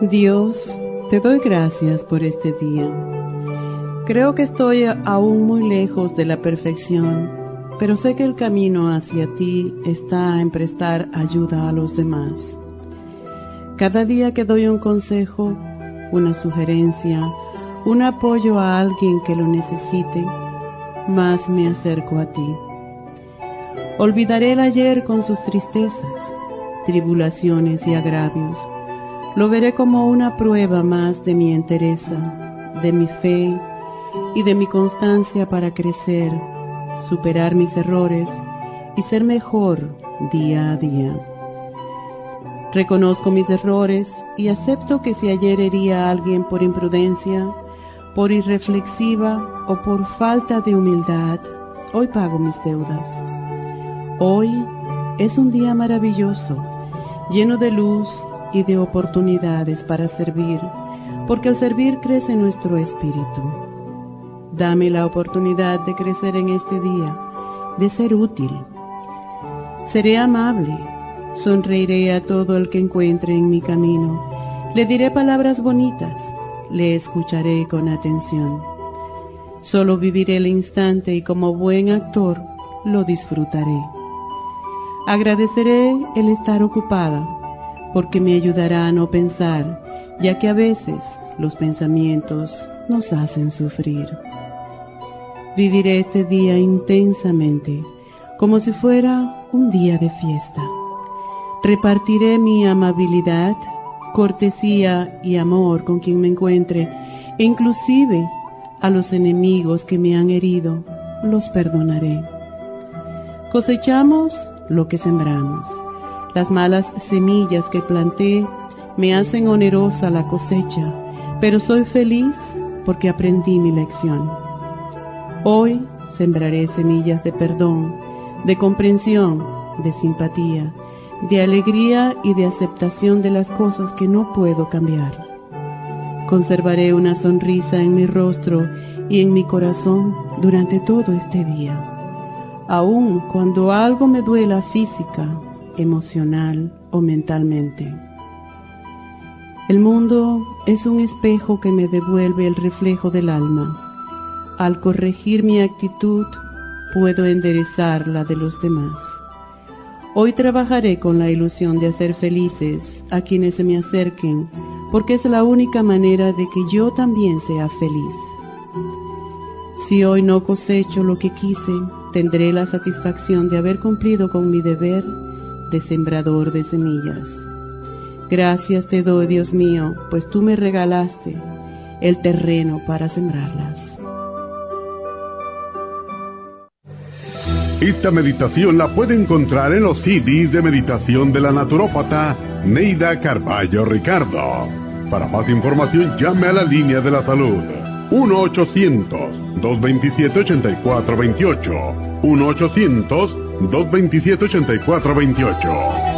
Dios, te doy gracias por este día. Creo que estoy aún muy lejos de la perfección, pero sé que el camino hacia ti está en prestar ayuda a los demás. Cada día que doy un consejo, una sugerencia, un apoyo a alguien que lo necesite, más me acerco a ti. Olvidaré el ayer con sus tristezas, tribulaciones y agravios lo veré como una prueba más de mi entereza, de mi fe y de mi constancia para crecer, superar mis errores y ser mejor día a día. Reconozco mis errores y acepto que si ayer hería a alguien por imprudencia, por irreflexiva o por falta de humildad, hoy pago mis deudas. Hoy es un día maravilloso, lleno de luz y de oportunidades para servir, porque al servir crece nuestro espíritu. Dame la oportunidad de crecer en este día, de ser útil. Seré amable, sonreiré a todo el que encuentre en mi camino, le diré palabras bonitas, le escucharé con atención. Solo viviré el instante y como buen actor lo disfrutaré. Agradeceré el estar ocupada porque me ayudará a no pensar, ya que a veces los pensamientos nos hacen sufrir. Viviré este día intensamente, como si fuera un día de fiesta. Repartiré mi amabilidad, cortesía y amor con quien me encuentre, e inclusive a los enemigos que me han herido, los perdonaré. Cosechamos lo que sembramos. Las malas semillas que planté me hacen onerosa la cosecha, pero soy feliz porque aprendí mi lección. Hoy sembraré semillas de perdón, de comprensión, de simpatía, de alegría y de aceptación de las cosas que no puedo cambiar. Conservaré una sonrisa en mi rostro y en mi corazón durante todo este día. Aun cuando algo me duela física emocional o mentalmente. El mundo es un espejo que me devuelve el reflejo del alma. Al corregir mi actitud, puedo enderezar la de los demás. Hoy trabajaré con la ilusión de hacer felices a quienes se me acerquen, porque es la única manera de que yo también sea feliz. Si hoy no cosecho lo que quise, tendré la satisfacción de haber cumplido con mi deber de sembrador de semillas. Gracias te doy, Dios mío, pues tú me regalaste el terreno para sembrarlas. Esta meditación la puede encontrar en los CDs de meditación de la naturópata Neida Carballo Ricardo. Para más información llame a la línea de la salud 1-800-227-8428. 1 800 227 8428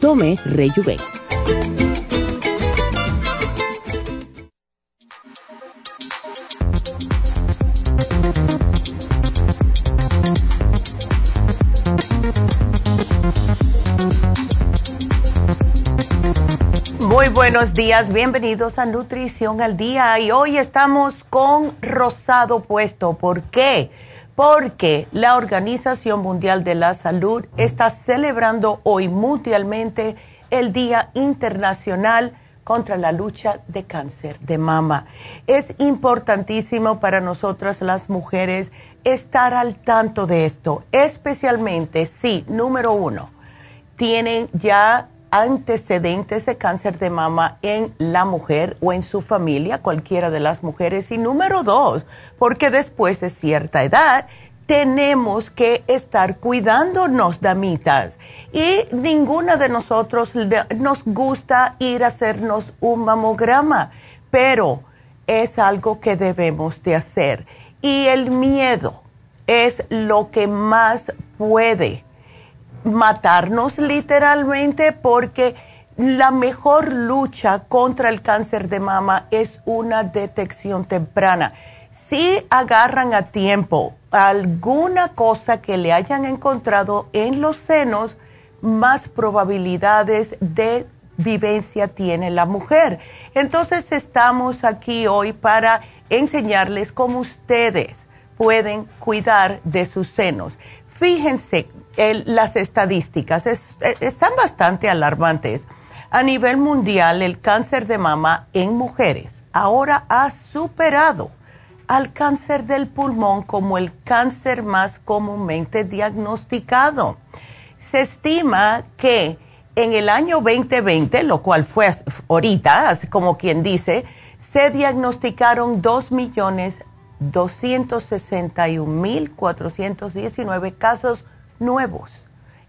Tome Rejuven. Muy buenos días, bienvenidos a Nutrición al Día y hoy estamos con Rosado Puesto. ¿Por qué? Porque la Organización Mundial de la Salud está celebrando hoy mundialmente el Día Internacional contra la lucha de cáncer de mama. Es importantísimo para nosotras las mujeres estar al tanto de esto, especialmente si, número uno, tienen ya antecedentes de cáncer de mama en la mujer o en su familia, cualquiera de las mujeres. Y número dos, porque después de cierta edad tenemos que estar cuidándonos, damitas. Y ninguna de nosotros nos gusta ir a hacernos un mamograma, pero es algo que debemos de hacer. Y el miedo es lo que más puede matarnos literalmente porque la mejor lucha contra el cáncer de mama es una detección temprana. Si agarran a tiempo alguna cosa que le hayan encontrado en los senos, más probabilidades de vivencia tiene la mujer. Entonces estamos aquí hoy para enseñarles cómo ustedes pueden cuidar de sus senos. Fíjense, las estadísticas eh, están bastante alarmantes. A nivel mundial, el cáncer de mama en mujeres ahora ha superado al cáncer del pulmón como el cáncer más comúnmente diagnosticado. Se estima que en el año 2020, lo cual fue ahorita, como quien dice, se diagnosticaron 2.261.419 casos nuevos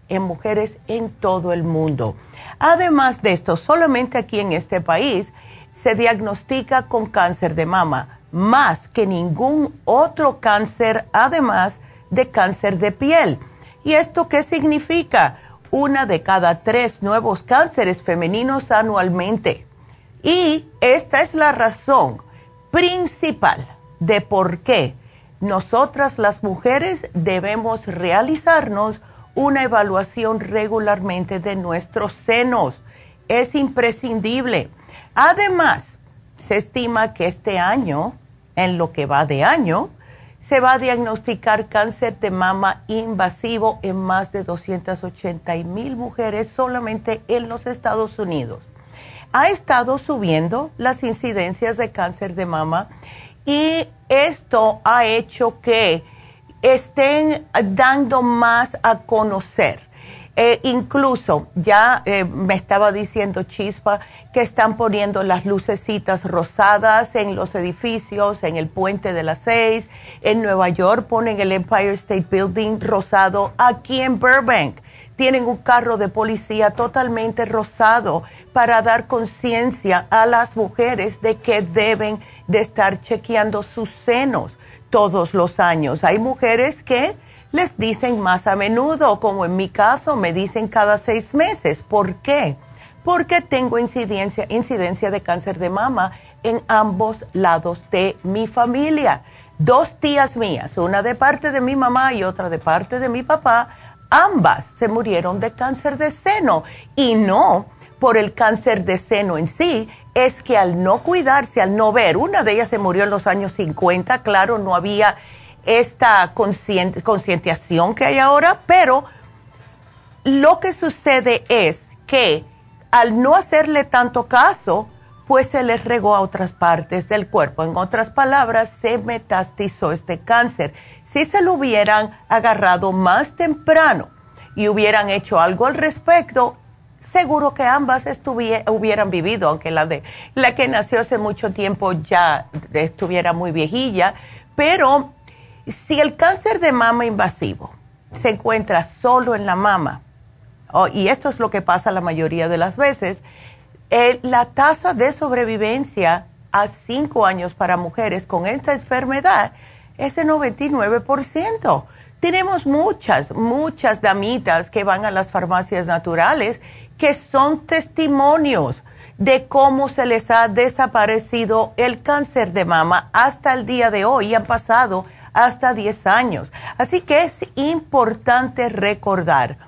en mujeres en todo el mundo. Además de esto, solamente aquí en este país se diagnostica con cáncer de mama, más que ningún otro cáncer, además de cáncer de piel. ¿Y esto qué significa? Una de cada tres nuevos cánceres femeninos anualmente. Y esta es la razón principal de por qué nosotras las mujeres debemos realizarnos una evaluación regularmente de nuestros senos. Es imprescindible. Además, se estima que este año, en lo que va de año, se va a diagnosticar cáncer de mama invasivo en más de 280 mil mujeres solamente en los Estados Unidos. Ha estado subiendo las incidencias de cáncer de mama y esto ha hecho que estén dando más a conocer. Eh, incluso ya eh, me estaba diciendo Chispa que están poniendo las lucecitas rosadas en los edificios, en el puente de las seis. En Nueva York ponen el Empire State Building rosado. Aquí en Burbank tienen un carro de policía totalmente rosado para dar conciencia a las mujeres de que deben de estar chequeando sus senos todos los años. Hay mujeres que les dicen más a menudo, como en mi caso, me dicen cada seis meses. ¿Por qué? Porque tengo incidencia, incidencia de cáncer de mama en ambos lados de mi familia. Dos tías mías, una de parte de mi mamá y otra de parte de mi papá, ambas se murieron de cáncer de seno. Y no por el cáncer de seno en sí, es que al no cuidarse, al no ver, una de ellas se murió en los años 50, claro, no había esta concientización que hay ahora, pero lo que sucede es que al no hacerle tanto caso, pues se les regó a otras partes del cuerpo. En otras palabras, se metastizó este cáncer. Si se lo hubieran agarrado más temprano y hubieran hecho algo al respecto, seguro que ambas hubieran vivido, aunque la de la que nació hace mucho tiempo ya estuviera muy viejilla, pero si el cáncer de mama invasivo se encuentra solo en la mama, y esto es lo que pasa la mayoría de las veces, la tasa de sobrevivencia a cinco años para mujeres con esta enfermedad es de 99%. Tenemos muchas, muchas damitas que van a las farmacias naturales que son testimonios de cómo se les ha desaparecido el cáncer de mama hasta el día de hoy. Han pasado hasta 10 años. Así que es importante recordar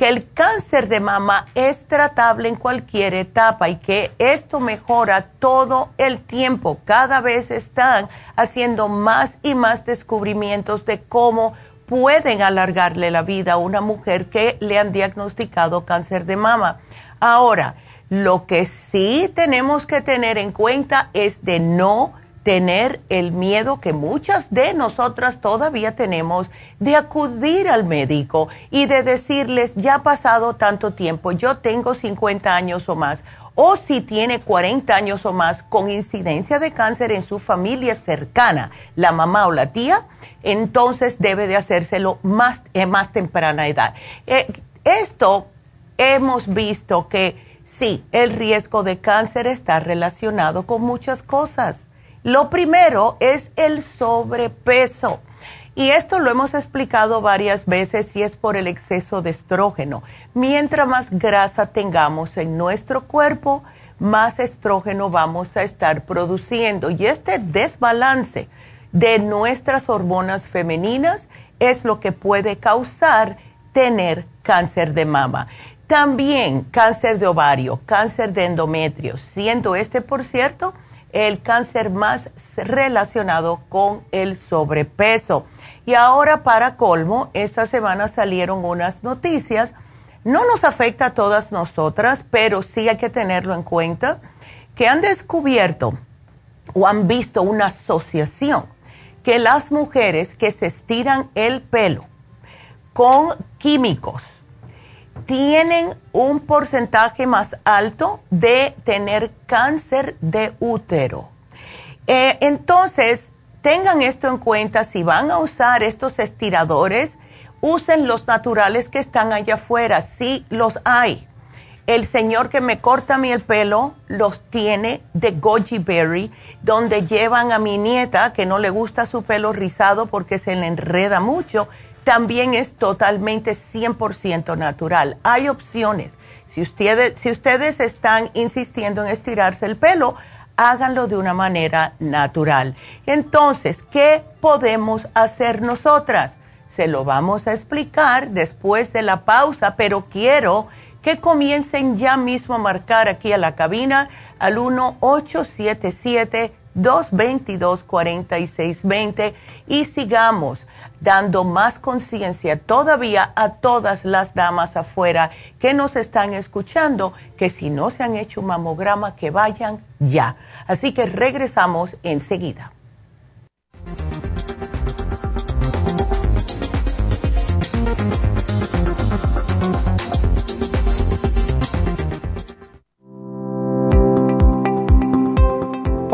que el cáncer de mama es tratable en cualquier etapa y que esto mejora todo el tiempo. Cada vez están haciendo más y más descubrimientos de cómo pueden alargarle la vida a una mujer que le han diagnosticado cáncer de mama. Ahora, lo que sí tenemos que tener en cuenta es de no tener el miedo que muchas de nosotras todavía tenemos de acudir al médico y de decirles, ya ha pasado tanto tiempo, yo tengo 50 años o más, o si tiene 40 años o más con incidencia de cáncer en su familia cercana, la mamá o la tía, entonces debe de hacérselo más, en más temprana edad. Eh, esto hemos visto que sí, el riesgo de cáncer está relacionado con muchas cosas lo primero es el sobrepeso. Y esto lo hemos explicado varias veces y es por el exceso de estrógeno. Mientras más grasa tengamos en nuestro cuerpo, más estrógeno vamos a estar produciendo. Y este desbalance de nuestras hormonas femeninas es lo que puede causar tener cáncer de mama. También cáncer de ovario, cáncer de endometrio, siendo este, por cierto, el cáncer más relacionado con el sobrepeso. Y ahora para colmo, esta semana salieron unas noticias, no nos afecta a todas nosotras, pero sí hay que tenerlo en cuenta, que han descubierto o han visto una asociación que las mujeres que se estiran el pelo con químicos, tienen un porcentaje más alto de tener cáncer de útero. Eh, entonces, tengan esto en cuenta, si van a usar estos estiradores, usen los naturales que están allá afuera, sí los hay. El señor que me corta a mí el pelo los tiene de goji berry, donde llevan a mi nieta que no le gusta su pelo rizado porque se le enreda mucho también es totalmente 100% natural. Hay opciones. Si ustedes, si ustedes están insistiendo en estirarse el pelo, háganlo de una manera natural. Entonces, ¿qué podemos hacer nosotras? Se lo vamos a explicar después de la pausa, pero quiero que comiencen ya mismo a marcar aquí a la cabina al 1-877-222-4620 y sigamos dando más conciencia todavía a todas las damas afuera que nos están escuchando, que si no se han hecho un mamograma, que vayan ya. Así que regresamos enseguida.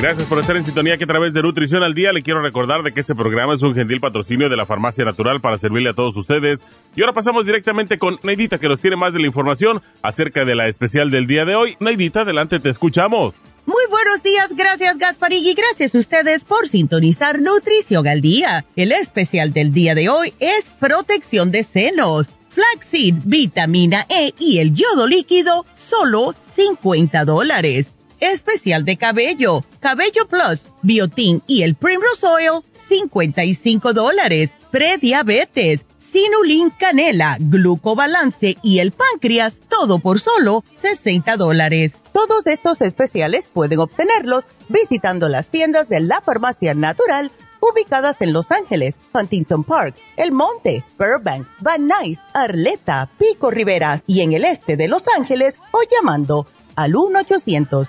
Gracias por estar en sintonía que a través de Nutrición al Día le quiero recordar de que este programa es un gentil patrocinio de la Farmacia Natural para servirle a todos ustedes. Y ahora pasamos directamente con Neidita que nos tiene más de la información acerca de la especial del día de hoy. Neidita, adelante, te escuchamos. Muy buenos días, gracias Gasparín y gracias a ustedes por sintonizar Nutrición al Día. El especial del día de hoy es protección de senos, flaxseed, vitamina E y el yodo líquido, solo 50 dólares especial de cabello, Cabello Plus, Biotin y el Primrose Oil, 55 dólares. Prediabetes, Sinulin Canela, Glucobalance y el páncreas, todo por solo 60 dólares. Todos estos especiales pueden obtenerlos visitando las tiendas de la Farmacia Natural ubicadas en Los Ángeles, Huntington Park, El Monte, Burbank, Van Nuys, Arleta, Pico Rivera y en el este de Los Ángeles o llamando al 1 800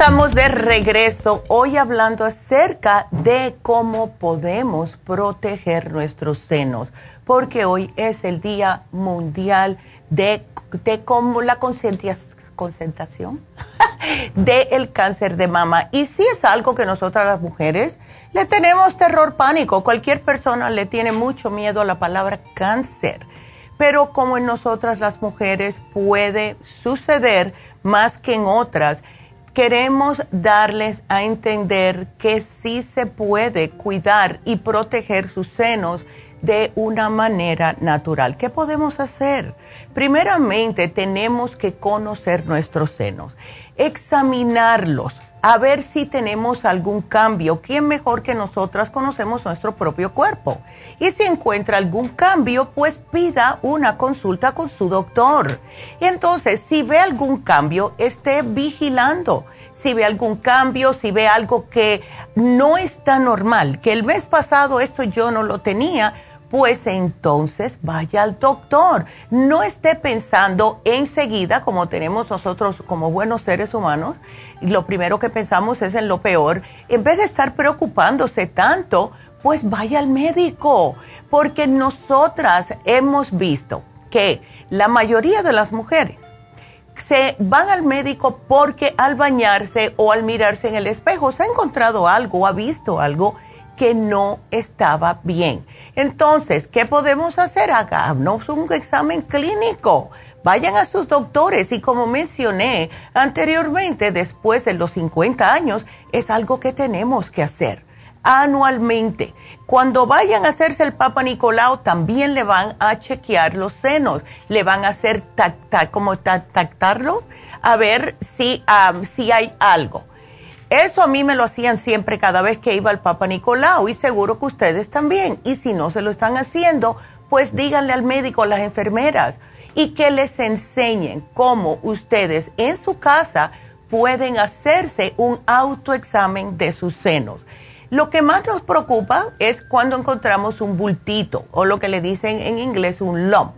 Estamos de regreso hoy hablando acerca de cómo podemos proteger nuestros senos, porque hoy es el Día Mundial de, de cómo la concentración del cáncer de mama. Y si es algo que nosotras las mujeres le tenemos terror pánico. Cualquier persona le tiene mucho miedo a la palabra cáncer. Pero como en nosotras las mujeres puede suceder más que en otras, queremos darles a entender que sí se puede cuidar y proteger sus senos de una manera natural. ¿Qué podemos hacer? Primeramente, tenemos que conocer nuestros senos, examinarlos a ver si tenemos algún cambio. ¿Quién mejor que nosotras conocemos nuestro propio cuerpo? Y si encuentra algún cambio, pues pida una consulta con su doctor. Y entonces, si ve algún cambio, esté vigilando. Si ve algún cambio, si ve algo que no está normal, que el mes pasado esto yo no lo tenía, pues entonces vaya al doctor. No esté pensando enseguida, como tenemos nosotros como buenos seres humanos, lo primero que pensamos es en lo peor. En vez de estar preocupándose tanto, pues vaya al médico, porque nosotras hemos visto que la mayoría de las mujeres se van al médico porque al bañarse o al mirarse en el espejo se ha encontrado algo, ha visto algo que no estaba bien. Entonces, ¿qué podemos hacer? Hagamos un examen clínico. Vayan a sus doctores y como mencioné anteriormente, después de los 50 años, es algo que tenemos que hacer anualmente. Cuando vayan a hacerse el Papa Nicolau, también le van a chequear los senos, le van a hacer como tactarlo, a ver si, si hay algo. Eso a mí me lo hacían siempre cada vez que iba al Papa Nicolau y seguro que ustedes también. Y si no se lo están haciendo, pues díganle al médico, a las enfermeras, y que les enseñen cómo ustedes en su casa pueden hacerse un autoexamen de sus senos. Lo que más nos preocupa es cuando encontramos un bultito o lo que le dicen en inglés un lump.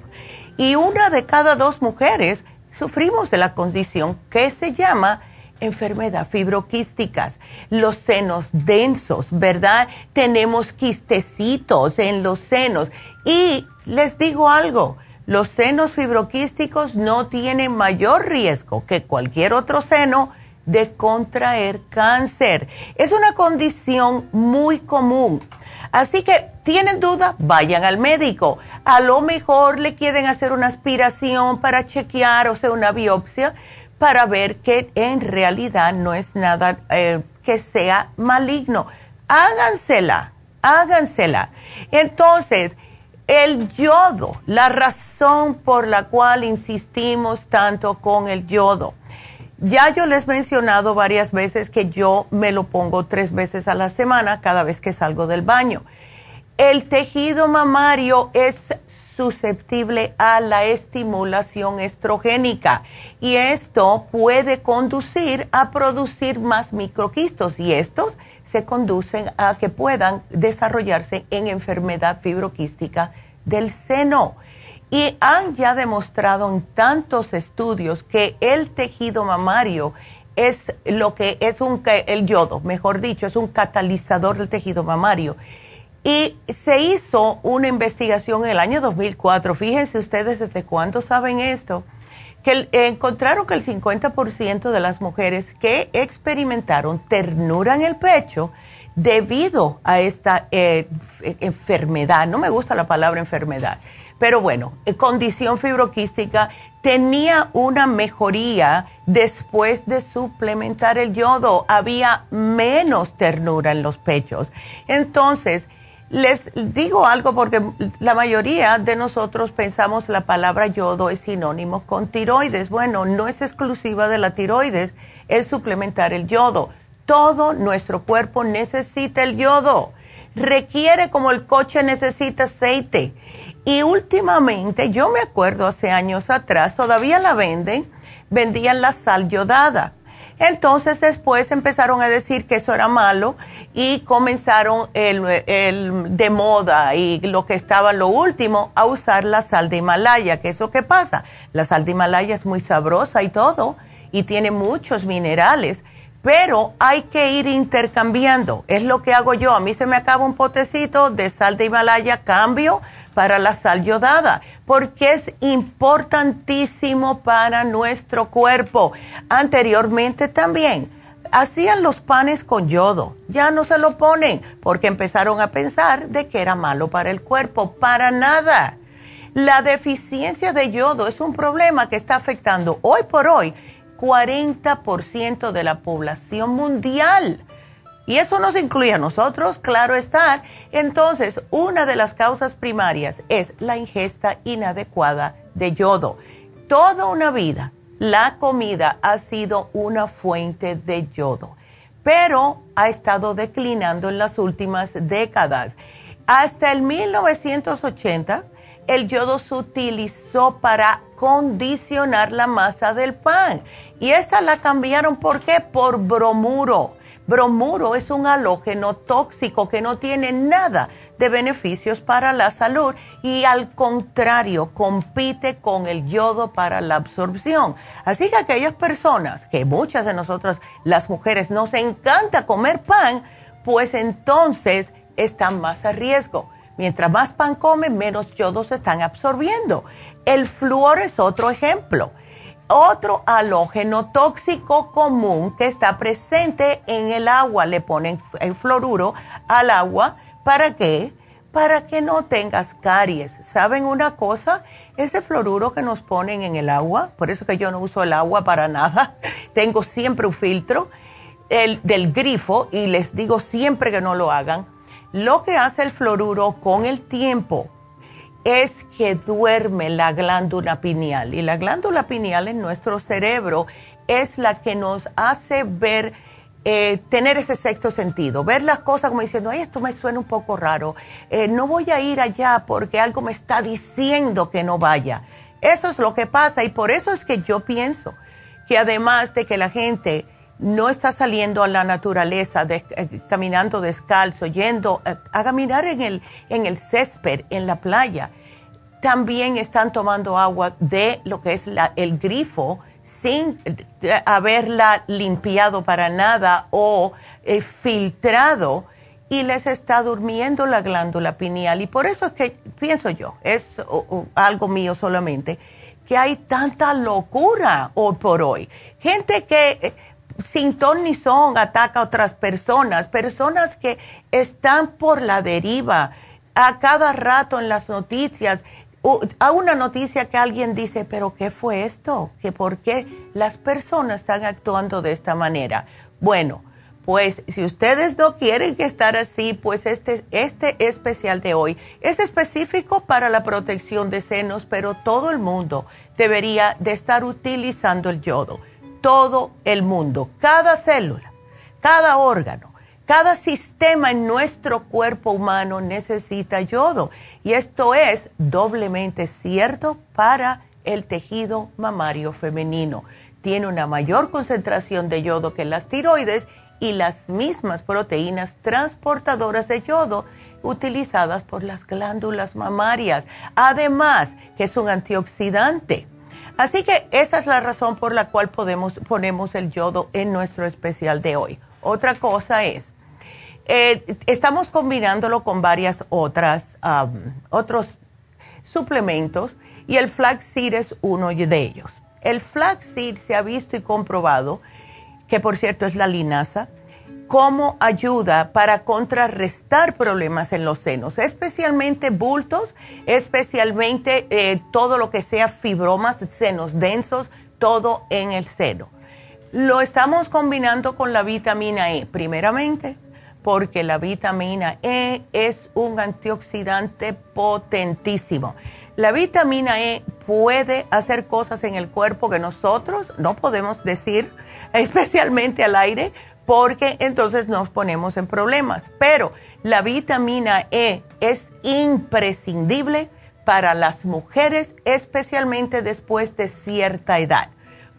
Y una de cada dos mujeres sufrimos de la condición que se llama enfermedad fibroquísticas, los senos densos, ¿verdad? Tenemos quistecitos en los senos. Y les digo algo, los senos fibroquísticos no tienen mayor riesgo que cualquier otro seno de contraer cáncer. Es una condición muy común. Así que, ¿tienen duda? Vayan al médico. A lo mejor le quieren hacer una aspiración para chequear, o sea, una biopsia para ver que en realidad no es nada eh, que sea maligno. Hágansela, hágansela. Entonces, el yodo, la razón por la cual insistimos tanto con el yodo. Ya yo les he mencionado varias veces que yo me lo pongo tres veces a la semana cada vez que salgo del baño. El tejido mamario es susceptible a la estimulación estrogénica y esto puede conducir a producir más microquistos y estos se conducen a que puedan desarrollarse en enfermedad fibroquística del seno. Y han ya demostrado en tantos estudios que el tejido mamario es lo que es un, el yodo, mejor dicho, es un catalizador del tejido mamario. Y se hizo una investigación en el año 2004, fíjense ustedes desde cuándo saben esto, que encontraron que el 50% de las mujeres que experimentaron ternura en el pecho debido a esta eh, enfermedad, no me gusta la palabra enfermedad, pero bueno, eh, condición fibroquística, tenía una mejoría después de suplementar el yodo. Había menos ternura en los pechos. Entonces, les digo algo porque la mayoría de nosotros pensamos la palabra yodo es sinónimo con tiroides. Bueno, no es exclusiva de la tiroides el suplementar el yodo. Todo nuestro cuerpo necesita el yodo. Requiere como el coche necesita aceite y últimamente, yo me acuerdo hace años atrás, todavía la venden, vendían la sal yodada. Entonces después empezaron a decir que eso era malo y comenzaron el, de moda y lo que estaba lo último a usar la sal de Himalaya. ¿Qué es lo que pasa? La sal de Himalaya es muy sabrosa y todo y tiene muchos minerales pero hay que ir intercambiando. Es lo que hago yo. A mí se me acaba un potecito de sal de Himalaya, cambio para la sal yodada, porque es importantísimo para nuestro cuerpo. Anteriormente también hacían los panes con yodo. Ya no se lo ponen porque empezaron a pensar de que era malo para el cuerpo. Para nada. La deficiencia de yodo es un problema que está afectando hoy por hoy 40% de la población mundial. Y eso nos incluye a nosotros, claro está. Entonces, una de las causas primarias es la ingesta inadecuada de yodo. Toda una vida, la comida ha sido una fuente de yodo, pero ha estado declinando en las últimas décadas. Hasta el 1980, el yodo se utilizó para condicionar la masa del pan. Y esta la cambiaron, ¿por qué? Por bromuro. Bromuro es un halógeno tóxico que no tiene nada de beneficios para la salud y al contrario compite con el yodo para la absorción. Así que aquellas personas, que muchas de nosotras las mujeres nos encanta comer pan, pues entonces están más a riesgo. Mientras más pan comen, menos yodo se están absorbiendo. El flúor es otro ejemplo otro halógeno tóxico común que está presente en el agua. Le ponen el fluoruro al agua. ¿Para qué? Para que no tengas caries. ¿Saben una cosa? Ese fluoruro que nos ponen en el agua, por eso que yo no uso el agua para nada, tengo siempre un filtro el, del grifo y les digo siempre que no lo hagan. Lo que hace el fluoruro con el tiempo, es que duerme la glándula pineal. Y la glándula pineal en nuestro cerebro es la que nos hace ver, eh, tener ese sexto sentido, ver las cosas como diciendo, ay, esto me suena un poco raro, eh, no voy a ir allá porque algo me está diciendo que no vaya. Eso es lo que pasa y por eso es que yo pienso que además de que la gente no está saliendo a la naturaleza, eh, caminando descalzo, yendo eh, a caminar en el, en el césped, en la playa. También están tomando agua de lo que es la, el grifo sin eh, haberla limpiado para nada o filtrado y les está durmiendo la glándula pineal. Y por eso es que pienso yo, es algo mío solamente, que hay tanta locura hoy por hoy. Gente que sin ton ni son ataca a otras personas, personas que están por la deriva a cada rato en las noticias. A una noticia que alguien dice, pero ¿qué fue esto? ¿Que ¿Por qué las personas están actuando de esta manera? Bueno, pues si ustedes no quieren que estar así, pues este, este especial de hoy es específico para la protección de senos, pero todo el mundo debería de estar utilizando el yodo todo el mundo, cada célula, cada órgano, Cada sistema en nuestro cuerpo humano necesita yodo y esto es doblemente cierto para el tejido mamario femenino. Tiene una mayor concentración de yodo que las tiroides y las mismas proteínas transportadoras de yodo utilizadas por las glándulas mamarias. Además, que es un antioxidante. Así que esa es la razón por la cual podemos, ponemos el yodo en nuestro especial de hoy. Otra cosa es, eh, estamos combinándolo con varias otras, otros suplementos y el flaxseed es uno de ellos. El flaxseed se ha visto y comprobado, que por cierto es la linaza, cómo ayuda para contrarrestar problemas en los senos, especialmente bultos, especialmente eh, todo lo que sea fibromas, senos densos, todo en el seno. Lo estamos combinando con la vitamina E, primeramente, porque la vitamina E es un antioxidante potentísimo. La vitamina E puede hacer cosas en el cuerpo que nosotros no podemos decir, especialmente al aire, porque entonces nos ponemos en problemas. Pero la vitamina E es imprescindible para las mujeres, especialmente después de cierta edad,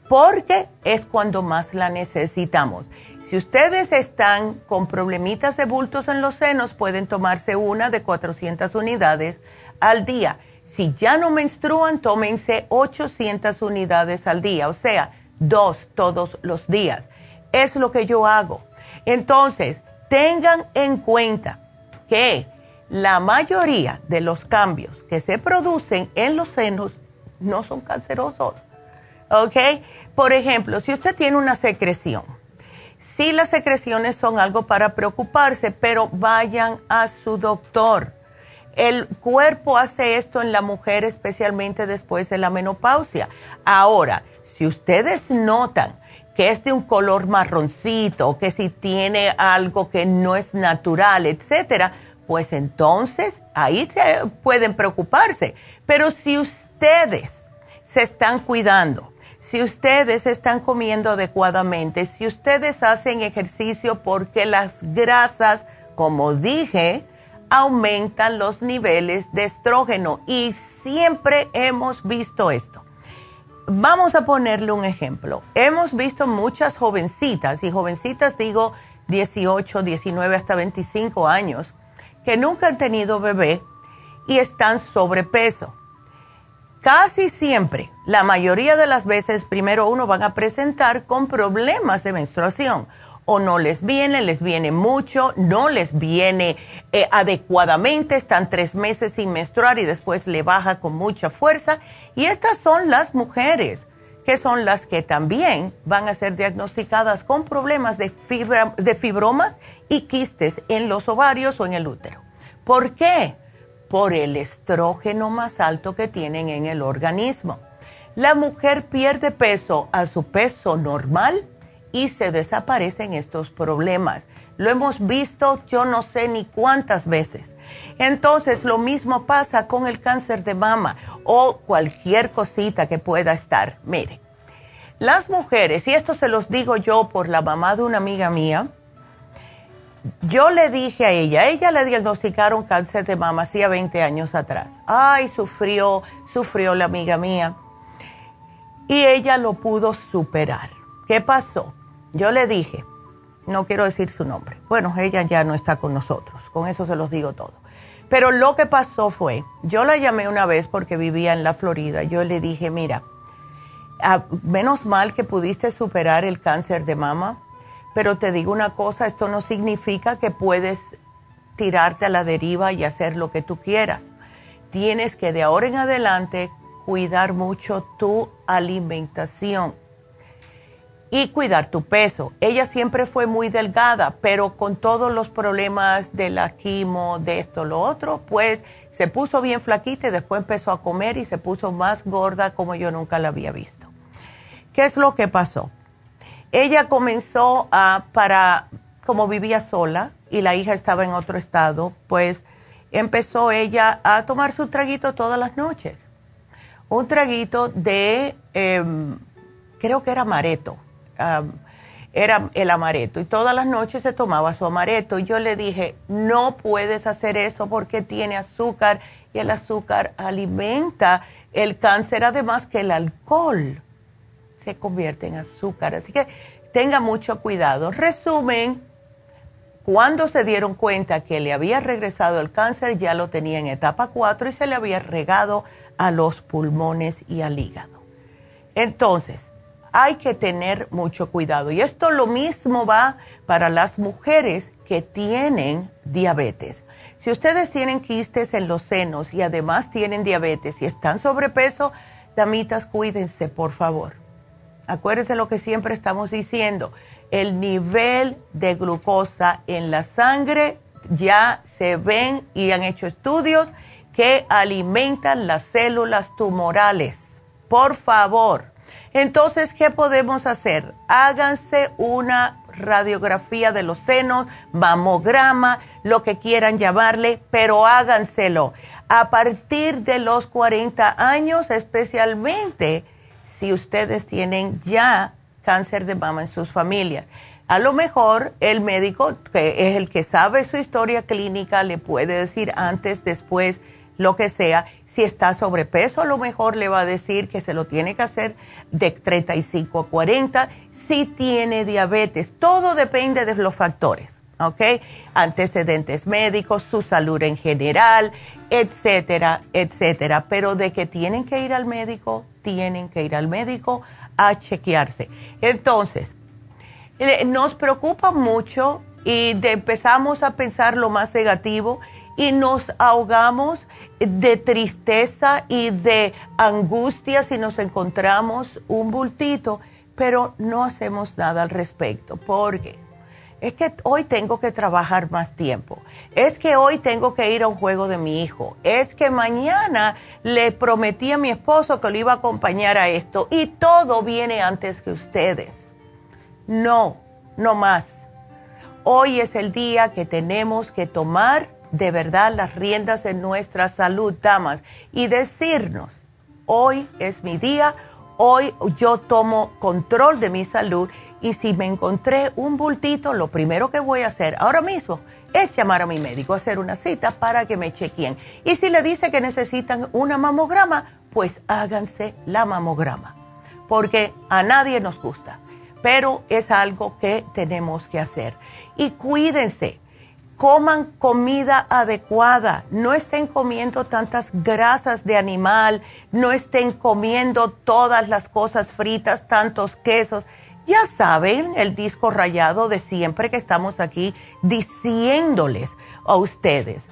porque es cuando más la necesitamos. Si ustedes están con problemitas de bultos en los senos, pueden tomarse una de 400 unidades al día. Si ya no menstruan, tómense 800 unidades al día, o sea, dos todos los días es lo que yo hago. Entonces, tengan en cuenta que la mayoría de los cambios que se producen en los senos no son cancerosos. ¿Ok? Por ejemplo, si usted tiene una secreción, sí las secreciones son algo para preocuparse, pero vayan a su doctor. El cuerpo hace esto en la mujer, especialmente después de la menopausia. Ahora, si ustedes notan que es de un color marroncito, que si tiene algo que no es natural, etcétera, pues entonces ahí se pueden preocuparse. Pero si ustedes se están cuidando, si ustedes están comiendo adecuadamente, si ustedes hacen ejercicio porque las grasas, como dije, aumentan los niveles de estrógeno y siempre hemos visto esto vamos a ponerle un ejemplo. Hemos visto muchas jovencitas, y jovencitas digo 18, 19 hasta 25 años, que nunca han tenido bebé y están sobrepeso. Casi siempre, la mayoría de las veces, primero uno van a presentar con problemas de menstruación o no les viene, les viene mucho, no les viene eh, adecuadamente, están tres meses sin menstruar y después le baja con mucha fuerza. Y estas son las mujeres, que son las que también van a ser diagnosticadas con problemas de, fibra, de fibromas y quistes en los ovarios o en el útero. ¿Por qué? Por el estrógeno más alto que tienen en el organismo. La mujer pierde peso a su peso normal y se desaparecen estos problemas. Lo hemos visto yo no sé ni cuántas veces. Entonces lo mismo pasa con el cáncer de mama o cualquier cosita que pueda estar. Mire, las mujeres, y esto se los digo yo por la mamá de una amiga mía, yo le dije a ella, ella le diagnosticaron cáncer de mama hacía 20 años atrás. Ay, sufrió, sufrió la amiga mía. Y ella lo pudo superar. ¿Qué pasó? Yo le dije, no quiero decir su nombre, bueno, ella ya no está con nosotros, con eso se los digo todo. Pero lo que pasó fue, yo la llamé una vez porque vivía en la Florida, yo le dije, mira, menos mal que pudiste superar el cáncer de mama, pero te digo una cosa, esto no significa que puedes tirarte a la deriva y hacer lo que tú quieras. Tienes que de ahora en adelante cuidar mucho tu alimentación y cuidar tu peso. Ella siempre fue muy delgada, pero con todos los problemas de la quimo, de esto, lo otro, pues se puso bien flaquita y después empezó a comer y se puso más gorda como yo nunca la había visto. ¿Qué es lo que pasó? Ella comenzó a, para, como vivía sola y la hija estaba en otro estado, pues empezó ella a tomar su traguito todas las noches. Un traguito de, em, creo que era mareto era el amareto y todas las noches se tomaba su amareto. Y yo le dije, no puedes hacer eso porque tiene azúcar y el azúcar alimenta el cáncer, además que el alcohol se convierte en azúcar. Así que tenga mucho cuidado. Resumen, cuando se dieron cuenta que le había regresado el cáncer, ya lo tenía en etapa 4 y se le había regado a los pulmones y al hígado. Entonces, hay que tener mucho cuidado. Y esto lo mismo va para las mujeres que tienen diabetes. Si ustedes tienen quistes en los senos y además tienen diabetes y están sobrepeso, damitas, cuídense, por favor. Acuérdense lo que siempre estamos diciendo. El nivel de glucosa en la sangre ya se ven y han hecho estudios que alimentan las células tumorales. Por favor, entonces, ¿qué podemos hacer? Háganse una radiografía de los senos, mamograma, lo que quieran llamarle, pero háganselo a partir de los 40 años, especialmente si ustedes tienen ya cáncer de mama en sus familias. A lo mejor el médico, que es el que sabe su historia clínica, le puede decir antes, después, lo que sea. Si está sobrepeso, a lo mejor le va a decir que se lo tiene que hacer de 35 a 40. Si tiene diabetes, todo depende de los factores, ¿ok? Antecedentes médicos, su salud en general, etcétera, etcétera. Pero de que tienen que ir al médico, tienen que ir al médico a chequearse. Entonces, nos preocupa mucho y empezamos a pensar lo más negativo y nos ahogamos de tristeza y de angustia si nos encontramos un bultito, pero no hacemos nada al respecto. porque Es que hoy tengo que trabajar más tiempo. Es que hoy tengo que ir a un juego de mi hijo. Es que mañana le prometí a mi esposo que lo iba a acompañar a esto y todo viene antes que ustedes. No, no más. Hoy es el día que tenemos que tomar de verdad las riendas en nuestra salud, damas, y decirnos, hoy es mi día, hoy yo tomo control de mi salud y si me encontré un bultito, lo primero que voy a hacer ahora mismo es llamar a mi médico, hacer una cita para que me chequeen. Y si le dice que necesitan una mamograma, pues háganse la mamograma, porque a nadie nos gusta, pero es algo que tenemos que hacer. Y cuídense coman comida adecuada, no estén comiendo tantas grasas de animal, no estén comiendo todas las cosas fritas, tantos quesos. Ya saben el disco rayado de siempre que estamos aquí diciéndoles a ustedes.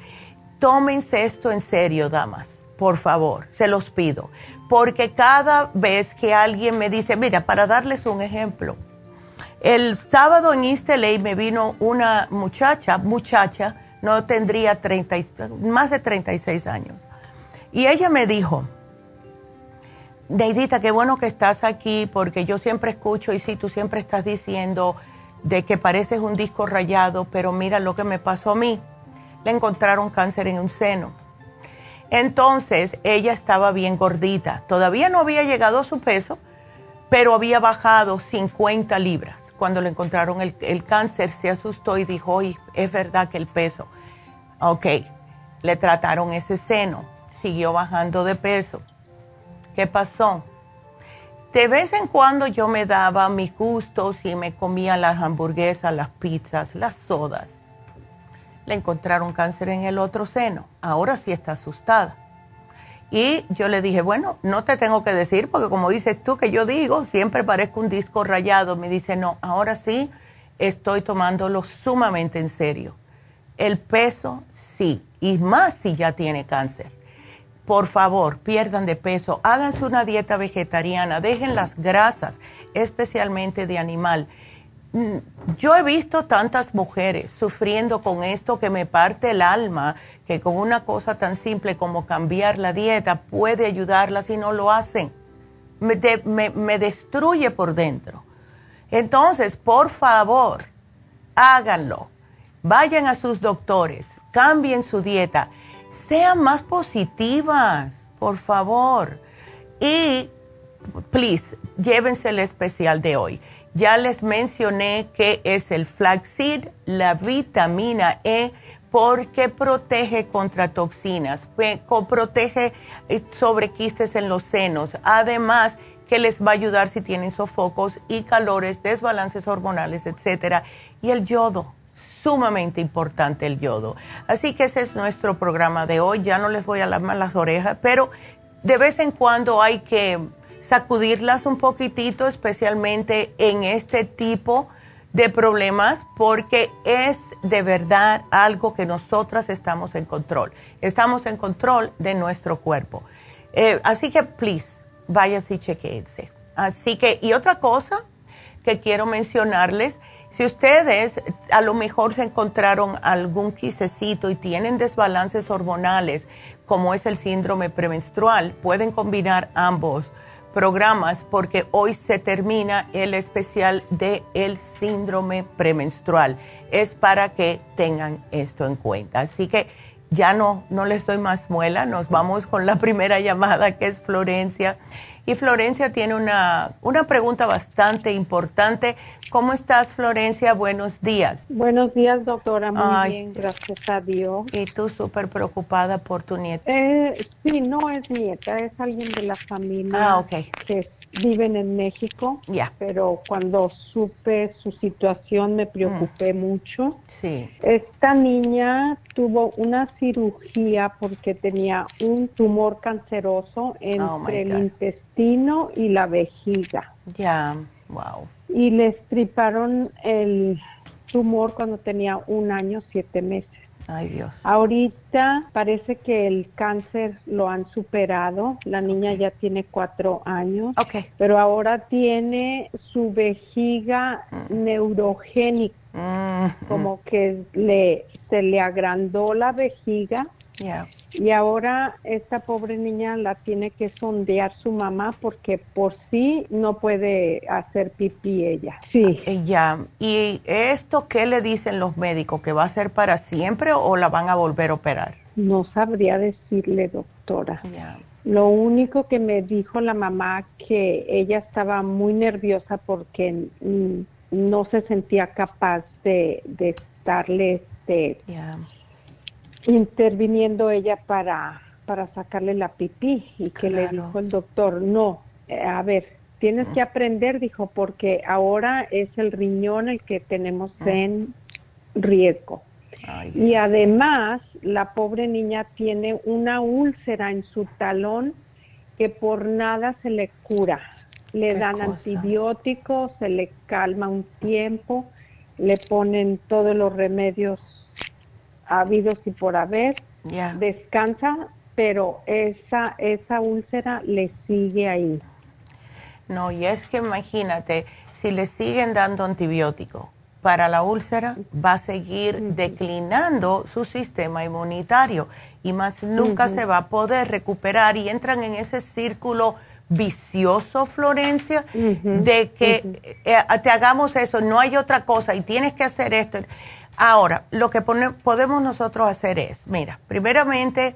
Tómense esto en serio, damas, por favor, se los pido, porque cada vez que alguien me dice, mira, para darles un ejemplo, el sábado en East me vino una muchacha, muchacha, no tendría 30, más de 36 años. Y ella me dijo, Neidita, qué bueno que estás aquí porque yo siempre escucho y sí, tú siempre estás diciendo de que pareces un disco rayado, pero mira lo que me pasó a mí. Le encontraron cáncer en un seno. Entonces, ella estaba bien gordita. Todavía no había llegado a su peso, pero había bajado 50 libras cuando le encontraron el, cáncer, se asustó y dijo, oye, es verdad que el peso. Ok, le trataron ese seno, siguió bajando de peso. ¿Qué pasó? De vez en cuando yo me daba mis gustos y me comía las hamburguesas, las pizzas, las sodas. Le encontraron cáncer en el otro seno. Ahora sí está asustada. Y yo le dije, bueno, no te tengo que decir, porque como dices tú que yo digo, siempre parezco un disco rayado. Me dice, no, ahora sí estoy tomándolo sumamente en serio. El peso, sí, y más si ya tiene cáncer. Por favor, pierdan de peso, háganse una dieta vegetariana, dejen las grasas, especialmente de animal yo he visto tantas mujeres sufriendo con esto que me parte el alma, que con una cosa tan simple como cambiar la dieta puede ayudarlas y no lo hacen. Me, destruye por dentro. Entonces, por favor, háganlo. Vayan a sus doctores, cambien su dieta, sean más positivas, por favor. Y, please, llévense el especial de hoy Ya les mencioné que es el flaxseed, la vitamina E, porque protege contra toxinas, protege eh, sobre quistes en los senos. Además, que les va a ayudar si tienen sofocos y calores, desbalances hormonales, etcétera. Y el yodo, sumamente importante el yodo. Así que ese es nuestro programa de hoy. Ya no les voy a lavar las orejas, pero de vez en cuando hay que sacudirlas un poquitito, especialmente en este tipo de problemas, porque es de verdad algo que nosotras estamos en control. Estamos en control de nuestro cuerpo. Eh, así que, please, váyase y chequeense. Así que, y otra cosa que quiero mencionarles, si ustedes a lo mejor se encontraron algún quisecito y tienen desbalances hormonales, como es el síndrome premenstrual, pueden combinar ambos programas porque hoy se termina el especial de el síndrome premenstrual. Es para que tengan esto en cuenta. Así que ya no, no les doy más muela, nos vamos con la primera llamada que es Florencia. Y Florencia tiene una, una pregunta bastante importante. ¿Cómo estás, Florencia? Buenos días. Buenos días, doctora. Muy bien, gracias a Dios. ¿Y tú súper preocupada por tu nieta? Eh, sí, no es nieta, es alguien de la familia. Ah, ok. Que viven en México. Ya. Pero cuando supe su situación me preocupé mm. mucho. Sí. Esta niña tuvo una cirugía porque tenía un tumor canceroso entre el intestino y la vejiga. Ya, wow. Y le estriparon el tumor cuando tenía un año, siete meses. Ay, Dios. Ahorita parece que el cáncer lo han superado. La niña ya tiene cuatro años. Pero ahora tiene su vejiga mm. neurogénica. Mm, como mm. que le, se le agrandó la vejiga. Yeah. Y ahora esta pobre niña la tiene que sondear su mamá porque por sí no puede hacer pipí ella. Sí. Ya. ¿Y esto qué le dicen los médicos? ¿Que va a ser para siempre o la van a volver a operar? No sabría decirle, doctora. Ya. Lo único que me dijo la mamá que ella estaba muy nerviosa porque no se sentía capaz de, de estarle este, interviniendo ella para, para sacarle la pipí y que le dijo el doctor, no, eh, a ver, tienes que aprender, dijo, porque ahora es el riñón el que tenemos en riesgo. y además, la pobre niña tiene una úlcera en su talón que por nada se le cura. Le dan antibióticos, se le calma un tiempo, le ponen todos los remedios habido y por haber, descansa, pero esa, esa úlcera le sigue ahí. No, y es que imagínate, si le siguen dando antibiótico para la úlcera, va a seguir declinando su sistema inmunitario y más nunca se va a poder recuperar y entran en ese círculo vicioso, Florencia, de que eh, te hagamos eso, no hay otra cosa y tienes que hacer esto. Ahora, lo que podemos nosotros hacer es, mira, primeramente,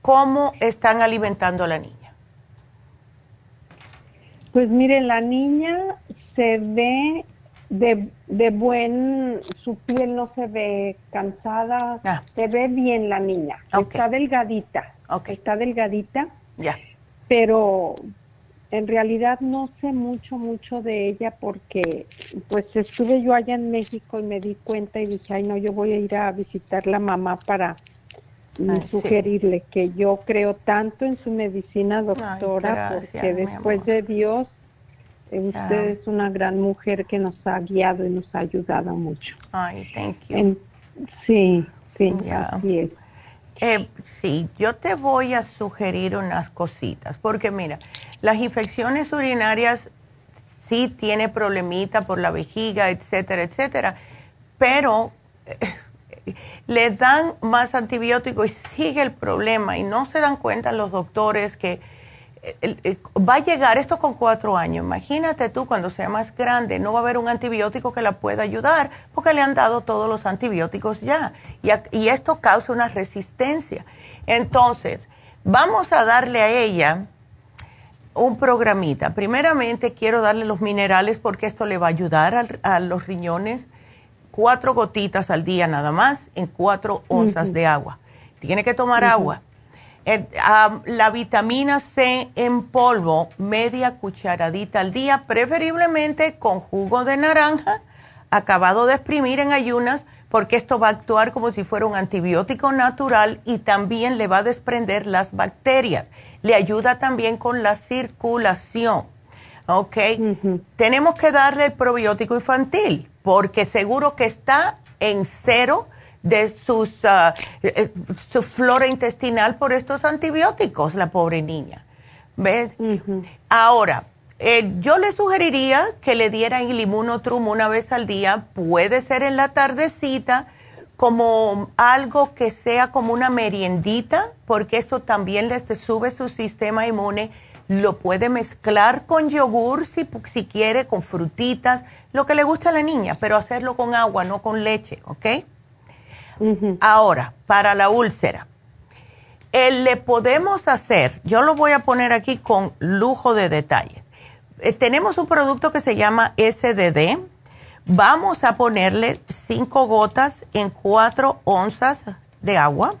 ¿cómo están alimentando a la niña? Pues mire, la niña se ve de, buen, su piel no se ve cansada, ah. se ve bien la niña, está delgadita, está delgadita, ya. pero en realidad no sé mucho, mucho de ella porque pues estuve yo allá en México y me di cuenta y dije, ay no, yo voy a ir a visitar la mamá para ah, sugerirle que yo creo tanto en su medicina, doctora, porque después de Dios, usted es una gran mujer que nos ha guiado y nos ha ayudado mucho. Ay, thank you. sí, sí, así es. Eh, sí, yo te voy a sugerir unas cositas, porque mira, las infecciones urinarias sí tiene problemita por la vejiga, etcétera, etcétera, pero eh, le dan más antibióticos y sigue el problema y no se dan cuenta los doctores que va a llegar esto con cuatro años. Imagínate tú cuando sea más grande, no va a haber un antibiótico que la pueda ayudar porque le han dado todos los antibióticos ya. Y, y esto causa una resistencia. Entonces, vamos a darle a ella un programita. Primeramente quiero darle los minerales porque esto le va a ayudar a, los riñones. Cuatro gotitas al día nada más en cuatro onzas de agua. Tiene que tomar agua. Eh, la vitamina C en polvo, media cucharadita al día, preferiblemente con jugo de naranja, acabado de exprimir en ayunas, porque esto va a actuar como si fuera un antibiótico natural y también le va a desprender las bacterias. Le ayuda también con la circulación. ¿Ok? Tenemos que darle el probiótico infantil, porque seguro que está en cero de sus, eh, su flora intestinal por estos antibióticos, la pobre niña. ¿Ves? Ahora, eh, yo le sugeriría que le dieran el inmunotrum una vez al día, puede ser en la tardecita, como algo que sea como una meriendita, porque esto también le sube su sistema inmune. Lo puede mezclar con yogur si, si quiere, con frutitas, lo que le gusta a la niña, pero hacerlo con agua, no con leche, ¿ok? Ahora, para la úlcera, le podemos hacer, yo lo voy a poner aquí con lujo de detalle. Eh, tenemos un producto que se llama SDD. Vamos a ponerle 5 gotas en 4 onzas de agua,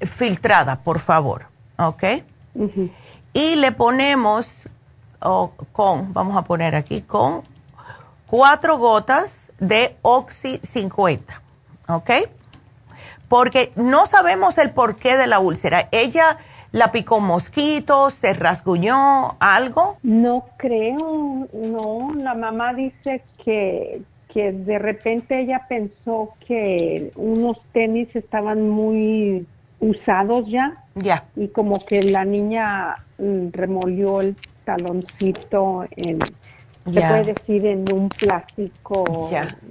filtrada, por favor, ¿ok? Y le ponemos con, vamos a poner aquí, con 4 gotas de Oxy 50. ¿Ok? Porque no sabemos el porqué de la úlcera. ¿Ella la picó mosquito, se rasguñó, algo? No creo, no. La mamá dice que, que de repente ella pensó que unos tenis estaban muy usados ya. Ya. Y como que la niña mm, remolió el taloncito en se puede decir en un plástico,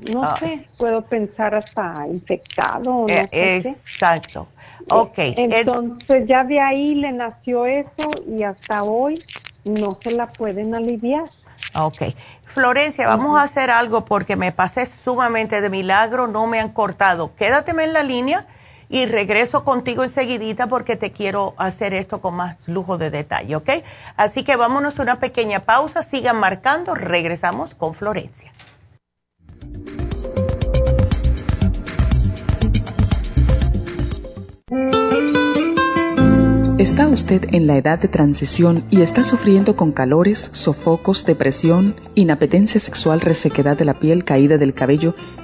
no ah. sé, puedo pensar hasta infectado. Eh, exacto. Ok. Entonces ya de ahí le nació eso y hasta hoy no se la pueden aliviar. Ok. Florencia, vamos a hacer algo porque me pasé sumamente de milagro, no me han cortado. Quédateme en la línea y regreso contigo enseguidita porque te quiero hacer esto con más lujo de detalle, ¿ok? Así que vámonos a una pequeña pausa, sigan marcando, regresamos con Florencia. ¿Está usted en la edad de transición y está sufriendo con calores, sofocos, depresión, inapetencia sexual, resequedad de la piel, caída del cabello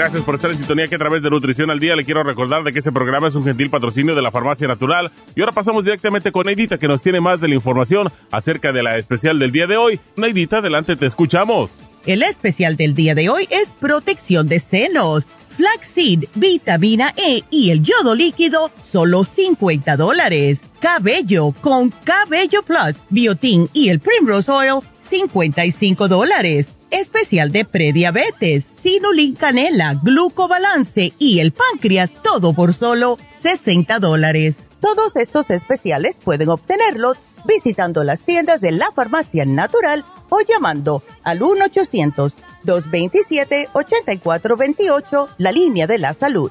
Gracias por estar en sintonía que a través de Nutrición al Día le quiero recordar de que este programa es un gentil patrocinio de la Farmacia Natural. Y ahora pasamos directamente con Neidita que nos tiene más de la información acerca de la especial del día de hoy. Neidita, adelante, te escuchamos. El especial del día de hoy es protección de senos, flaxseed, vitamina E y el yodo líquido, solo 50 dólares. Cabello con Cabello Plus, Biotin y el Primrose Oil, 55 dólares especial de prediabetes, sinulin canela, glucobalance y el páncreas, todo por solo 60 dólares. Todos estos especiales pueden obtenerlos visitando las tiendas de la farmacia natural o llamando al 1-800-227-8428, la línea de la salud.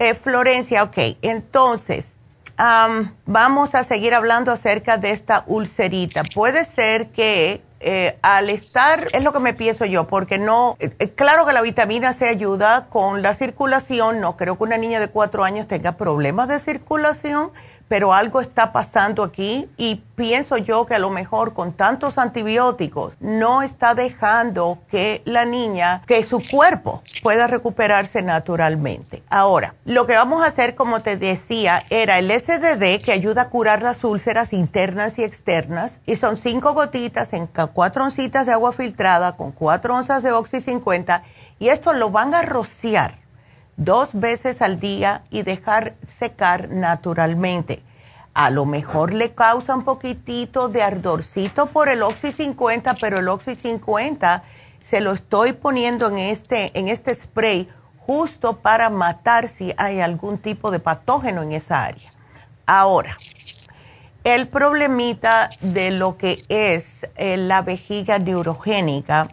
Eh, Florencia, ok, entonces, vamos a seguir hablando acerca de esta ulcerita. Puede ser que eh, al estar, es lo que me pienso yo, porque no, eh, eh, claro que la vitamina C ayuda con la circulación, no creo que una niña de cuatro años tenga problemas de circulación, pero algo está pasando aquí y pienso yo que a lo mejor con tantos antibióticos no está dejando que la niña, que su cuerpo pueda recuperarse naturalmente. Ahora, lo que vamos a hacer, como te decía, era el SDD que ayuda a curar las úlceras internas y externas y son cinco gotitas en cuatro oncitas de agua filtrada con cuatro onzas de Oxy 50 y esto lo van a rociar dos veces al día y dejar secar naturalmente. A lo mejor le causa un poquitito de ardorcito por el Oxy 50, pero el Oxy 50 se lo estoy poniendo en este, en este spray justo para matar si hay algún tipo de patógeno en esa área. Ahora, el problemita de lo que es eh, la vejiga neurogénica,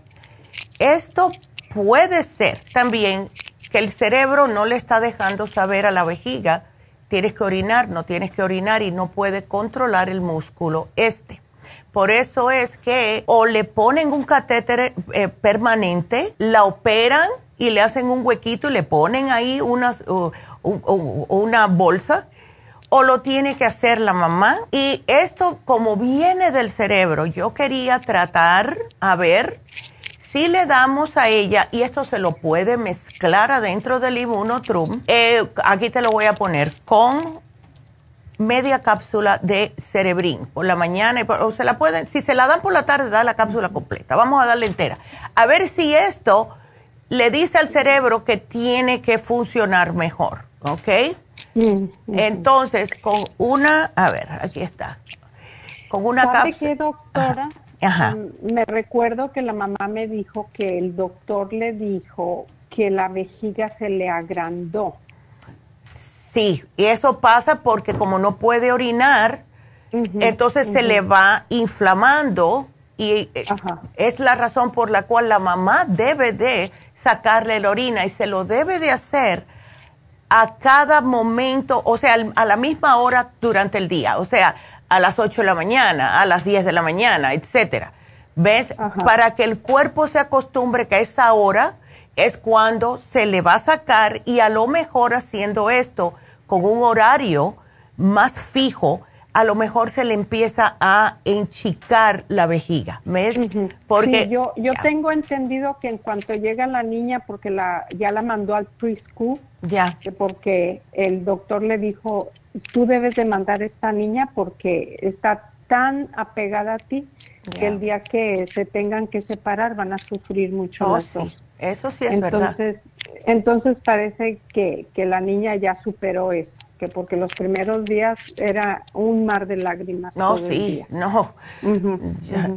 esto puede ser también que el cerebro no le está dejando saber a la vejiga, tienes que orinar, no tienes que orinar y no puede controlar el músculo este. Por eso es que o le ponen un catéter eh, permanente, la operan y le hacen un huequito y le ponen ahí una, una bolsa, o lo tiene que hacer la mamá. Y esto, como viene del cerebro, yo quería tratar, a ver, si le damos a ella, y esto se lo puede mezclar adentro del Immunotrum, eh, aquí te lo voy a poner con media cápsula de cerebrín por la mañana, o se la pueden, si se la dan por la tarde, da la cápsula completa. Vamos a darle entera. A ver si esto le dice al cerebro que tiene que funcionar mejor, ¿ok? Mm, Entonces, con una, a ver, aquí está, con una cápsula. doctora? Mm, me recuerdo que la mamá me dijo que el doctor le dijo que la vejiga se le agrandó. Sí, y eso pasa porque como no puede orinar, entonces se le va inflamando y eh, es la razón por la cual la mamá debe de sacarle la orina y se lo debe de hacer a cada momento, o sea, a la misma hora durante el día. O sea, a las 8 de la mañana, a las 10 de la mañana, etcétera. ¿Ves? Para que el cuerpo se acostumbre que a esa hora es cuando se le va a sacar y a lo mejor haciendo esto con un horario más fijo, a lo mejor se le empieza a enchicar la vejiga. ¿Ves? Porque yo yo tengo entendido que en cuanto llega la niña porque la ya la mandó al preschool, ya. Porque el doctor le dijo tú debes de mandar a esta niña porque está tan apegada a ti que el día que se tengan que separar van a sufrir mucho. Oh, Eso sí es entonces, verdad. Entonces parece que, que la niña ya superó eso que porque los primeros días era un mar de lágrimas. No, sí, no.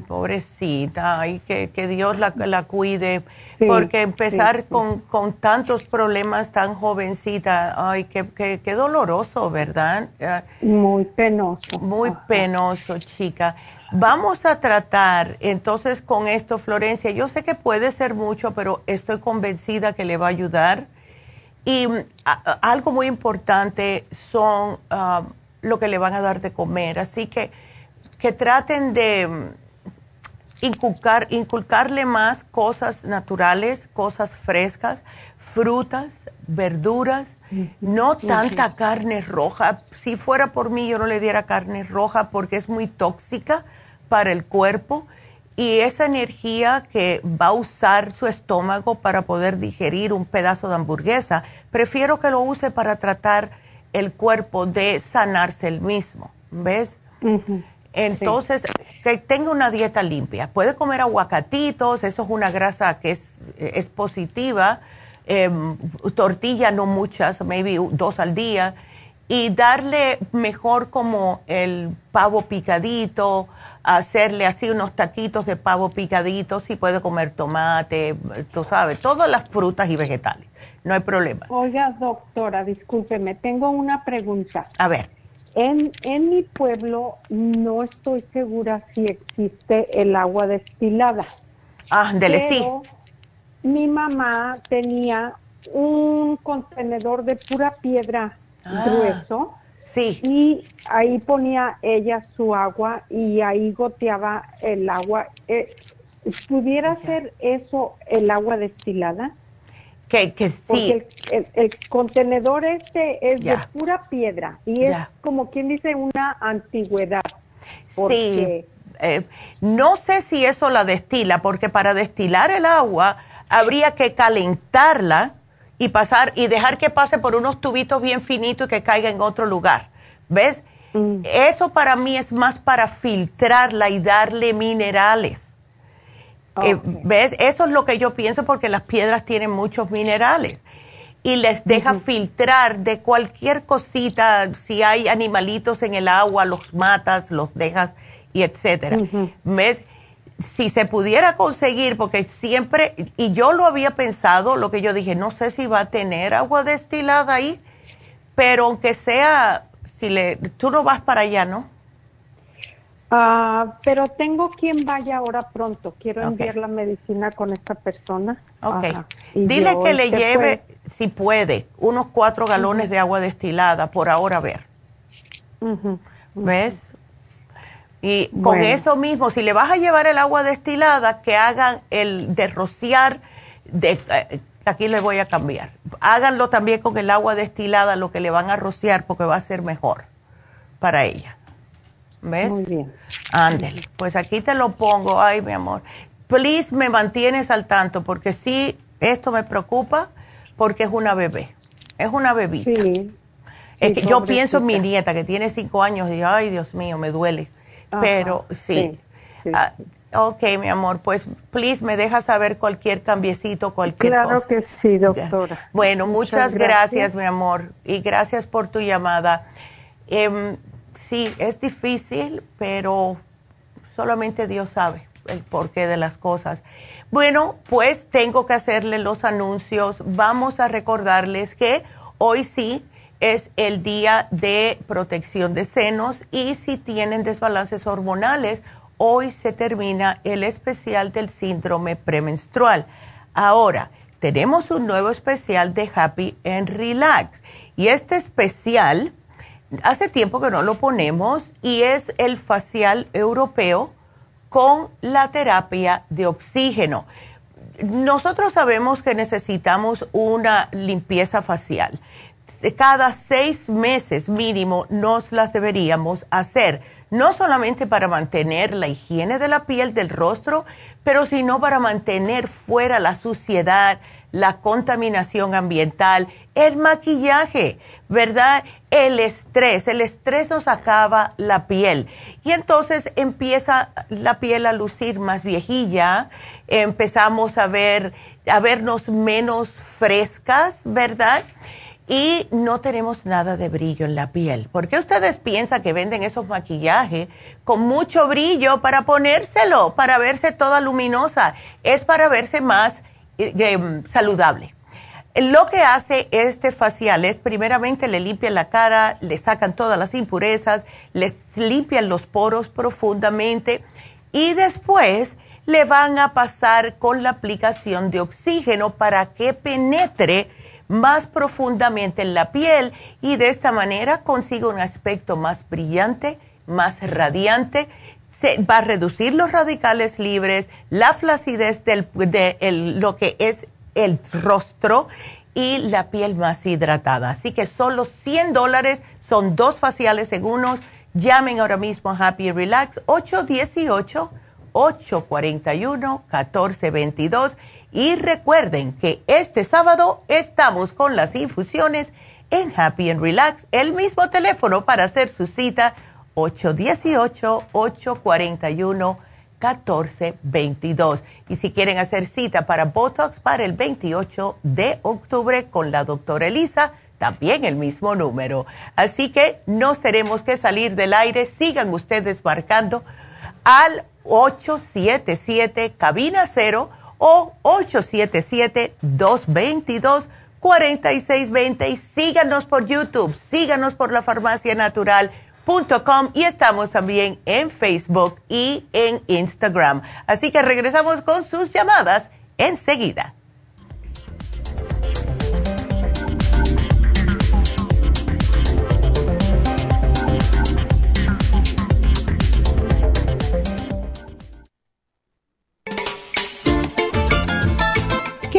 Pobrecita, ay, que, que Dios la, la cuide, porque empezar con, con, tantos problemas tan jovencita, ay, qué, qué, doloroso, ¿verdad? Muy penoso. Muy penoso, chica. Vamos a tratar entonces con esto, Florencia. Yo sé que puede ser mucho, pero estoy convencida que le va a ayudar y mm, algo muy importante son ah, lo que le van a dar de comer. Así que que traten de mm, inculcar, inculcarle más cosas naturales, cosas frescas, frutas, verduras, no tanta carne roja. Si fuera por mí, yo no le diera carne roja porque es muy tóxica para el cuerpo y esa energía que va a usar su estómago para poder digerir un pedazo de hamburguesa, prefiero que lo use para tratar el cuerpo de sanarse el mismo, ¿ves? Entonces, que tenga una dieta limpia. Puede comer aguacatitos, eso es una grasa que es, es positiva, em, tortilla no muchas, maybe dos al día, y darle mejor como el pavo picadito, hacerle así unos taquitos de pavo picaditos y puede comer tomate, tú sabes, todas las frutas y vegetales. No hay problema. Oiga, doctora, discúlpeme, tengo una pregunta. A ver. En, en mi pueblo no estoy segura si existe el agua destilada. Ah, dele sí. Mi mamá tenía un contenedor de pura piedra ah, grueso Sí. Y ahí ponía ella su agua y ahí goteaba el agua. Eh, ¿Pudiera ser eso el agua destilada? Que, que sí. el, el, contenedor este es de pura piedra y es como quien dice una antigüedad. Sí. Eh, no sé si eso la destila, porque para destilar el agua habría que calentarla y pasar y dejar que pase por unos tubitos bien finitos y que caiga en otro lugar. ¿Ves? Mm. Eso para mí es más para filtrarla y darle minerales. Eh, ¿Ves? Eso es lo que yo pienso porque las piedras tienen muchos minerales y les deja filtrar de cualquier cosita, si hay animalitos en el agua, los matas, los dejas y etcétera. ¿Ves? Si se pudiera conseguir, porque siempre, y yo lo había pensado, lo que yo dije, no sé si va a tener agua destilada ahí, pero aunque sea, si le, tú no vas para allá, ¿no? Ah, pero tengo quien vaya ahora pronto. Quiero enviar la medicina con esta persona. Ok. Dile que le lleve, si puede, unos cuatro galones de agua destilada por ahora a ver. ¿Ves? Y con eso mismo, si le vas a llevar el agua destilada, que hagan el de rociar, de, eh, aquí le voy a cambiar. Háganlo también con el agua destilada, lo que le van a rociar, porque va a ser mejor para ella. ¿Ves? Muy bien. Ándele. Pues aquí te lo pongo. Ay, mi amor. Please me mantienes al tanto porque sí, esto me preocupa porque es una bebé. Es una bebita. Sí. Es que yo pienso en mi nieta que tiene cinco años y ay, Dios mío, me duele. Pero sí. Ah, ok, mi amor, pues please me deja saber cualquier cambiecito, cualquier cosa. Claro que sí, doctora. Bueno, muchas, gracias. mi amor, y gracias por tu llamada. Eh, sí, es difícil, pero solamente Dios sabe el porqué de las cosas. Bueno, pues tengo que hacerle los anuncios. Vamos a recordarles que hoy sí es el día de protección de senos y si tienen desbalances hormonales, hoy se termina el especial del síndrome premenstrual. Ahora, tenemos un nuevo especial de Happy and Relax y este especial hace tiempo que no lo ponemos y es el facial europeo con la terapia de oxígeno. Nosotros sabemos que necesitamos una limpieza facial. Cada seis meses mínimo nos las deberíamos hacer, no solamente para mantener la higiene de la piel, del rostro, pero sino para mantener fuera la suciedad, la contaminación ambiental, el maquillaje, ¿verdad? El estrés, el estrés nos acaba la piel y entonces empieza la piel a lucir más viejilla, empezamos a ver, a vernos menos frescas, ¿verdad? Y no tenemos nada de brillo en la piel. ¿Por qué ustedes piensan que venden esos maquillajes con mucho brillo para ponérselo, para verse toda luminosa? Es para verse más eh, eh, saludable. Lo que hace este facial es primeramente le limpian la cara, le sacan todas las impurezas, les limpian los poros profundamente y después le van a pasar con la aplicación de oxígeno para que penetre más profundamente en la piel y de esta manera consiga un aspecto más brillante, más radiante. Se, va a reducir los radicales libres, la flacidez del, de lo que es el rostro y la piel más hidratada. Así que solo 100 dólares, son dos faciales en. Llamen ahora mismo a Happy Relax 818-841-1422 y recuerden que este sábado estamos con las infusiones en Happy and Relax, el mismo teléfono para hacer su cita 818-841-1422. 1422. Y si quieren hacer cita para Botox para el 28 de octubre con la doctora Elisa, también el mismo número. Así que no tenemos que salir del aire. Sigan ustedes marcando al 877 cabina 0 o 877-222-4620 y síganos por YouTube, síganos por la farmacia natural y estamos también en Facebook y en Instagram. Así que regresamos con sus llamadas enseguida.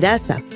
telomerasa.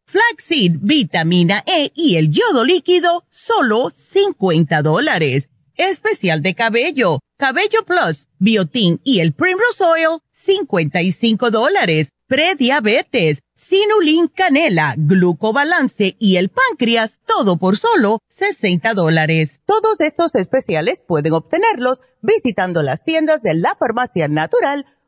flaxseed, vitamina E y el yodo líquido, solo 50 dólares especial de cabello, Cabello Plus, Biotin y el Primrose Oil, 55 dólares. Prediabetes, Sinulin Canela, Glucobalance y el páncreas, todo por solo 60 dólares. Todos estos especiales pueden obtenerlos visitando las tiendas de la Farmacia Natural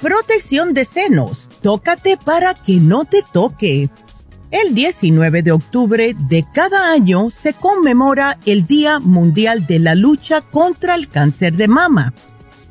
Protección de senos. Tócate para que no te toque. El 19 de octubre de cada año se conmemora el Día Mundial de la Lucha contra el Cáncer de Mama.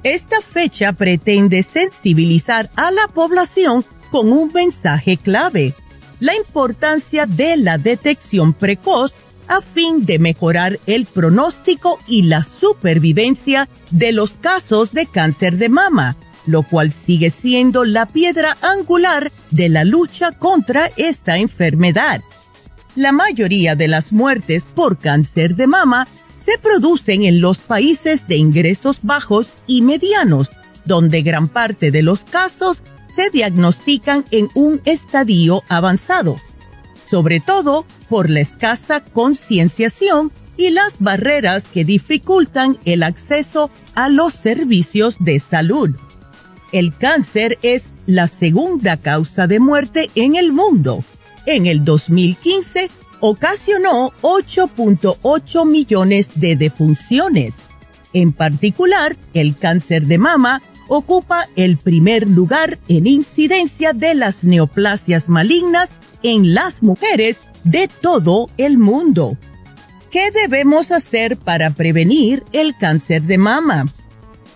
Esta fecha pretende sensibilizar a la población con un mensaje clave, la importancia de la detección precoz a fin de mejorar el pronóstico y la supervivencia de los casos de cáncer de mama lo cual sigue siendo la piedra angular de la lucha contra esta enfermedad. La mayoría de las muertes por cáncer de mama se producen en los países de ingresos bajos y medianos, donde gran parte de los casos se diagnostican en un estadio avanzado, sobre todo por la escasa concienciación y las barreras que dificultan el acceso a los servicios de salud. El cáncer es la segunda causa de muerte en el mundo. En el 2015 ocasionó 8.8 millones de defunciones. En particular, el cáncer de mama ocupa el primer lugar en incidencia de las neoplasias malignas en las mujeres de todo el mundo. ¿Qué debemos hacer para prevenir el cáncer de mama?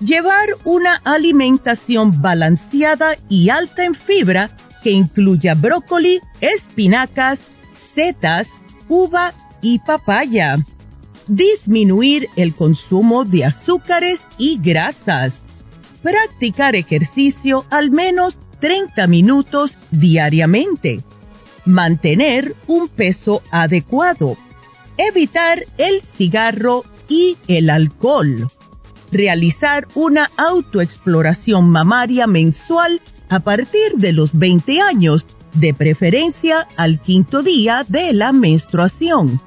Llevar una alimentación balanceada y alta en fibra que incluya brócoli, espinacas, setas, uva y papaya. Disminuir el consumo de azúcares y grasas. Practicar ejercicio al menos 30 minutos diariamente. Mantener un peso adecuado. Evitar el cigarro y el alcohol realizar una autoexploración mamaria mensual a partir de los 20 años, de preferencia al quinto día de la menstruación.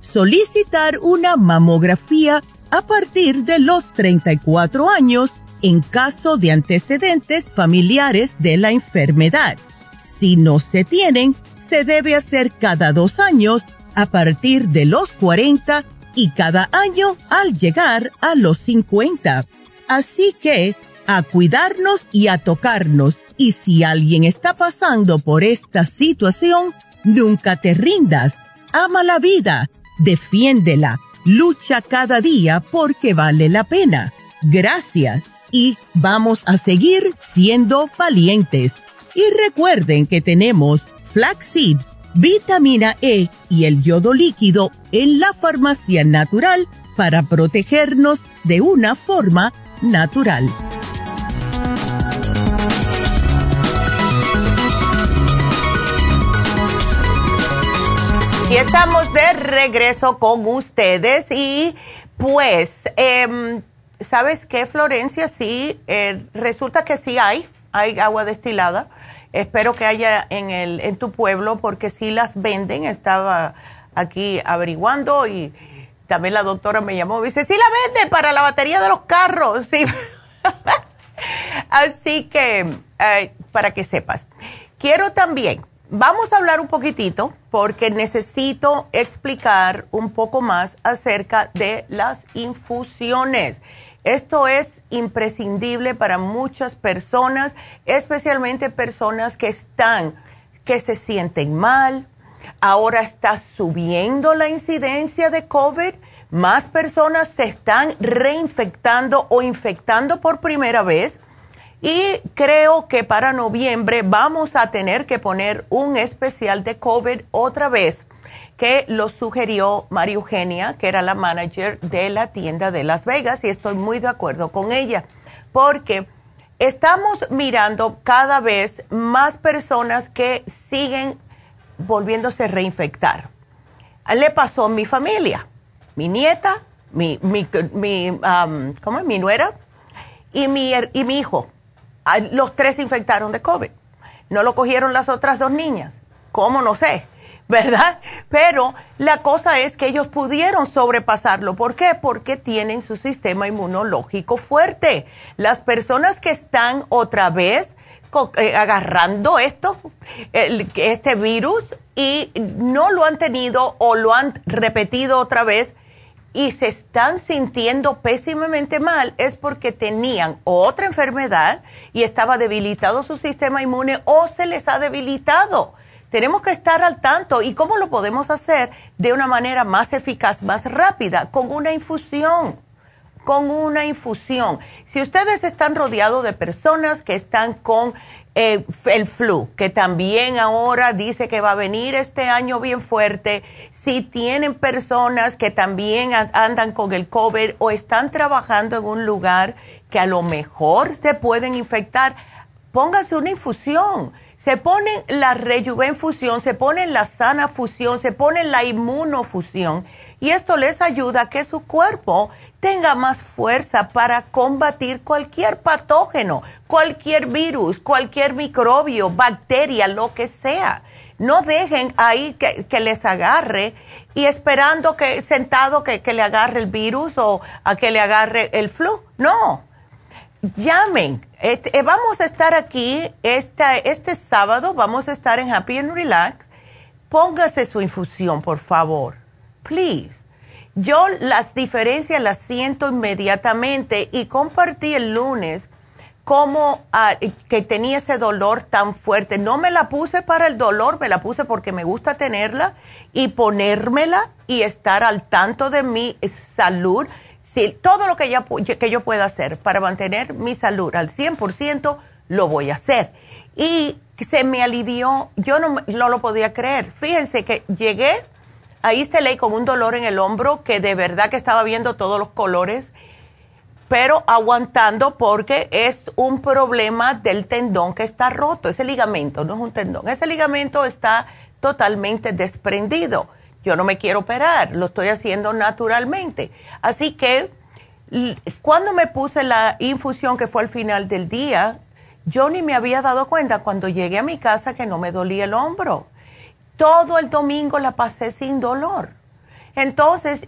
Solicitar una mamografía a partir de los 34 años en caso de antecedentes familiares de la enfermedad. Si no se tienen, se debe hacer cada dos años a partir de los 40 y cada año al llegar a los 50. Así que a cuidarnos y a tocarnos. Y si alguien está pasando por esta situación, nunca te rindas. Ama la vida, defiéndela, lucha cada día porque vale la pena. Gracias y vamos a seguir siendo valientes. Y recuerden que tenemos flaxseed, vitamina E y el yodo líquido en la farmacia natural para protegernos de una forma natural. Y estamos de regreso con ustedes y pues, eh, ¿sabes qué, Florencia? Sí, eh, resulta que sí hay, hay agua destilada. Espero que haya en, el, en tu pueblo porque sí las venden. Estaba aquí averiguando y también la doctora me llamó y dice, sí la venden para la batería de los carros. Sí. Así que, eh, para que sepas. Quiero también vamos a hablar un poquitito porque necesito explicar un poco más acerca de las infusiones. Esto es imprescindible para muchas personas, especialmente personas que están, que se sienten mal. Ahora está subiendo la incidencia de COVID. Más personas se están reinfectando o infectando por primera vez y creo que para noviembre vamos a tener que poner un especial de COVID otra vez, que lo sugirió María Eugenia, que era la manager de la tienda de Las Vegas, y estoy muy de acuerdo con ella, porque estamos mirando cada vez más personas que siguen volviéndose a reinfectar. Le pasó a mi familia, mi nieta, mi, mi, mi, ¿cómo es? mi nuera y mi, y mi hijo los tres se infectaron de COVID. No lo cogieron las otras dos niñas. ¿Cómo? No sé, ¿verdad? Pero la cosa es que ellos pudieron sobrepasarlo. ¿Por qué? Porque tienen su sistema inmunológico fuerte. Las personas que están otra vez eh, agarrando esto, este virus, y no lo han tenido o lo han repetido otra vez, y se están sintiendo pésimamente mal es porque tenían otra enfermedad y estaba debilitado su sistema inmune o se les ha debilitado. Tenemos que estar al tanto. Y cómo lo podemos hacer de una manera más eficaz, más rápida, con una infusión con una infusión. Si ustedes están rodeados de personas que están con eh, el flu, que también ahora dice que va a venir este año bien fuerte, si tienen personas que también andan con el COVID o están trabajando en un lugar que a lo mejor se pueden infectar, pónganse una infusión se ponen la rejuvenfusión, se ponen la sana fusión, se ponen la inmunofusión y esto les ayuda a que su cuerpo tenga más fuerza para combatir cualquier patógeno, cualquier virus, cualquier microbio, bacteria, lo que sea. No dejen ahí que, les agarre y esperando que sentado que, que le agarre el virus o a que le agarre el flu. No llamen. Este, eh, vamos a estar aquí este, este sábado, vamos a estar en Happy and Relax. Póngase su infusión, por favor. Please. Yo las diferencias las siento inmediatamente y compartí el lunes cómo ah, que tenía ese dolor tan fuerte. No me la puse para el dolor, me la puse porque me gusta tenerla y ponérmela y estar al tanto de mi salud si todo lo que, ya, que yo pueda hacer para mantener mi salud al 100%, lo voy a hacer. Y se me alivió, yo no, no lo podía creer. Fíjense que llegué ahí se leí con un dolor en el hombro que de verdad que estaba viendo todos los colores, pero aguantando porque es un problema del tendón que está roto. Ese ligamento no es un tendón, ese ligamento está totalmente desprendido yo no me quiero operar, lo estoy haciendo naturalmente. Así que cuando me puse la infusión que fue al final del día, yo ni me había dado cuenta cuando llegué a mi casa que no me dolía el hombro. Todo el domingo la pasé sin dolor. Entonces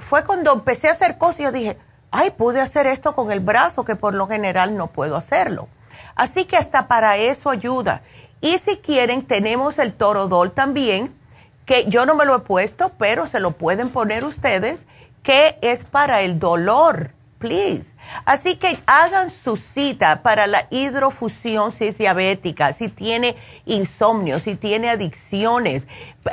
fue cuando empecé a hacer cosas y yo dije, ay, pude hacer esto con el brazo que por lo general no puedo hacerlo. Así que hasta para eso ayuda. Y si quieren, tenemos el torodol también que yo no me lo he puesto, pero se lo pueden poner ustedes, que es para el dolor please. Así que hagan su cita para la hidrofusión si es diabética, si tiene insomnio, si tiene adicciones,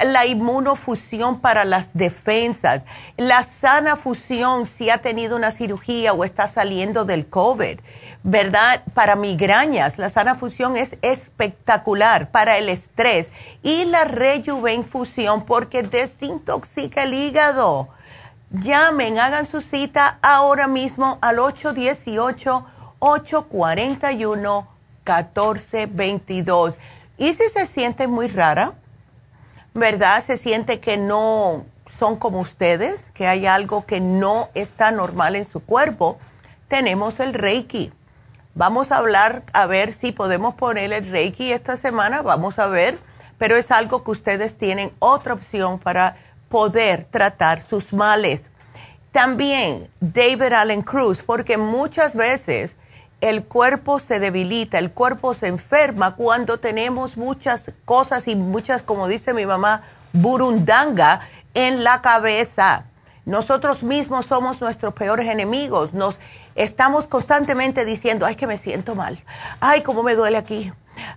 la inmunofusión para las defensas, la sana fusión si ha tenido una cirugía o está saliendo del COVID. ¿Verdad? Para migrañas, la sana fusión es espectacular para el estrés y la rejuvenfusión porque desintoxica el hígado Llamen, hagan su cita ahora mismo al 818-841-1422. Y si se siente muy rara, ¿verdad? Se siente que no son como ustedes, que hay algo que no está normal en su cuerpo, tenemos el Reiki. Vamos a hablar a ver si podemos poner el Reiki esta semana, vamos a ver, pero es algo que ustedes tienen otra opción para poder tratar sus males. También David Allen Cruz, porque muchas veces el cuerpo se debilita, el cuerpo se enferma cuando tenemos muchas cosas y muchas, como dice mi mamá, burundanga en la cabeza. Nosotros mismos somos nuestros peores enemigos. Nos estamos constantemente diciendo, ay, que me siento mal. Ay, cómo me duele aquí.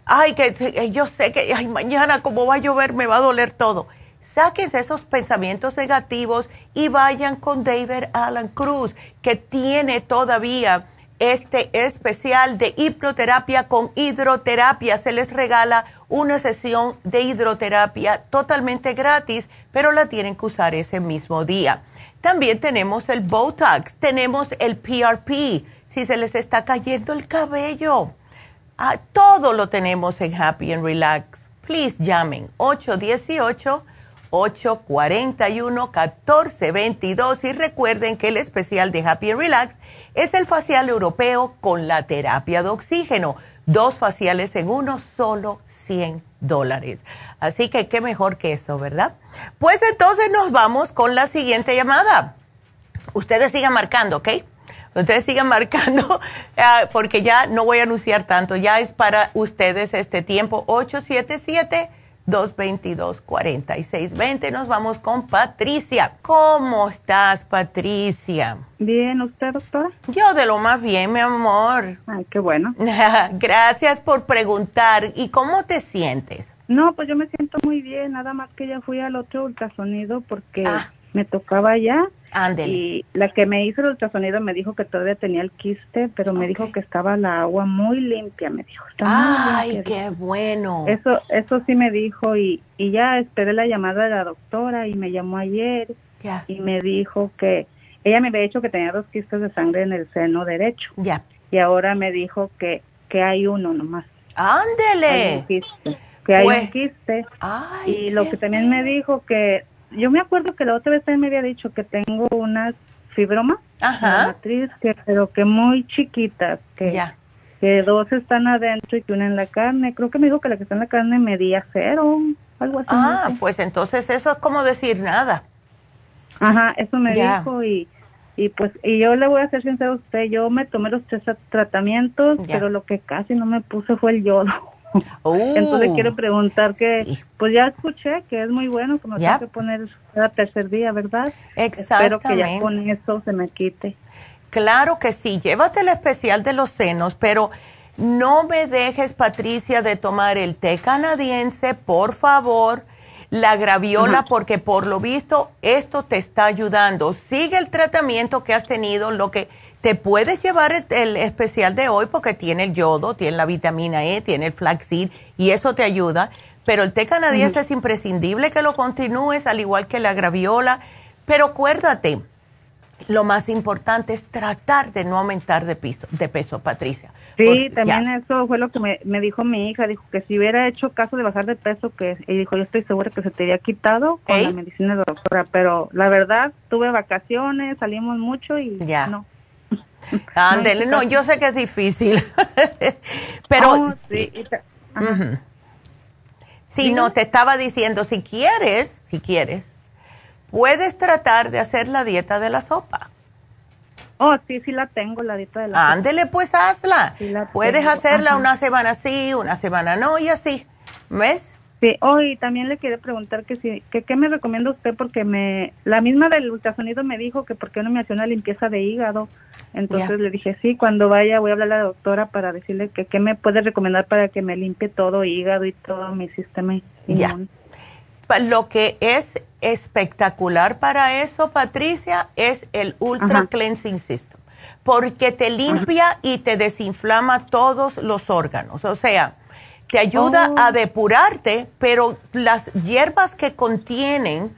Ay, que yo sé que ay, mañana como va a llover me va a doler todo. Sáquense esos pensamientos negativos y vayan con David Alan Cruz, que tiene todavía este especial de hipnoterapia con hidroterapia. Se les regala una sesión de hidroterapia totalmente gratis, pero la tienen que usar ese mismo día. También tenemos el Botox, tenemos el PRP, si se les está cayendo el cabello. Ah, todo lo tenemos en Happy and Relax. Please llamen 818 841-1422 y recuerden que el especial de Happy Relax es el facial europeo con la terapia de oxígeno. Dos faciales en uno, solo 100 dólares. Así que qué mejor que eso, ¿verdad? Pues entonces nos vamos con la siguiente llamada. Ustedes sigan marcando, ¿ok? Ustedes sigan marcando ah, porque ya no voy a anunciar tanto, ya es para ustedes este tiempo 877 222-4620. Nos vamos con Patricia. ¿Cómo estás, Patricia? Bien, ¿usted, doctora? Yo de lo más bien, mi amor. Ay, qué bueno. Gracias por preguntar. ¿Y cómo te sientes? No, pues yo me siento muy bien. Nada más que ya fui al otro ultrasonido porque ah. Me tocaba ya y la que me hizo el ultrasonido me dijo que todavía tenía el quiste, pero me dijo que estaba la agua muy limpia, me dijo. Ay, qué bueno. Eso eso sí me dijo y, y ya esperé la llamada de la doctora y me llamó ayer y me dijo que ella me había dicho que tenía dos quistes de sangre en el seno derecho. Ya. Y ahora me dijo que, que hay uno nomás. Ándele. que hay un pues, quiste. y lo que también me dijo que yo me acuerdo que la otra vez también me había dicho que tengo unas fibromas Ajá. matriz, que, pero que muy chiquitas, que, que dos están adentro y que una en la carne. Creo que me dijo que la que está en la carne medía cero, algo así. Ah, pues entonces eso es como decir nada. Ajá, eso me dijo y, y pues, y yo le voy a ser sincero a usted, yo me tomé los tres tratamientos, pero lo que casi no me puse fue el yodo. Entonces quiero oh. preguntar que, pues ya escuché que es muy bueno, como tengo que poner cada tercer día, ¿verdad? Espero que ya con eso se me quite. Claro que sí, llévate el especial de los senos, pero no me dejes, Patricia, de tomar el té canadiense, por favor, la graviola, porque por lo visto esto te está ayudando. Sigue el tratamiento que has tenido, lo que te puedes llevar el, especial de hoy porque tiene el yodo, tiene la vitamina E, tiene el flaxseed y eso te ayuda. Pero el té canadiense es imprescindible que lo continúes, al igual que la graviola. Pero acuérdate, lo más importante es tratar de no aumentar de, piso, de peso, Patricia. Sí, también eso fue lo que me, dijo mi hija, dijo que si hubiera hecho caso de bajar de peso, que y dijo, yo estoy segura que se te había quitado con la medicina de doctora, pero la verdad, tuve vacaciones, salimos mucho y ya. no. Ándele, no, yo sé que es difícil, pero oh, sí. Si no, te estaba diciendo, si quieres, si quieres, puedes tratar de hacer la dieta de la sopa. Oh, sí, sí la tengo, la dieta de la Ándele, pues hazla. puedes hacerla una semana sí, una semana no y así. ¿Ves? Sí, hoy también le quería preguntar que si, que qué me recomienda usted porque me, la misma del ultrasonido me dijo que por qué no me hacía una limpieza de hígado. Entonces le dije, sí, cuando vaya voy a hablar a la doctora para decirle que qué me puede recomendar para que me limpie todo hígado y todo mi sistema inmune. Lo que es espectacular para eso, Patricia, es el Ultra Cleansing System, porque te limpia y te desinflama todos los órganos. O sea, te ayuda a oh. depurarte, pero las hierbas que contienen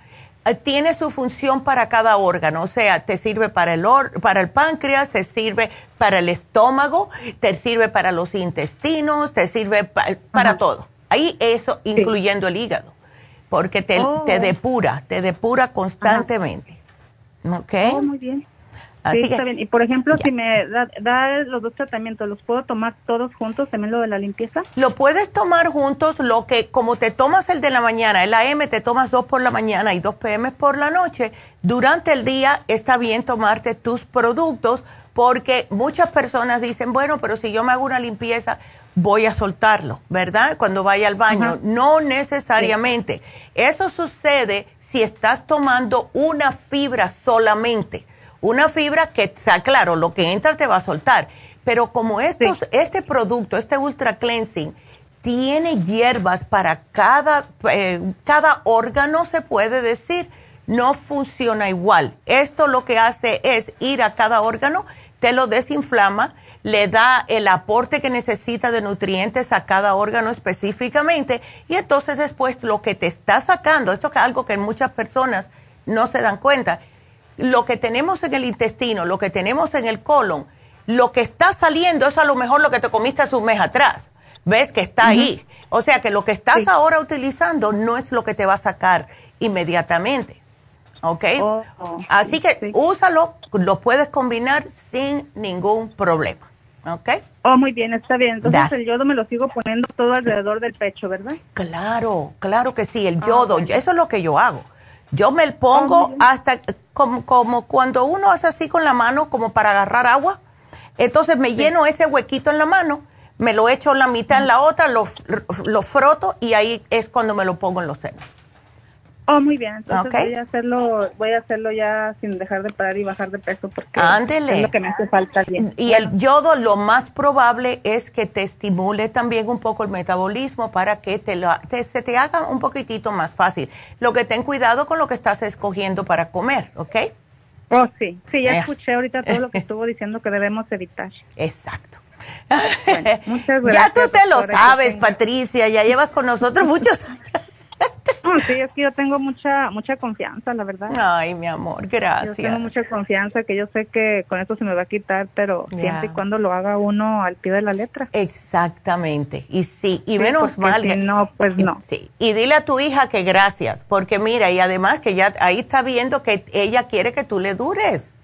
eh, tiene su función para cada órgano, o sea, te sirve para el, para el páncreas, te sirve para el estómago, te sirve para los intestinos, te sirve para todo. Ahí eso, incluyendo el hígado, porque te, te oh. depura, te depura constantemente. ¿Ok? Oh, muy bien sí, está bien. Y por ejemplo, si me da, los dos tratamientos, ¿los puedo tomar todos juntos, también lo de la limpieza? Lo puedes tomar juntos, lo que como te tomas el de la mañana, el AM te tomas dos por la mañana y dos PM por la noche, durante el día está bien tomarte tus productos porque muchas personas dicen, bueno, pero si yo me hago una limpieza, voy a soltarlo, ¿verdad? Cuando vaya al baño. No necesariamente. Eso sucede si estás tomando una fibra solamente una fibra que, claro, lo que entra te va a soltar. Pero como estos, este producto, este Ultra Cleansing, tiene hierbas para cada, eh, cada órgano, se puede decir, no funciona igual. Esto lo que hace es ir a cada órgano, te lo desinflama, le da el aporte que necesita de nutrientes a cada órgano específicamente y entonces después lo que te está sacando, esto es algo que muchas personas no se dan cuenta, lo que tenemos en el intestino, lo que tenemos en el colon, lo que está saliendo es a lo mejor lo que te comiste hace un mes atrás. ¿Ves que está ahí? O sea que lo que estás ahora utilizando no es lo que te va a sacar inmediatamente. ¿Ok? Oh, oh, Así que úsalo, lo puedes combinar sin ningún problema. ¿Ok? Oh, muy bien, está bien. Entonces el yodo me lo sigo poniendo todo alrededor del pecho, ¿verdad? Claro, claro que sí, el ah, yodo, eso es lo que yo hago. Yo me pongo oh, hasta como, como cuando uno hace así con la mano, como para agarrar agua. Entonces me lleno ese huequito en la mano, me lo echo la mitad en la otra, lo, lo froto y ahí es cuando me lo pongo en los senos. Oh, muy bien. Entonces voy a hacerlo, voy a hacerlo ya sin dejar de parar y bajar de peso porque es lo que me hace falta bien. Y el yodo lo más probable es que te estimule también un poco el metabolismo para que te, lo, se te haga un poquitito más fácil. Lo que ten cuidado con lo que estás escogiendo para comer, ¿ok? Oh, sí. Sí, ya escuché ahorita todo lo que estuvo diciendo que debemos evitar. Exacto. muchas gracias. Ya tú te lo sabes, Patricia, ya llevas con nosotros muchos años. Sí, es que yo tengo mucha mucha confianza, la verdad. Ay, mi amor, gracias. Yo tengo mucha confianza que yo sé que con esto se me va a quitar, pero siempre y cuando lo haga uno al pie de la letra. Exactamente. Y sí, y menos mal. Si no, pues no. Sí. Y dile a tu hija que gracias, porque mira, y además que ya ahí está viendo que ella quiere que tú le dures.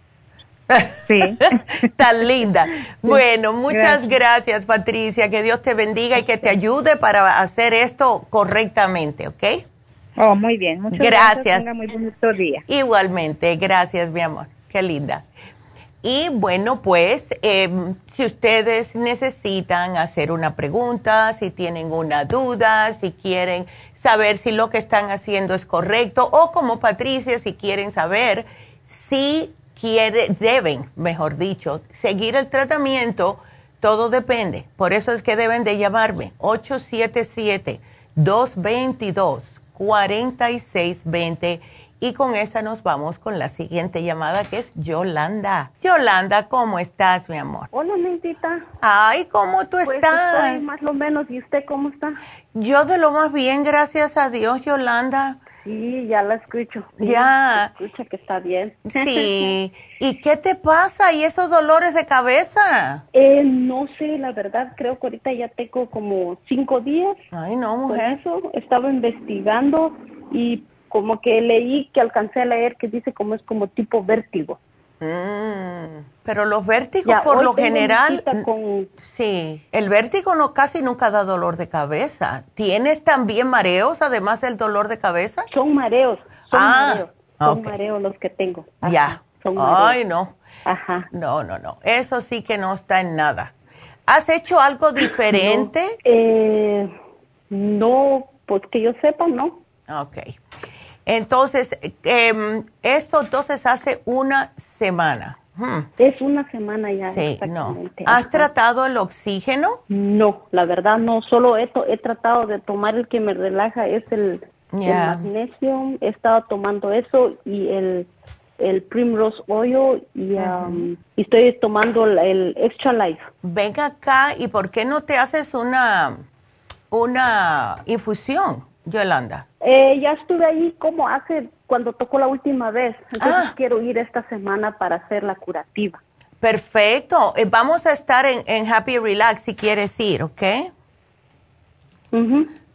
Sí. Tan linda. Bueno, muchas gracias. Patricia. Que Dios te bendiga y que te ayude para hacer esto correctamente, ¿ok? Oh, muy bien. Muchas gracias. gracias. muy bonito día. Igualmente. Gracias, mi amor. Qué linda. Y bueno, pues em, si ustedes necesitan hacer una pregunta, si tienen una duda, si quieren saber si lo que están haciendo es correcto o como Patricia, si quieren saber si quiere, deben, mejor dicho, seguir el tratamiento, todo depende. Por eso es que deben de llamarme 877-222-4620 y con esa nos vamos con la siguiente llamada que es Yolanda. Yolanda, ¿cómo estás, mi amor? Hola, Neidita. Ay, ¿cómo tú pues estás? Estoy más o menos. ¿Y usted cómo está? Yo de lo más bien, gracias a Dios, Yolanda. Sí, ya la escucho. ya. Escucha que está bien. Sí. ¿Y qué te pasa? ¿Y esos dolores de cabeza? Eh, no sé, la verdad, creo que ahorita ya tengo como cinco días. Ay, no, mujer. Por eso estaba investigando y como que leí que alcancé a leer que dice como es como tipo vértigo. Mm, pero los vértigos por lo general, sí, el vértigo no casi nunca da dolor de cabeza. ¿Tienes también mareos además del dolor de cabeza? Son mareos, son ah, mareos, son mareos los que tengo. ya. Ay, no. Ajá. No, no, no. Eso sí que no está en nada. ¿Has hecho algo diferente? eh, no pues que yo sepa, no. Ok. Entonces, em, esto entonces hace una semana. Hmm. Es una semana ya. Sí, no. ¿Has tratado el oxígeno? No, la verdad no. Solo he, he tratado de tomar el que me relaja, es el, magnesio. He estado tomando eso y el, el Primrose Oil y, um, y estoy tomando el, Extra Life. Venga acá y ¿por qué no te haces una, una infusión, Yolanda? Eh, ya estuve ahí como hace cuando tocó la última vez. Entonces ah. quiero ir esta semana para hacer la curativa. Perfecto. Eh, vamos a estar en, Happy Relax si quieres ir, ¿ok?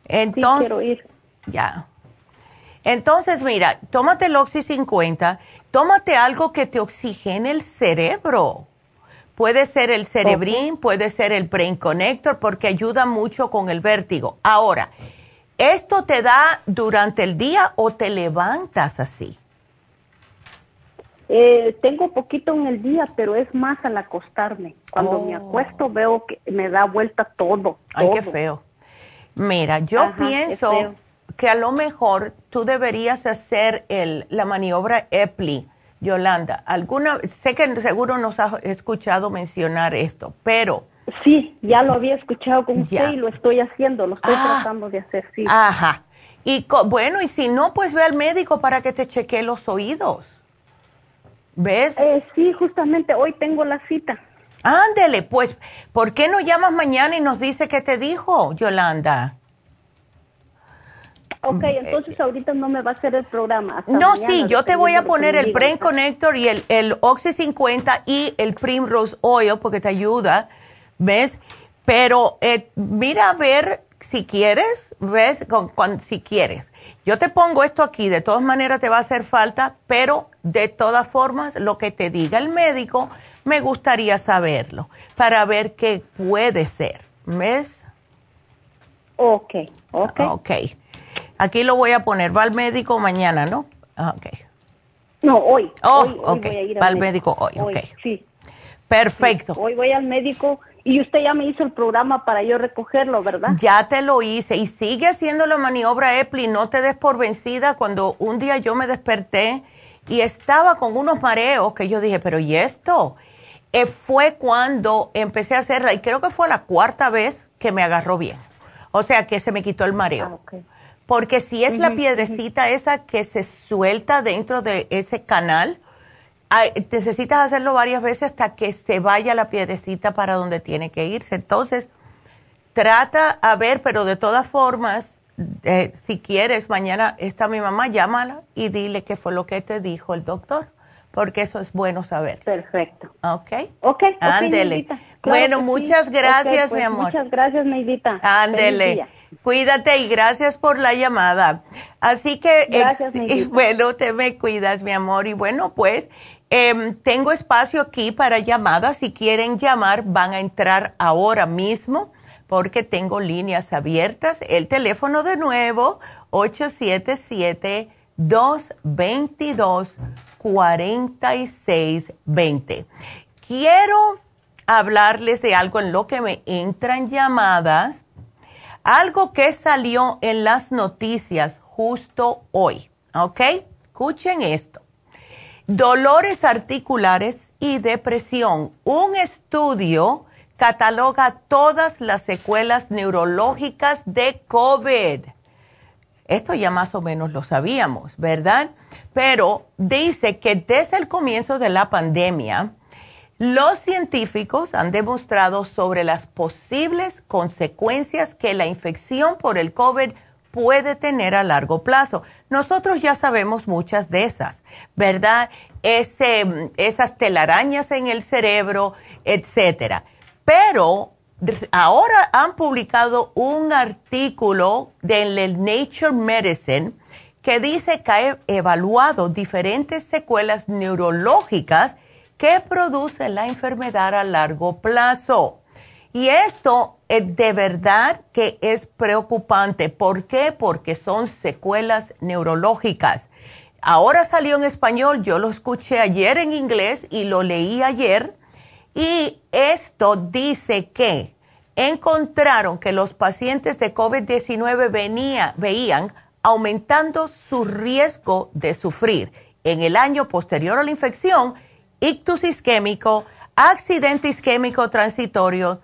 Entonces, quiero ir. Ya. Entonces, mira, tómate el Oxy 50, tómate algo que te oxigene el cerebro. Puede ser el cerebrín, puede ser el Brain Connector, porque ayuda mucho con el vértigo. Ahora, ¿Esto te da durante el día o te levantas así? Eh, tengo poquito en el día, pero es más al acostarme. Cuando me oh. acuesto veo que me da vuelta todo. Ay, qué feo. Mira, yo pienso que a lo mejor tú deberías hacer el, la maniobra EPLI, Yolanda. Alguna, sé que seguro nos has escuchado mencionar esto, pero Sí, ya lo había escuchado con usted y lo estoy haciendo, lo estoy ah. tratando de hacer, sí. Ajá. Y bueno, y si no, pues ve al médico para que te chequee los oídos. ¿Ves? Eh, sí, justamente hoy tengo la cita. Ándele, pues, ¿por qué no llamas mañana y nos dice qué te dijo, Yolanda? Ok, eh, entonces ahorita no me va a hacer el programa. no, sí, yo te voy a poner el Brain Connector y el, el Oxy 50 y el Primrose Oil porque te ayuda ¿ves? Pero eh, mira a ver si quieres, ¿ves? Con, si quieres. Yo te pongo esto aquí, de todas maneras te va a hacer falta, pero de todas formas, lo que te diga el médico, me gustaría saberlo, para ver qué puede ser, ¿ves? Ok, ok. Ok. Aquí lo voy a poner, va al médico mañana, ¿no? Ah, ok. No, hoy. Oh, ok. va al médico hoy, hoy, ok. Sí. Perfecto. Hoy voy al médico y usted ya me hizo el programa para yo recogerlo, ¿verdad? Ya te lo hice y sigue haciendo la maniobra EPLI, no te des por vencida. Cuando un día yo me desperté y estaba con unos mareos que yo dije, pero ¿y esto? Eh, fue cuando empecé a hacerla y creo que fue la cuarta vez que me agarró bien. O sea, que se me quitó el mareo. Ah, Porque si es la piedrecita esa que se suelta dentro de ese canal, necesitas hacerlo varias veces hasta que se vaya la piedrecita para donde tiene que irse. Entonces, trata a ver, pero de todas formas, eh, si quieres, mañana está mi mamá, llámala y dile qué fue lo que te dijo el doctor, porque eso es bueno saber. Perfecto. ¿Ok? Ok. Ándele. bueno, muchas gracias, mi pues, amor. Muchas gracias, Neidita. Ándele. Cuídate y gracias por la llamada. Así que, gracias, bueno, te me cuidas, mi amor. Y bueno, pues Em, tengo espacio aquí para llamadas. Si quieren llamar, van a entrar ahora mismo porque tengo líneas abiertas. El teléfono de nuevo, 877-222-4620. Quiero hablarles de algo en lo que me entran llamadas. Algo que salió en las noticias justo hoy. ¿Ok? Escuchen esto dolores articulares y depresión. Un estudio cataloga todas las secuelas neurológicas de COVID. Esto ya más o menos lo sabíamos, ¿verdad? Pero dice que desde el comienzo de la pandemia, los científicos han demostrado sobre las posibles consecuencias que la infección por el COVID puede tener a largo plazo. Nosotros ya sabemos muchas de esas, ¿verdad? Ese, esas telarañas en el cerebro, etcétera. Pero ahora han publicado un artículo del Nature Medicine que dice que ha evaluado diferentes secuelas neurológicas que producen la enfermedad a largo plazo. Y esto eh, de verdad que es preocupante. ¿Por qué? Porque son secuelas neurológicas. Ahora salió en español, yo lo escuché ayer en inglés y lo leí ayer. Y esto dice que encontraron que los pacientes de COVID-19 veían aumentando su riesgo de sufrir en el año posterior a la infección ictus isquémico, accidente isquémico transitorio,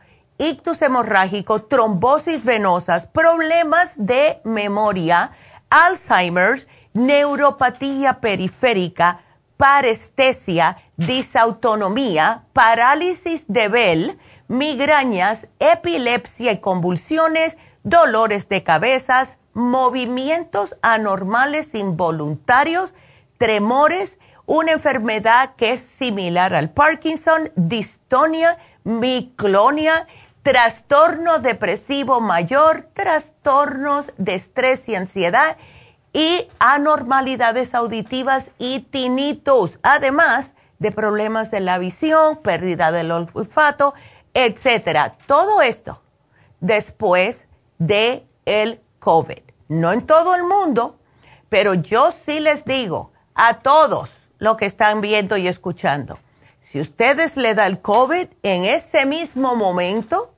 ictus hemorrágico, trombosis venosas, problemas de memoria, Alzheimer's, neuropatía periférica, parestesia, disautonomía, parálisis de Bell, migrañas, epilepsia y convulsiones, dolores de cabezas, movimientos anormales involuntarios, tremores, una enfermedad que es similar al Parkinson, distonia, miclonia, trastorno depresivo mayor, trastornos de estrés y ansiedad y anormalidades auditivas y tinnitus, además de problemas de la visión, pérdida del olfato, etcétera. Todo esto después de el COVID. No en todo el mundo, pero yo sí les digo a todos los que están viendo y escuchando, si ustedes le da el COVID en ese mismo momento,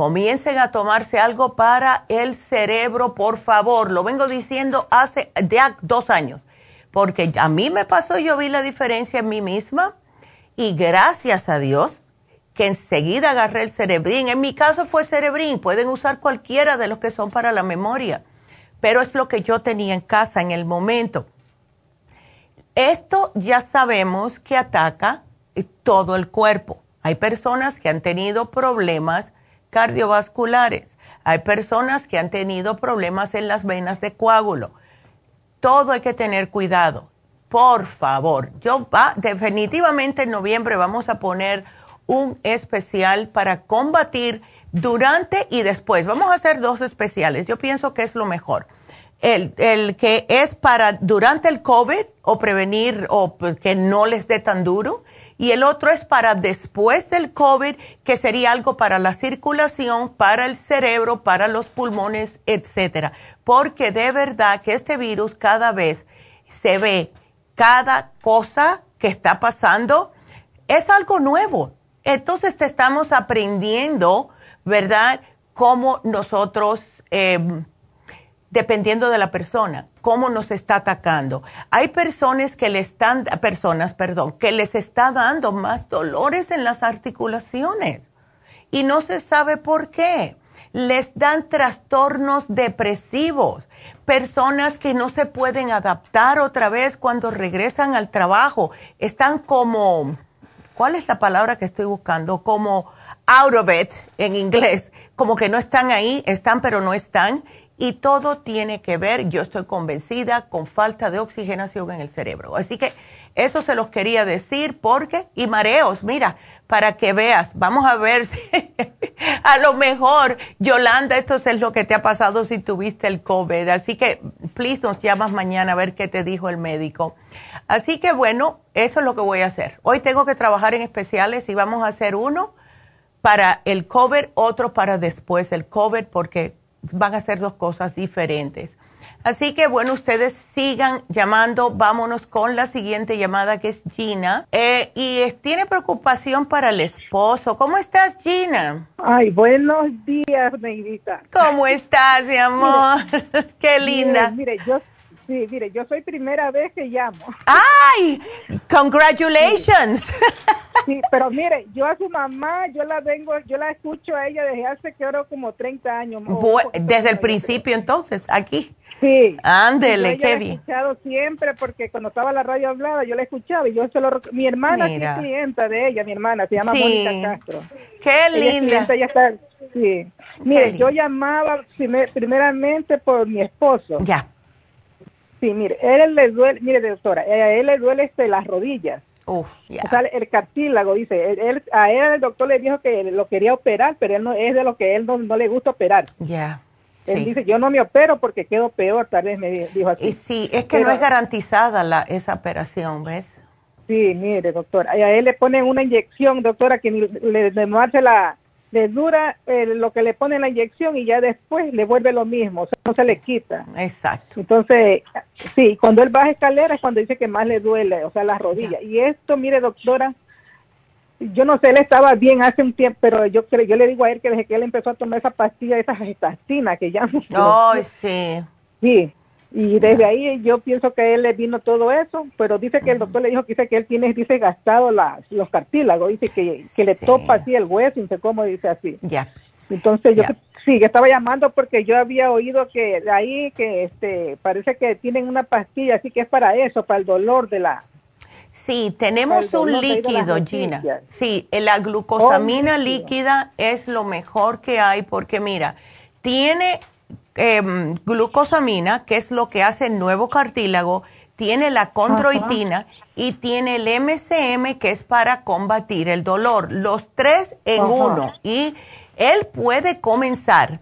comiencen a tomarse algo para el cerebro, por favor. Lo vengo diciendo hace dos años, porque a mí me pasó, yo vi la diferencia en mí misma y gracias a Dios que enseguida agarré el cerebrín. En mi caso fue cerebrín, pueden usar cualquiera de los que son para la memoria, pero es lo que yo tenía en casa en el momento. Esto ya sabemos que ataca todo el cuerpo. Hay personas que han tenido problemas cardiovasculares, hay personas que han tenido problemas en las venas de coágulo. Todo hay que tener cuidado. Por favor, yo va, definitivamente en noviembre vamos a poner un especial para combatir durante y después. Vamos a hacer dos especiales. Yo pienso que es lo mejor el, el, que es para durante el COVID o prevenir o que no les dé tan duro. Y el otro es para después del COVID, que sería algo para la circulación, para el cerebro, para los pulmones, etcétera. Porque de verdad que este virus cada vez se ve, cada cosa que está pasando es algo nuevo. Entonces te estamos aprendiendo, ¿verdad? Cómo nosotros eh, dependiendo de la persona, cómo nos está atacando. Hay personas que le están, personas, perdón, que les está dando más dolores en las articulaciones y no se sabe por qué. Les dan trastornos depresivos, personas que no se pueden adaptar otra vez cuando regresan al trabajo, están como, ¿cuál es la palabra que estoy buscando? Como out of it en inglés, como que no están ahí, están pero no están y todo tiene que ver, yo estoy convencida, con falta de oxigenación en el cerebro. Así que eso se los quería decir porque, y mareos, mira, para que veas, vamos a ver si a lo mejor, Yolanda, esto es lo que te ha pasado si tuviste el COVID. Así que, please, nos llamas mañana a ver qué te dijo el médico. Así que bueno, eso es lo que voy a hacer. Hoy tengo que trabajar en especiales y vamos a hacer uno para el COVID, otro para después del COVID, porque van a ser dos cosas diferentes. Así que bueno, ustedes sigan llamando. Vámonos con la siguiente llamada que es Gina. Eh, y tiene preocupación para el esposo. ¿Cómo estás, Gina? Ay, buenos días, Neidita. ¿Cómo estás, mi amor? Qué linda. Mire, yo Sí, mire, yo soy primera vez que llamo. ¡Ay! ¡Congratulations! Sí, pero mire, yo a su mamá, yo la vengo, yo la escucho a ella desde hace, creo, como 30 años. desde el principio, entonces, aquí. Sí. Ándele, qué bien. Yo la he escuchado siempre porque cuando estaba la radio hablaba, yo la escuchaba y yo se lo... Mi hermana es clienta de ella, mi hermana, se llama Mónica Castro. Qué linda. ella está, sí. Mire, yo llamaba primeramente por mi esposo. Ya Sí, mire, él le duele, mire doctora, a él le duele este, las rodillas. o sea, el cartílago, dice, él, a él el doctor le dijo que lo quería operar, pero él no es de lo que él no, le gusta operar. Ya. Él dice, yo no me opero porque quedo peor, tal vez me dijo así. sí, es que no es garantizada la, esa operación, ¿ves? Sí, mire, doctora, a él le ponen una inyección, doctora, que le, le la, le dura eh, lo que le pone la inyección y ya después le vuelve lo mismo, o sea, no se le quita. Exacto. Entonces, sí, cuando él baja escalera es cuando dice que más le duele, o sea, las rodillas. Y esto, mire, doctora, yo no sé, él estaba bien hace un tiempo, pero yo yo le digo a él que desde que él empezó a tomar esa pastilla, esa gestastina que ya no. sí. Sí, y desde ahí yo pienso que él le vino todo eso, pero dice que el doctor le dijo que dice que él tiene, dice, gastado las, los cartílagos, dice que, que le topa así el hueso, no sé cómo dice así. Ya. Entonces yo sí, que estaba llamando porque yo había oído que de ahí que este parece que tienen una pastilla, así que es para eso, para el dolor de la Sí, tenemos un líquido, Gina. Sí, la glucosamina líquida es lo mejor que hay porque mira, tiene em, glucosamina, que es lo que hace el nuevo cartílago, tiene la condroitina y tiene el MCM, que es para combatir el dolor. Los tres en uno. Y él puede comenzar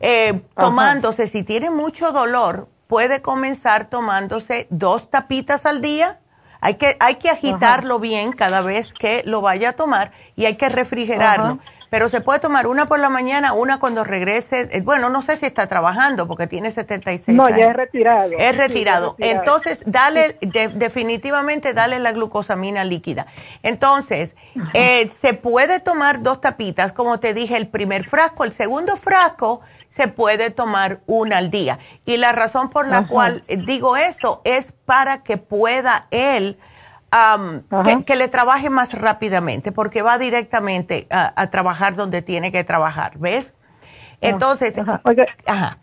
eh, tomándose, si tiene mucho dolor, puede comenzar tomándose dos tapitas al día hay que, hay que agitarlo bien cada vez que lo vaya a tomar y hay que refrigerarlo. Pero se puede tomar una por la mañana, una cuando regrese. Eh, bueno, no sé si está trabajando porque tiene 76 no, años. No, ya es retirado. Es retirado. Entonces, dale, definitivamente dale la glucosamina líquida. Entonces, eh, se puede tomar dos tapitas, como te dije, el primer frasco, el segundo frasco se puede tomar una al día. Y la razón por la cual digo eso es para que pueda él, que, le trabaje más rápidamente, porque va directamente a, trabajar donde tiene que trabajar, ¿ves? Entonces, ajá.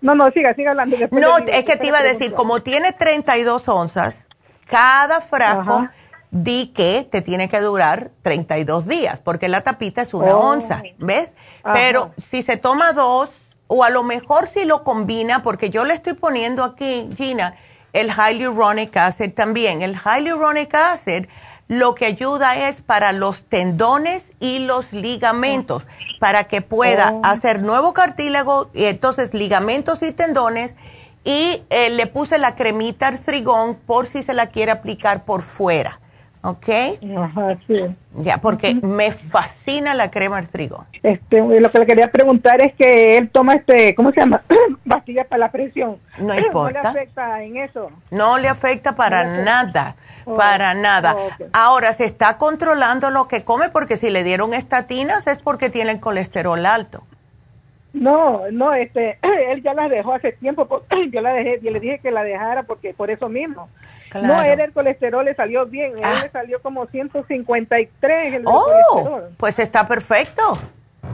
no, no, siga, siga hablando. No, es que te iba a decir, como tiene 32 onzas, cada frasco di que te tiene que durar 32 días, porque la tapita es una oh. onza, ¿ves? Pero si se toma dos, o a lo mejor si lo combina, porque yo le estoy poniendo aquí, Gina, el hyaluronic acid también. El hyaluronic acid lo que ayuda es para los tendones y los ligamentos, para que pueda oh. hacer nuevo cartílago, y entonces ligamentos y tendones, y eh, le puse la cremita artrigón por si se la quiere aplicar por fuera. ¿Ok? Ajá, sí. Ya, porque me fascina la crema al trigo. Este, lo que le quería preguntar es que él toma este, ¿cómo se llama? Pastillas para la presión. No importa. ¿No le afecta en eso? No le afecta para nada, oh, para nada. Ahora, se está controlando lo que come porque si le dieron estatinas es porque tiene el colesterol alto. No, no, este, él ya las dejó hace tiempo, yo la dejé, yo le dije que la dejara porque por eso mismo. No, él el colesterol le salió bien, él ah. le salió como 153 el oh, colesterol. Pues está perfecto.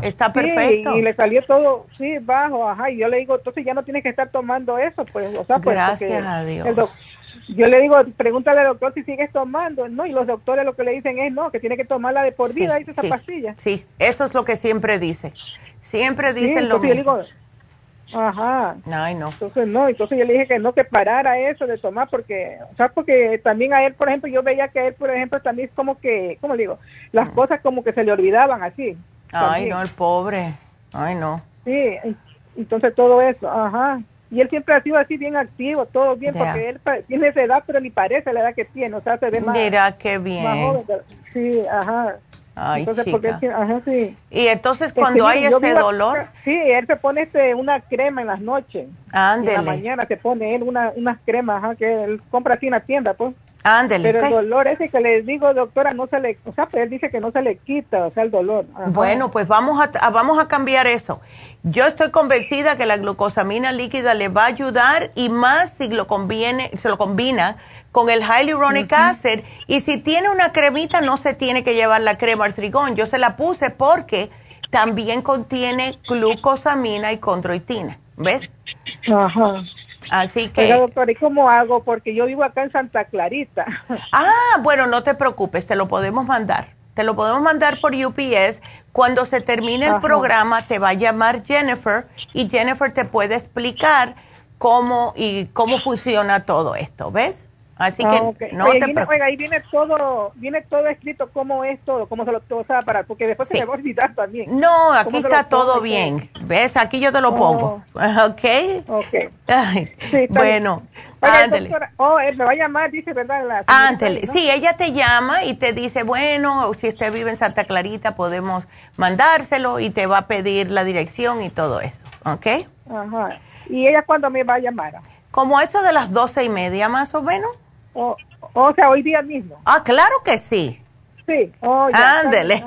Está perfecto. y le salió todo, sí, bajo, ajá. Y yo le digo, entonces ya no tienes que estar tomando eso, pues, o sea, pues, Gracias a Dios. yo le digo, pregúntale al doctor si sigues tomando, ¿no? Y los doctores lo que le dicen es, no, que tiene que tomarla de por vida, dice esa pastilla. Sí, eso es lo que siempre dice. Siempre dicen lo mismo. Ajá. Ay, no. Entonces, no, entonces yo le dije que no, que parara eso de tomar, porque, o sea, porque también a él, por ejemplo, yo veía que a él, por ejemplo, también es como que, ¿cómo le digo? Las mm. cosas como que se le olvidaban así. Ay, no, el pobre. Ay, no. Sí, entonces todo eso, ajá. Y él siempre ha sido así bien activo, todo bien, porque él tiene esa edad, pero ni parece la edad que tiene, o sea, se ve más. Mira, qué bien. Sí, ajá. Ay, sí. Y entonces cuando hay ese dolor... sí, él se pone este, una crema en las noches. Ándele. En la mañana se pone él una, unas cremas ajá, que él compra así en la tienda, pues. Ándele. Pero el dolor ese que le digo, doctora, no se le... O sea, pues él dice que no se le quita, o sea, el dolor. Bueno, pues vamos a, vamos a cambiar eso. Yo estoy convencida que la glucosamina líquida le va a ayudar y más si lo conviene, se lo combina con el hyaluronic acid. Y si tiene una cremita, no se tiene que llevar la crema artrigón. Yo se la puse porque también contiene glucosamina y condroitina. ¿Ves? Ajá. Así que... Pero doctor, ¿y cómo hago? Porque yo vivo acá en Santa Clarita. Ah, bueno, no te preocupes, te lo podemos mandar. Te lo podemos mandar por UPS. Cuando se termine el programa, te va a llamar Jennifer y Jennifer te puede explicar cómo y cómo funciona todo esto, ¿ves? Así que ah, no te viene, oiga, ahí viene todo, viene todo escrito cómo es todo, cómo se lo va a parar, porque después se le va a olvidar también. No, aquí está todo bien. ¿Ves? Aquí yo te lo pongo. Oh. ¿Ok? Ok. bueno, ándele. Oh, él me va a llamar, dice, ¿verdad? La. Sí, ella te llama y te dice, bueno, si usted vive en Santa Clarita, podemos mandárselo y te va a pedir la dirección y todo eso. ¿Ok? Ajá. ¿Y ella cuándo me va a llamar? Como eso de las doce y media más o menos. O, o sea, hoy día mismo. Ah, claro que sí. Sí, oh, Ándele.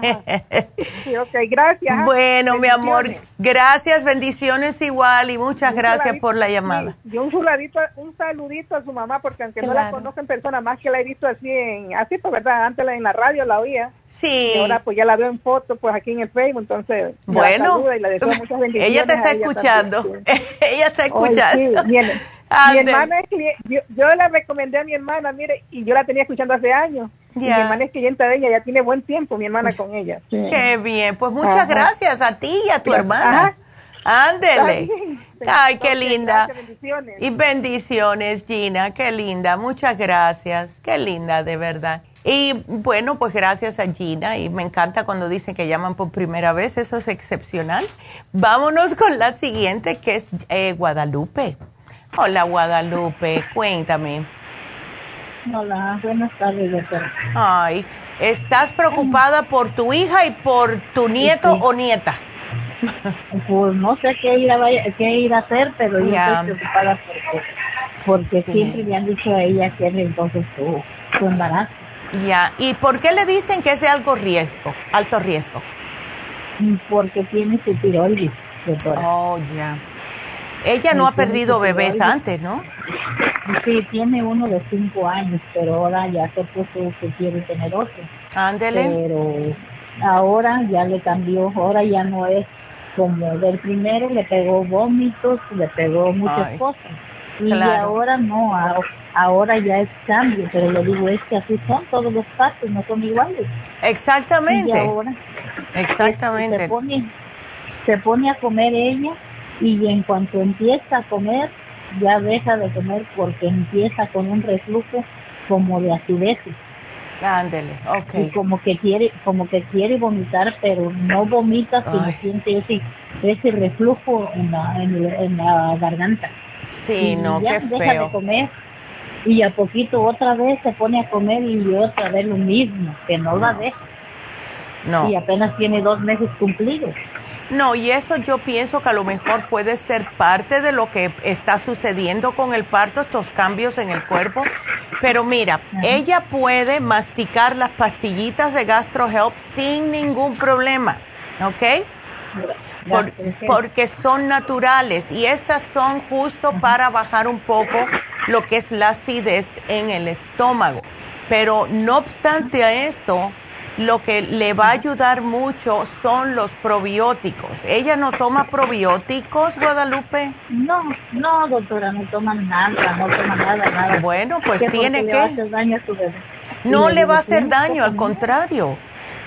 Sí, ok, gracias. Bueno, mi amor, gracias, bendiciones igual y muchas gracias por la llamada. y un saludito, un saludito a su mamá, porque aunque no la conozco en persona, más que la he visto así, en, así pues, ¿verdad? Antes en la radio la oía. Sí. Y ahora pues ya la veo en foto, pues aquí en el Facebook, entonces. Bueno, la y la deseo muchas bendiciones ella te está escuchando. ella está escuchando. sí, mi hermana es yo, yo, la recomendé a mi hermana, mire, y yo la tenía escuchando hace años. Y mi hermana es clienta de ella, ya tiene buen tiempo mi hermana con ella. Qué bien, pues muchas gracias a ti y a tu hermana. Ándele. Ay, qué linda. bendiciones. Y bendiciones, Gina, qué linda. Muchas gracias. Qué linda, de verdad. Y bueno, pues gracias a Gina y me encanta cuando dicen que llaman por primera vez, eso es excepcional. Vámonos con la siguiente que es eh, Guadalupe. Hola Guadalupe, cuéntame. Hola, buenas tardes, doctora. Ay, ¿estás preocupada por tu hija y por tu nieto o nieta? Pues no sé qué ir a, qué ir a hacer, pero yo estoy preocupada porque, porque siempre le han dicho a ella que es entonces su, su embarazo. Ya, ¿y por qué le dicen que es de algo riesgo, alto riesgo? Porque tiene su tiroides, doctora. Oh, ya. Ella no ha perdido bebés antes, ¿no? Sí, tiene uno de cinco años, pero ahora ya se puso que quiere tener otro. Ándele. Pero ahora ya le cambió, ahora ya no es como del primero, le pegó vómitos, le pegó muchas cosas. Y ahora no, ahora ya es cambio, pero le digo, es que así son todos los pasos, no son iguales. Exactamente. Y ahora Exactamente. Se pone, se pone a comer ella y en cuanto empieza a comer, ya deja de comer porque empieza con un reflujo como de acidez. Ándele, ok. Y como que quiere, como que quiere vomitar, pero no vomita, sino siente ese, ese reflujo en la, en, la garganta. Sí, no, ya qué deja de comer y a poquito otra vez se pone a comer y otra vez lo mismo, que no, la deja. No. Y apenas tiene dos meses cumplidos. No, y eso yo pienso que a lo mejor puede ser parte de lo que está sucediendo con el parto, estos cambios en el cuerpo. Pero mira, ella puede masticar las pastillitas de GastroHelp sin ningún problema, ¿ok? porque son naturales y estas son justo para bajar un poco lo que es la acidez en el estómago. Pero no obstante a esto, lo que le va a ayudar mucho son los probióticos. ¿Ella no toma probióticos, Guadalupe? No, no, doctora, no toma nada, no toma nada, nada. Bueno, pues tiene que... Le daño a su bebé. No le va a hacer daño, al contrario.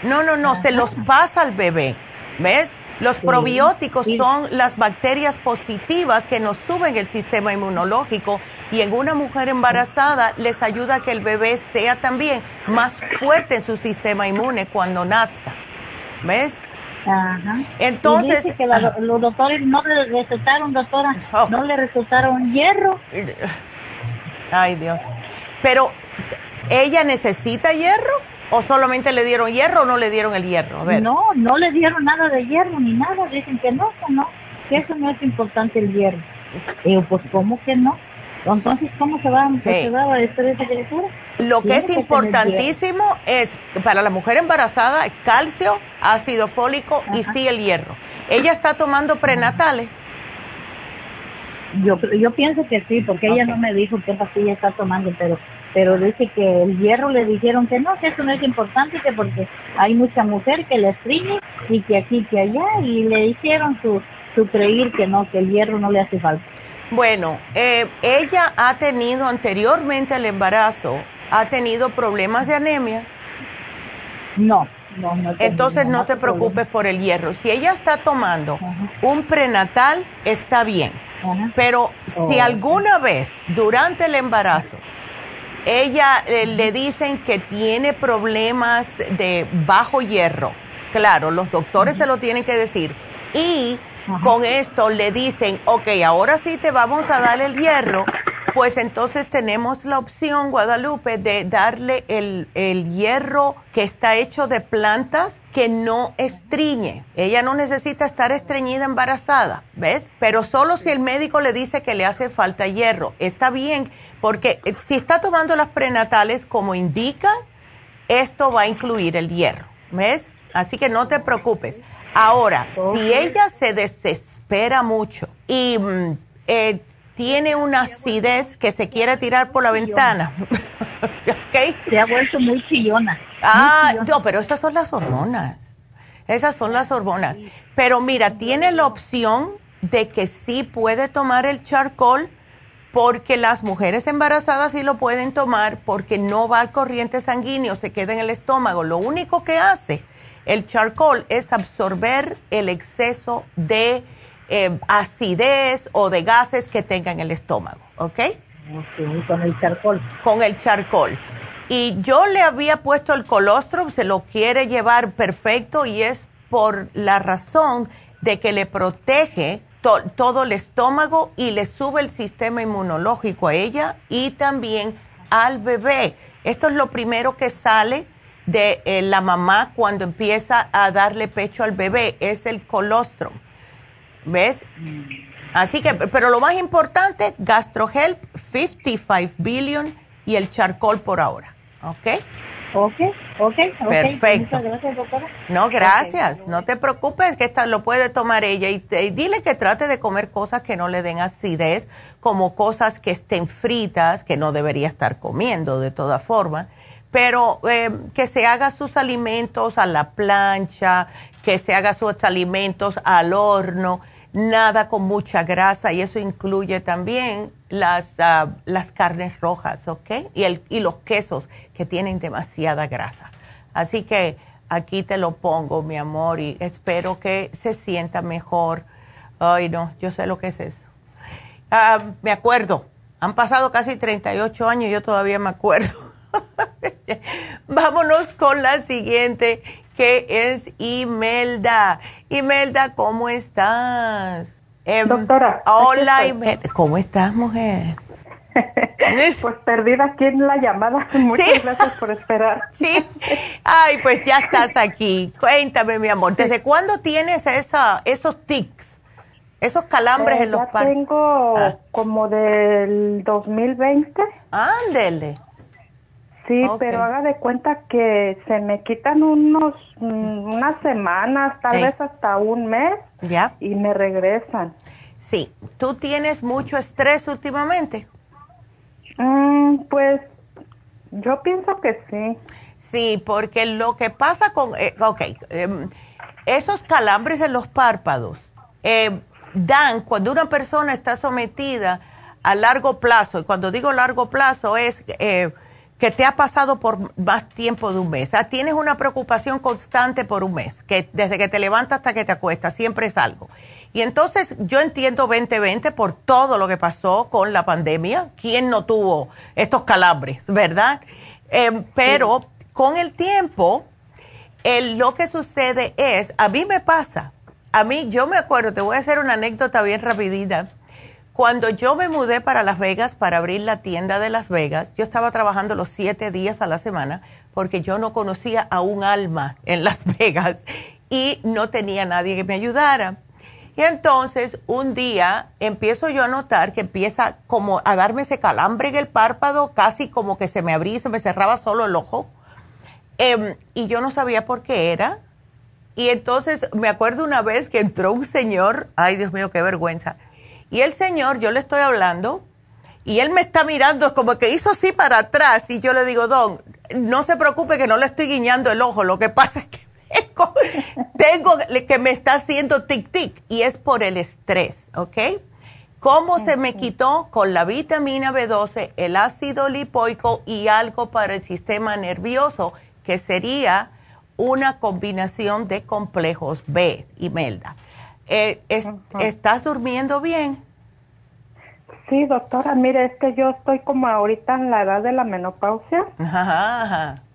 No, no, no, se los pasa al bebé. ¿Ves? Los probióticos son las bacterias positivas que nos suben el sistema inmunológico y en una mujer embarazada les ayuda a que el bebé sea también más fuerte en su sistema inmune cuando nazca. ¿Ves? Ajá. Entonces, dice que los doctores no le recetaron, doctora, oh. no le recetaron hierro. Ay, Dios. Pero, ¿ella necesita hierro? ¿O solamente le dieron hierro o no le dieron el hierro? No, no le dieron nada de hierro ni nada. Dicen que no, que no, que eso no es importante el hierro. Digo, pues, ¿cómo que no? Entonces, ¿cómo se va, a hacer esa criatura? Lo que es importantísimo es, para la mujer embarazada, calcio, ácido fólico y sí el hierro. ¿Ella está tomando prenatales? Yo, yo pienso que sí, porque ella no me dijo qué pastilla está tomando, pero pero dice que el hierro le dijeron que no, que eso no es importante, que porque hay mucha mujer que le estriñe y que aquí, que allá, y le hicieron su, su creer que no, que el hierro no le hace falta. Bueno, eh, ella ha tenido anteriormente al embarazo, ha tenido problemas de anemia. No, no, no. Entonces no te preocupes por el hierro. Si ella está tomando un prenatal, está bien. Pero si alguna vez durante el embarazo ella eh, le dicen que tiene problemas de bajo hierro. Claro, los doctores se lo tienen que decir. Y con esto le dicen, ok, ahora sí te vamos a dar el hierro, pues entonces tenemos la opción, Guadalupe, de darle el, el, hierro que está hecho de plantas que no estriñe. Ella no necesita estar estreñida embarazada, ¿ves? Pero solo si el médico le dice que le hace falta hierro. Está bien, porque si está tomando las prenatales como indica, esto va a incluir el hierro, ¿ves? Así que no te preocupes. Ahora, si ella se desespera mucho y mm, eh, tiene una acidez que se quiere tirar por la ventana, ¿ok? Se ha vuelto muy chillona. Ah, no, pero esas son las hormonas. Esas son las hormonas. Pero mira, tiene la opción de que sí puede tomar el charcoal porque las mujeres embarazadas sí lo pueden tomar porque no va al corriente sanguíneo, se queda en el estómago. Lo único que hace el charcoal es absorber el exceso de eh, acidez o de gases que tenga en el estómago, ¿ok? con el charcoal. Con el charcoal. Y yo le había puesto el colostrum, se lo quiere llevar perfecto y es por la razón de que le protege todo el estómago y le sube el sistema inmunológico a ella y también al bebé. Esto es lo primero que sale de eh, la mamá cuando empieza a darle pecho al bebé, es el colostrum. ¿Ves? Así que, pero lo más importante, GastroHelp, 55 billion y el charcoal por ahora. ¿Ok? Ok, ok, Perfecto. gracias, doctora. No, gracias. No te preocupes que esta, lo puede tomar ella y, dile que trate de comer cosas que no le den acidez, como cosas que estén fritas, que no debería estar comiendo de todas formas, pero eh, que se haga sus alimentos a la plancha, que se haga sus alimentos al horno nada con mucha grasa y eso incluye también las, ah, las carnes rojas, ¿ok? Y, el, y los quesos que tienen demasiada grasa. Así que aquí te lo pongo, mi amor, y espero que se sienta mejor. Ay, no, yo sé lo que es eso. Ah, me acuerdo, han pasado casi 38 años y yo todavía me acuerdo. Vámonos con la siguiente que es Imelda. Imelda, ¿cómo estás? Em, Doctora. Hola, Imelda. ¿Cómo estás, mujer? pues perdida aquí en la llamada. Muchas gracias por esperar. Sí. Ay, pues ya estás aquí. Cuéntame, mi amor, ¿desde cuándo tienes esa, esos tics? Esos calambres eh, en los ya Tengo ah. como del 2020. Ándele. Sí, pero haga de cuenta que se me quitan unos mm, unas semanas, tal vez hasta un mes, y me regresan. Sí, ¿tú tienes mucho estrés últimamente? Mm, pues yo pienso que sí. Sí, porque lo que pasa con, eh, ok, em, esos calambres en los párpados eh, dan cuando una persona está sometida a largo plazo, y cuando digo largo plazo es... Que te ha pasado por más tiempo de un mes. O sea, tienes una preocupación constante por un mes, que desde que te levantas hasta que te acuestas, siempre es algo. Y entonces yo entiendo 2020 por todo lo que pasó con la pandemia. ¿Quién no tuvo estos calambres, verdad? Em, pero con el tiempo, lo que sucede es, a mí me pasa, a mí yo me acuerdo, te voy a hacer una anécdota bien rapidita cuando yo me mudé para Las Vegas para abrir la tienda de Las Vegas, yo estaba trabajando los siete días a la semana porque yo no conocía a un alma en Las Vegas y no tenía nadie que me ayudara. Y entonces un día empiezo yo a notar que empieza como a darme ese calambre en el párpado, casi como que se me abría y se me cerraba solo el ojo. Em, y yo no sabía por qué era. Y entonces me acuerdo una vez que entró un señor, ay Dios mío, qué vergüenza y el señor, yo le estoy hablando, y él me está mirando como que hizo así para atrás, y yo le digo, don, no se preocupe que no le estoy guiñando el ojo, lo que pasa es que tengo, que me está haciendo tic-tic, y es por el estrés, ¿ok? ¿Cómo se me quitó? Con la vitamina B12, el ácido lipoico y algo para el sistema nervioso, que sería una combinación de complejos B Eh, ¿Estás durmiendo bien? Sí, doctora, mire, es que yo estoy como ahorita en la edad de la menopausia.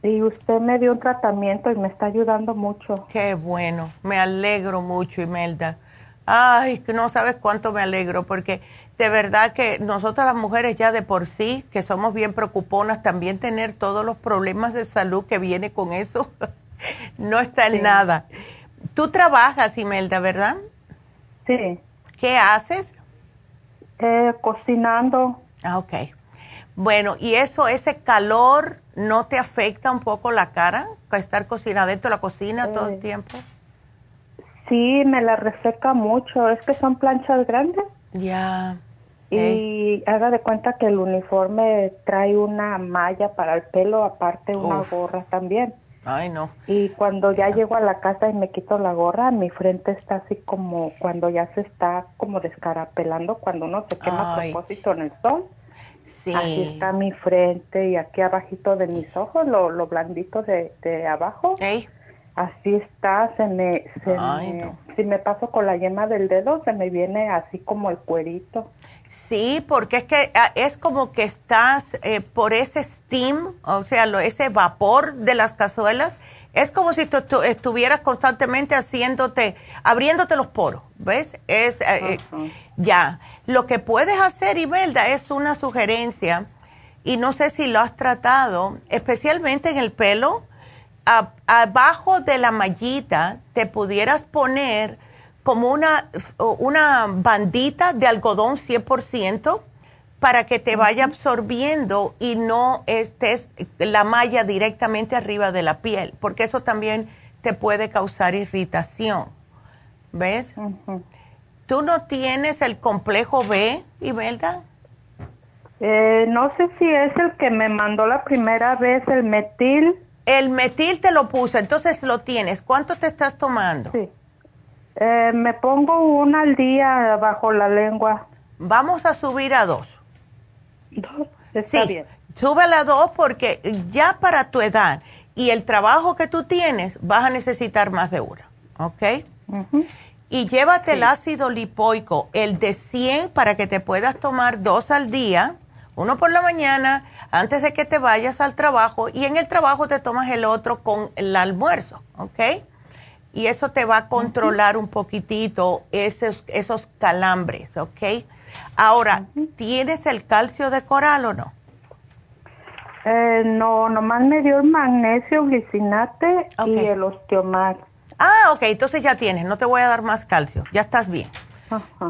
Y usted me dio un tratamiento y me está ayudando mucho. Qué bueno, me alegro mucho, Imelda. Ay, que no sabes cuánto me alegro, porque de verdad que nosotras las mujeres ya de por sí, que somos bien preocuponas, también tener todos los problemas de salud que viene con eso, no está en nada. Tú trabajas, Imelda, ¿verdad? Sí. ¿Qué haces? Eh, cocinando. Ah, ok. Bueno, ¿y eso, ese calor, no te afecta un poco la cara? ¿Estar cocinando dentro de la cocina todo el eh, tiempo? Sí, me la reseca mucho. Es que son planchas grandes. Ya. Y haga de cuenta que el uniforme trae una malla para el pelo, aparte una gorra también. Ay, no. Y cuando ya llego a la casa y me quito la gorra, mi frente está así como cuando ya se está como descarapelando, cuando uno se quema a propósito en el sol. Sí. Así está mi frente y aquí abajito de mis ojos, lo, lo blandito de, de abajo. Así está, se me, se me si me paso con la yema del dedo, se me viene así como el cuerito. Sí, porque es que ah, es como que estás eh, por ese steam, o sea, lo, ese vapor de las cazuelas, es como si tú, estuvieras constantemente haciéndote, abriéndote los poros, ¿ves? Es eh, eh, ya. Lo que puedes hacer, Imelda, es una sugerencia, y no sé si lo has tratado, especialmente en el pelo, abajo de la mallita te pudieras poner como una, una bandita de algodón 100% para que te vaya absorbiendo y no estés la malla directamente arriba de la piel, porque eso también te puede causar irritación. ¿Ves? ¿Tú no tienes el complejo B, Imelda? Eh, no sé si es el que me mandó la primera vez el metil. El metil te lo puso, entonces lo tienes. ¿Cuánto te estás tomando? Sí. Eh, me pongo una al día bajo la lengua. Vamos a subir a dos. Dos, está sí, bien. Sube a dos porque ya para tu edad y el trabajo que tú tienes vas a necesitar más de una, ¿ok? Y llévate el ácido lipoico, el de 100 para que te puedas tomar dos al día, uno por la mañana antes de que te vayas al trabajo y en el trabajo te tomas el otro con el almuerzo, ¿ok? Y eso te va a controlar un poquitito esos, esos calambres, ¿ok? Ahora, ¿tienes el calcio de coral o no? Eh, no, nomás me dio el magnesio glicinate y el osteomax. Ah, ok, entonces ya tienes, no te voy a dar más calcio, ya estás bien.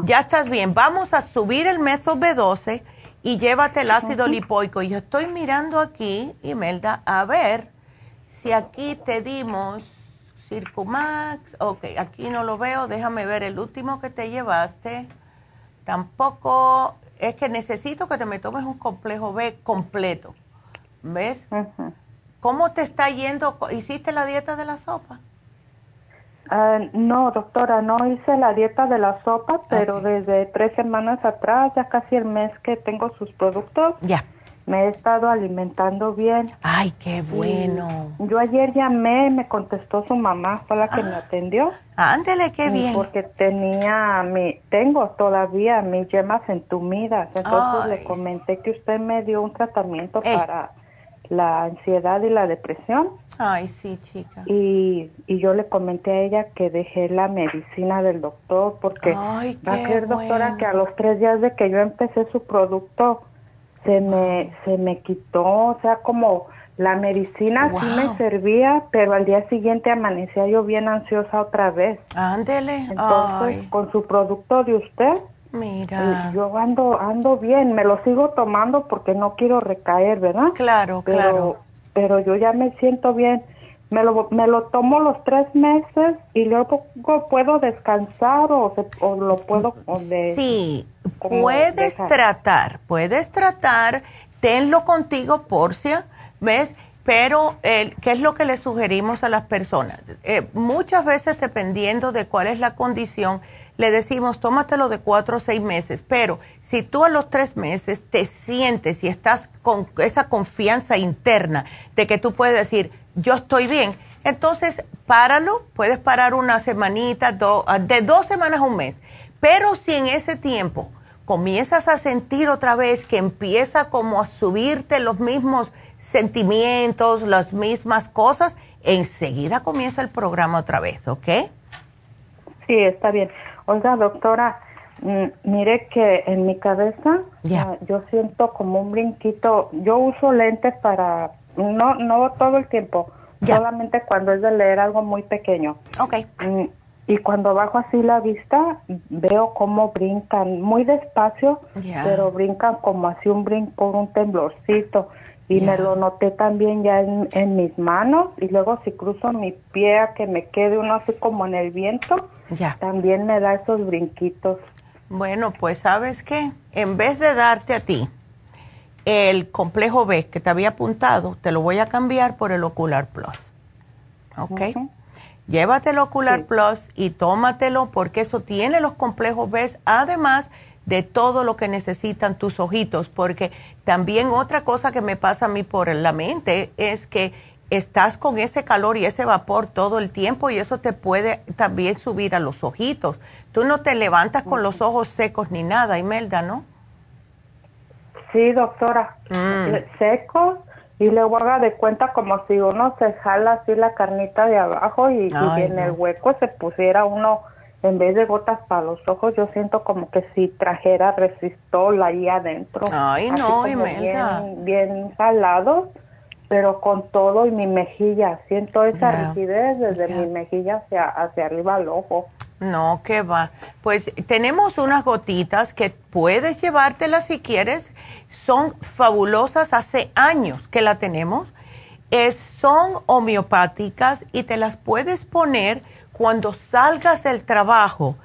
Ya estás bien, vamos a subir el método B12 y llévate el ácido lipoico. Y yo estoy mirando aquí, Imelda, a ver si aquí te dimos Circumax, ok, aquí no lo veo, déjame ver el último que te llevaste. Tampoco, es que necesito que te me tomes un complejo B completo. ¿Ves? ¿Cómo te está yendo? ¿Hiciste la dieta de la sopa? Ah, no, doctora, no hice la dieta de la sopa, pero desde tres semanas atrás, ya casi el mes que tengo sus productos. Ya me he estado alimentando bien. Ay, qué bueno. yo ayer llamé, me contestó su mamá, fue la que me ah. atendió. Ándele, qué bien. Porque tenía, mi, tengo todavía mis yemas entumidas. Entonces le comenté que usted me dio un tratamiento para la ansiedad y la depresión. Ay, sí, chica. Y, y yo le comenté a ella que dejé la medicina del doctor porque Ay, va a ser doctora que a los tres días de que yo empecé su producto se me, se me quitó, o sea, como la medicina sí me servía, pero al día siguiente amanecía yo bien ansiosa otra vez. Ándele. Entonces, con su producto de usted, Mira. Eh, yo ando, ando bien, me lo sigo tomando porque no quiero recaer, ¿verdad? Claro, pero, claro. Pero yo ya me siento bien. Me lo, me lo tomo los tres meses y luego puedo descansar o, o lo puedo... de, sí, puedes tratar, puedes tratar, tenlo contigo, Porcia, ¿ves? Pero, eh, ¿qué es lo que le sugerimos a las personas? Eh, muchas veces, dependiendo de cuál es la condición, le decimos, tómatelo de cuatro o seis meses. Pero si tú a los tres meses te sientes y estás con esa confianza interna de que tú puedes decir, yo estoy bien, entonces páralo, puedes parar una semanita, de dos semanas a un mes. Pero si en ese tiempo comienzas a sentir otra vez que empieza como a subirte los mismos sentimientos, las mismas cosas, enseguida comienza el programa otra vez, ¿ok? Sí, está bien. Oiga, doctora, mm, mire que en mi cabeza ah, yo siento como un brinquito. Yo uso lentes para, no, no todo el tiempo, solamente cuando es de leer algo muy pequeño. Ok. Mm, y cuando bajo así la vista veo cómo brincan muy despacio, pero brincan como así un brinco, un temblorcito. Y me lo noté también ya en, mis manos y luego si cruzo mi pie a que me quede uno así como en el viento, también me da esos brinquitos. Bueno, pues sabes qué, en vez de darte a ti el complejo B que te había apuntado, te lo voy a cambiar por el Ocular Plus. ¿Ok? Llévate el Ocular Plus y tómatelo porque eso tiene los complejos B, además de todo lo que necesitan tus ojitos, porque también otra cosa que me pasa a mí por la mente es que estás con ese calor y ese vapor todo el tiempo y eso te puede también subir a los ojitos. Tú no te levantas con los ojos secos ni nada, Imelda, ¿no? Sí, doctora, mm. secos y luego haga de cuenta como si uno se jala así la carnita de abajo y, en el hueco se pusiera uno en vez de gotas para los ojos, yo siento como que si trajera resistol ahí adentro. Ay, no, bien, bien jalado, pero con todo y mi mejilla. Siento esa rigidez desde mi mejilla hacia, hacia arriba al ojo. No, que va. Pues tenemos unas gotitas que puedes llevártelas si quieres. Son fabulosas, hace años que la tenemos. Es, son homeopáticas y te las puedes poner cuando salgas del trabajo,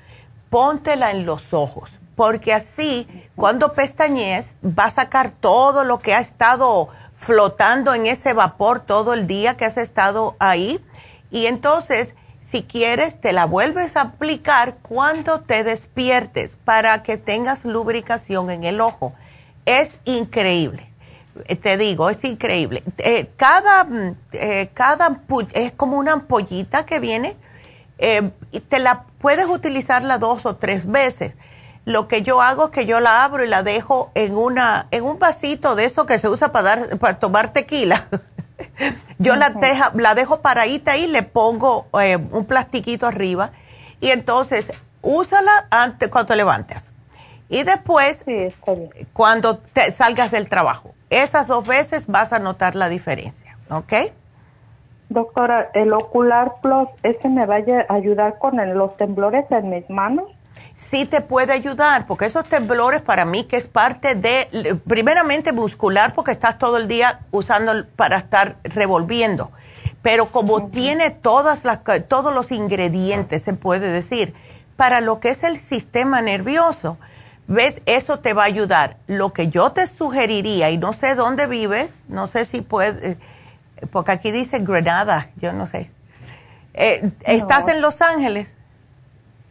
póntela en los ojos, porque así cuando pestañees va a sacar todo lo que ha estado flotando en ese vapor todo el día que has estado ahí. Y entonces, si quieres, te la vuelves a aplicar cuando te despiertes para que tengas lubricación en el ojo. Es increíble. Eh, te digo, es increíble. Eh, cada, mm, eh, cada es como una ampollita que viene eh, te la puedes utilizarla dos o tres veces. Lo que yo hago es que yo la abro y la dejo en una en un vasito de eso que se usa para dar para tomar tequila. yo la, deja, la dejo paradita ahí, le pongo un plastiquito arriba y entonces úsala antes cuando te levantes. Y después, cuando te salgas del trabajo. Esas dos veces vas a notar la diferencia, ¿ok? Doctora, ¿el Ocular Plus, ese me va a ayudar con los temblores en mis manos? Sí te puede ayudar, porque esos temblores para mí que es parte de, primeramente muscular, porque estás todo el día usando para estar revolviendo, pero como tiene todas las, todos los ingredientes, se puede decir, para lo que es el sistema nervioso, ¿ves? Eso te va a ayudar. Lo que yo te sugeriría, y no sé dónde vives, no sé si puedes porque aquí dice Granada, yo no sé. Eh, ¿Estás en Los Ángeles?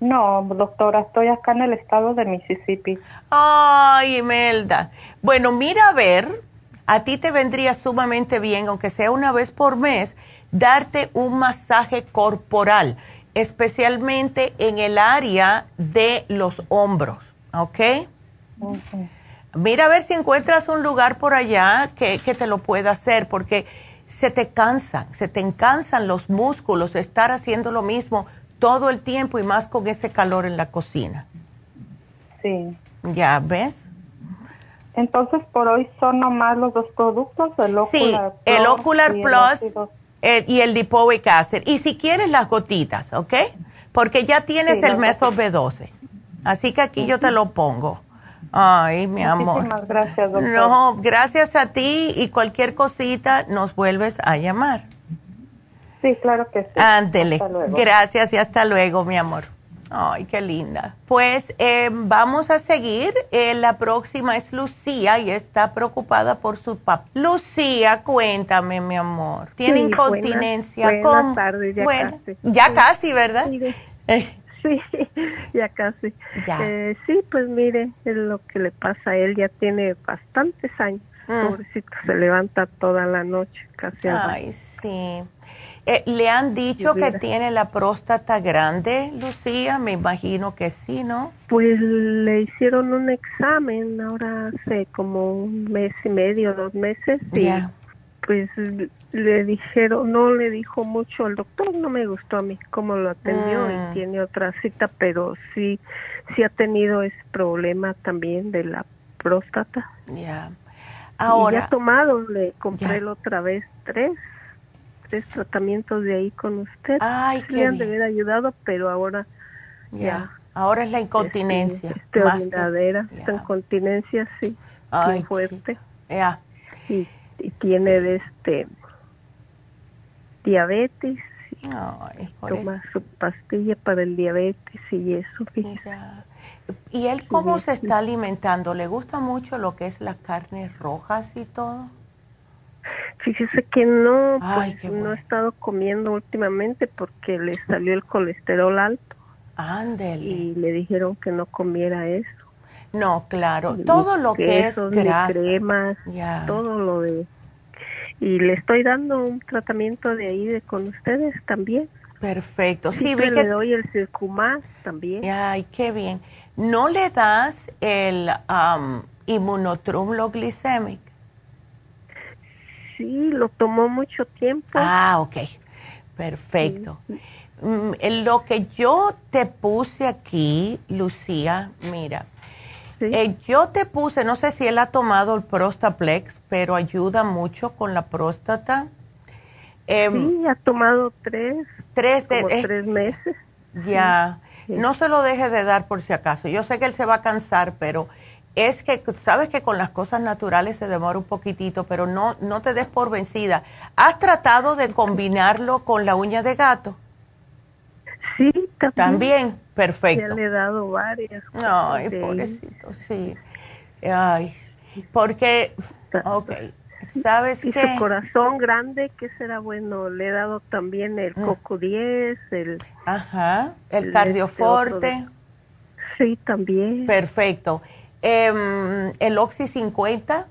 No, doctora, estoy acá en el estado de Mississippi. Ay, Imelda. Bueno, mira a ver, a ti te vendría sumamente bien, aunque sea una vez por mes, darte un masaje corporal, especialmente en el área de los hombros, ¿ok? Mira a ver si encuentras un lugar por allá que, que te lo pueda hacer, porque se te cansan, se te cansan los músculos de estar haciendo lo mismo todo el tiempo y más con ese calor en la cocina. Sí. ¿Ya ves? Entonces, por hoy son nomás los dos productos, el Ocular sí, Plus el Ocular Plus eh, y el Lipoic Acid. Y si quieres las gotitas, ¿ok? Porque ya tienes el método B12. Así que aquí yo te lo pongo. Ay, mi amor. Muchísimas gracias, doctor. No, gracias a ti y cualquier cosita nos vuelves a llamar. Sí, claro que sí. Ándele. Gracias y hasta luego, mi amor. Ay, qué linda. Pues eh, vamos a seguir. Eh, la próxima es Lucía y está preocupada por su papá. Lucía, cuéntame, mi amor. ¿Tiene incontinencia? Buenas, tardes, ya casi. Ya casi, ¿verdad? Sí, ya casi. Eh, sí, pues mire, lo que le pasa a él ya tiene bastantes años. Mm. Pobrecito, se levanta toda la noche, casi. Ay, sí. Eh, ¿Le han dicho que tiene la próstata grande, Lucía? Me imagino que sí, ¿no? Pues le hicieron un examen ahora hace como un mes y medio, dos meses. Y pues le dijeron, no le dijo mucho al doctor, no me gustó a mí cómo lo atendió y ah. tiene otra cita, pero sí, sí ha tenido ese problema también de la próstata. Ya. Ahora. Y ha tomado, le compré la otra vez tres, tres tratamientos de ahí con usted. Ay, qué han de haber ayudado, pero ahora ya. Ahora es la incontinencia. Este, más esta incontinencia, sí. Ay, fuerte. Ya. Y, tiene de este diabetes. Ay, toma su pastilla para el diabetes y eso. ¿Y él cómo se está alimentando? ¿Le gusta mucho lo que es las carnes rojas y todo? Fíjese que no, pues, no he estado comiendo últimamente porque le salió el colesterol alto. Ándele. Y le dijeron que no comiera eso. No, claro, todo lo que es grasa. cremas, todo lo de... Y le estoy dando un tratamiento de ahí de con ustedes también. Perfecto. Sí, vi que le doy el Circumax también. Ay, qué bien. ¿No le das el um, inmunotrum glicemic? Sí, lo tomó mucho tiempo. Ah, ok. Perfecto. Mm, lo que yo te puse aquí, Lucía, mira, eh, yo te puse, no sé si él ha tomado el Prostaplex, pero ayuda mucho con la próstata. Em, sí, ha tomado tres. Tres, de, tres meses. Ya, no se lo deje de dar por si acaso. Yo sé que él se va a cansar, pero es que sabes que con las cosas naturales se demora un poquitito, pero no, no te des por vencida. ¿Has tratado de combinarlo con la uña de gato? Sí, también. También, perfecto. Ya le he dado varias. Ay, pobrecito, sí. Ay, porque, ok, ¿sabes y su corazón grande, ¿qué será bueno? Le he dado también el mm. Coco 10, el... Ajá, el, este Cardioforte. sí, también. Perfecto. Eh, ¿El Oxy 50?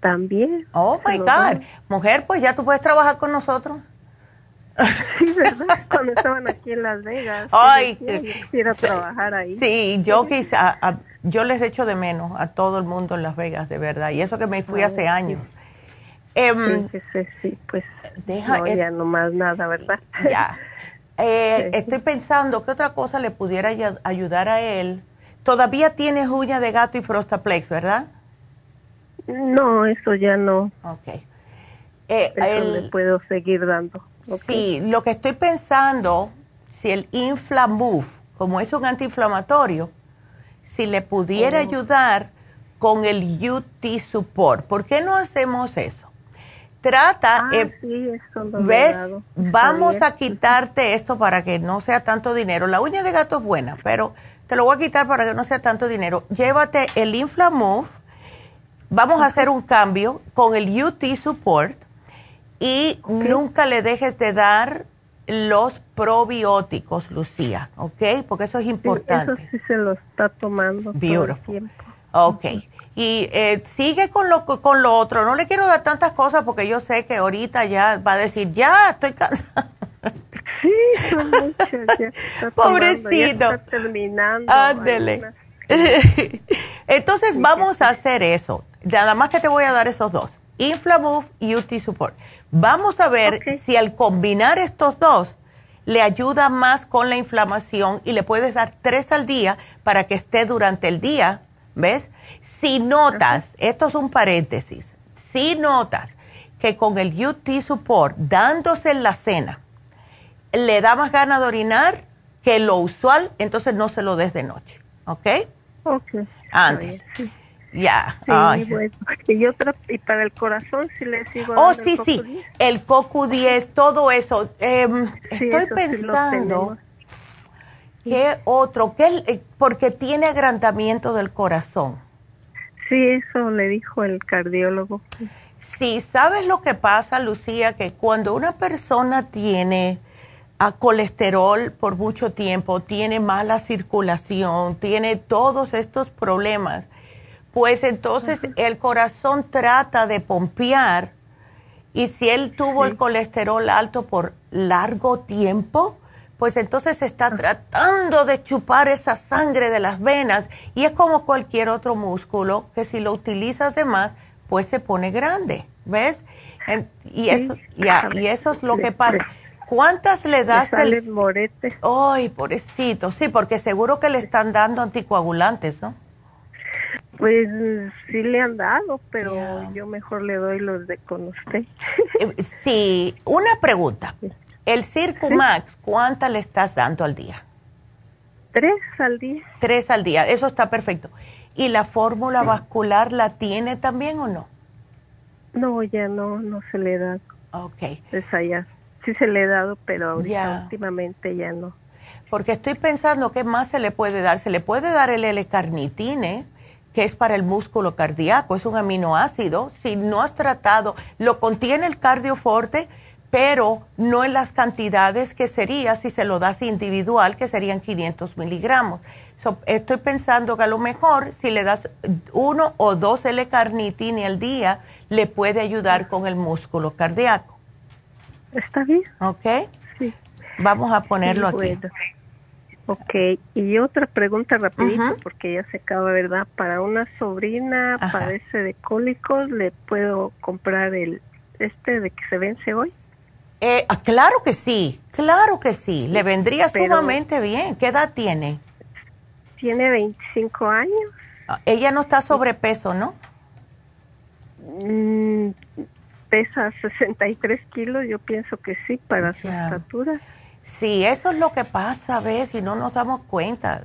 También. Oh, my God. Mujer, pues ya tú puedes trabajar con nosotros. Sí, ¿verdad? Cuando estaban aquí en Las Vegas. Ay, quisiera trabajar ahí. Sí, yo quizá, yo les echo de menos a todo el mundo en Las Vegas, de verdad. Y eso que me fui hace años. Em, sí, sí, sí, pues deja, no, ya no más nada, ¿verdad? Ya. Eh, estoy pensando que otra cosa le pudiera ayudar a él. Todavía tienes uña de gato y frostaplex, ¿verdad? No, eso ya no. Ok. Eh, le puedo seguir dando. Sí, lo que estoy pensando, si el Inflamove, como es un antiinflamatorio, si le pudiera oh. ayudar con el UT Support. ¿Por qué no hacemos eso? Trata, ah, eh, sí, eso ¿ves? Vamos a quitarte esto para que no sea tanto dinero. La uña de gato es buena, pero te lo voy a quitar para que no sea tanto dinero. Llévate el Inflamove. Vamos a hacer un cambio con el UT Support y nunca le dejes de dar los probióticos, Lucía, ¿ok? Porque eso es importante. eso sí se lo está tomando Beautiful. todo el tiempo. Ok. Y eh, sigue con lo, con lo otro. No le quiero dar tantas cosas porque yo sé que ahorita ya va a decir, ya estoy cansada. Sí, son muchas. Ya Pobrecito. está terminando. Ándele. Entonces vamos a hacer eso. Nada más que te voy a dar esos dos. Inflamove y UT Support. Vamos a ver si al combinar estos dos le ayuda más con la inflamación y le puedes dar tres al día para que esté durante el día, ¿ves? Si notas, esto es un paréntesis, si notas que con el UT Support dándose en la cena le da más ganas de orinar que lo usual, entonces no se lo des de noche, ¿ok? Ok. Antes. Ya. Y, otra, y para el corazón, si le sigo. Oh, sí, sí. El CoQ10, todo eso. Em, estoy pensando. ¿Qué otro? ¿Qué, eh, porque tiene agrandamiento del corazón. Sí, eso le dijo el cardiólogo. Sí, ¿sabes lo que pasa, Lucía? Que cuando una persona tiene a ah, colesterol por mucho tiempo, tiene mala circulación, tiene todos estos problemas, pues entonces el corazón trata de pompear y si él tuvo el colesterol alto por largo tiempo, pues entonces está tratando de chupar esa sangre de las venas y es como cualquier otro músculo que si lo utilizas de más, pues se pone grande, ¿ves? y eso, ya, y eso es lo que pasa. ¿Cuántas le das del morete? Ay, pobrecito, sí, porque seguro que le están dando anticoagulantes, ¿no? Pues sí le han dado, pero yo mejor le doy los de con usted. Eh, sí, una pregunta. El Circumax, ¿cuánta le estás dando al día? Tres al día. Tres al día, eso está perfecto. ¿Y la fórmula vascular la tiene también o no? No, ya no, no se le da. Ok. Esa ya. Sí se le ha dado, pero ahorita últimamente ya no. Porque estoy pensando qué más se le puede dar. Se le puede dar el L-carnitine, que es para el músculo cardíaco, es un aminoácido. Si no has tratado, lo contiene el cardioforte, pero no en las cantidades que sería si se lo das individual, que serían 500 miligramos. estoy pensando que a lo mejor si le das uno o dos L-carnitine al día, le puede ayudar con el músculo cardíaco. ¿Está bien? ¿Ok? Sí. Vamos a ponerlo aquí. Ok, y otra pregunta rapidito, porque ya se acaba, ¿verdad? Para una sobrina padece de cólicos, ¿le puedo comprar el este de que se vence hoy? Eh, ah, claro que sí, claro que sí, le vendría sumamente bien. ¿Qué edad tiene? Tiene 25 años. Ah, ella no está sobrepeso, ¿no? Mm, pesa 63 kilos, yo pienso que sí, para su estatura. Sí, eso es lo que pasa, ¿ves? Y no nos damos cuenta.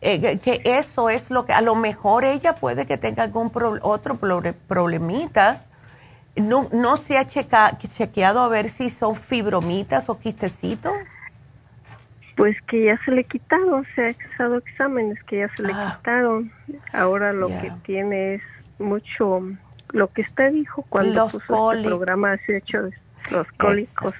Eh, que, eso es lo que, a lo mejor ella puede que tenga algún otro problemita. No, no se ha chequeado a ver si son fibromitas o quistecitos. Pues que ya se le quitaron, se ha hecho exámenes que ya se le ah. quitaron. Ahora lo que tiene es mucho, lo que usted dijo cuando los puso este programa, se ha hecho los cólicos.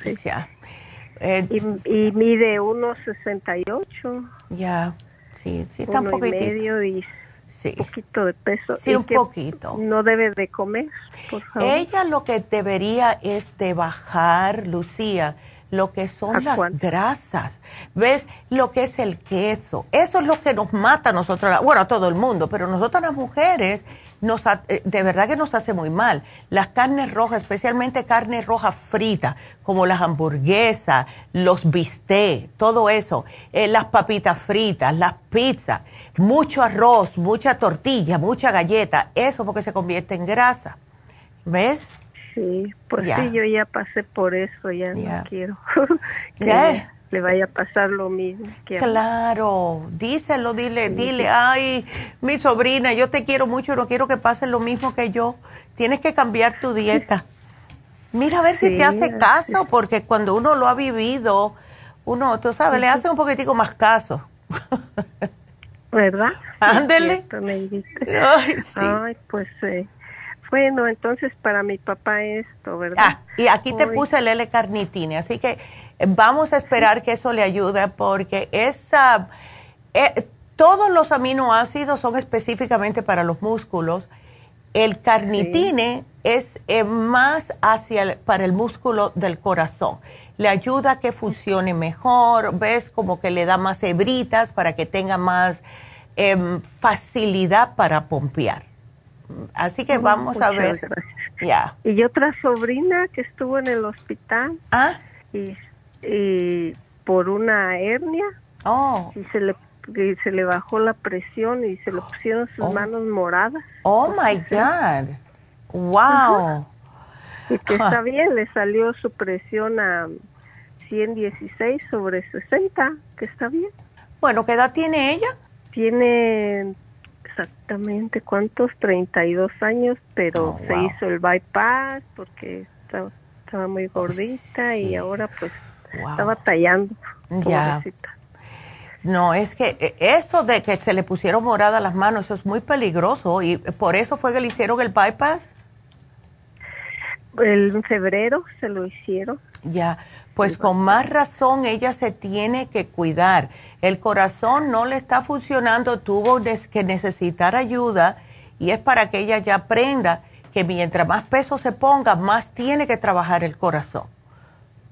Eh, y, mide 1,68. Ya, sí, sí, está un poquito. medio y sí. un poquito de peso. Sí, un poquito. No debe de comer, por favor. Ella lo que debería es de bajar, Lucía, lo que son las grasas. ¿Ves? Lo que es el queso. Eso es lo que nos mata a nosotros, bueno, a todo el mundo, pero nosotras las mujeres nos, eh, de verdad que nos hace muy mal. Las carnes rojas, especialmente carne roja frita, como las hamburguesas, los bistecs, todo eso, eh, las papitas fritas, las pizzas, mucho arroz, mucha tortilla, mucha galleta, eso porque se convierte en grasa. ¿Ves? Sí, pues sí, yo ya pasé por eso, ya no quiero. ¿Qué? Le vaya a pasar lo mismo. Que claro, díselo, dile, dile, ay, mi sobrina, yo te quiero mucho, no quiero que pase lo mismo que yo. Tienes que cambiar tu dieta. Mira a ver si te hace caso, porque cuando uno lo ha vivido, uno, tú sabes, le hace un poquitico más caso. ¿Verdad? Ándele. Ay, sí. Ay, pues eh, bueno, entonces para mi papá esto, ¿verdad? Ah, y aquí te puse el L-carnitine, así que eh, vamos a esperar que eso le ayude porque esa, eh, todos los aminoácidos son específicamente para los músculos. El carnitine es eh, más hacia para el músculo del corazón. Le ayuda a que funcione mejor, ves como que le da más hebritas para que tenga más em, facilidad para pompear. Así que vamos a ver. Ya. Y otra sobrina que estuvo en el hospital. Ah. Y, por una hernia. Oh. Y se le se le bajó la presión y se le pusieron sus oh. manos moradas. Oh my God. Wow. Y que está bien, le salió su presión a 116 sobre 60, que está bien. Bueno, ¿qué edad tiene ella? Tiene exactamente cuántos, 32 años, pero oh, se hizo el bypass porque estaba, muy gordita y ahora pues estaba tallando. Ya. No, es que eh, eso de que se le pusieron moradas las manos, eso es muy peligroso y por eso fue que le hicieron el bypass. El, en febrero se lo hicieron. Ya, pues con más razón ella se tiene que cuidar. El corazón no le está funcionando, tuvo que necesitar ayuda y es para que ella ya aprenda que mientras más peso se ponga, más tiene que trabajar el corazón.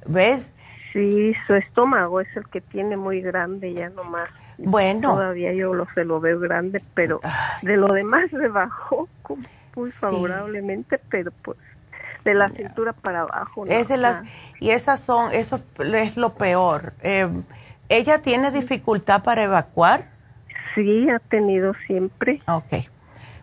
¿Ves? Sí, su estómago es el que tiene muy grande ya nomás. Bueno. Todavía yo lo, se lo veo grande, pero de lo demás se bajó muy favorablemente, pero pues de la cintura para abajo. Es de las, y esas son, eso es lo peor. Eh, ¿Ella tiene dificultad para evacuar? Sí, ha tenido siempre. Ok.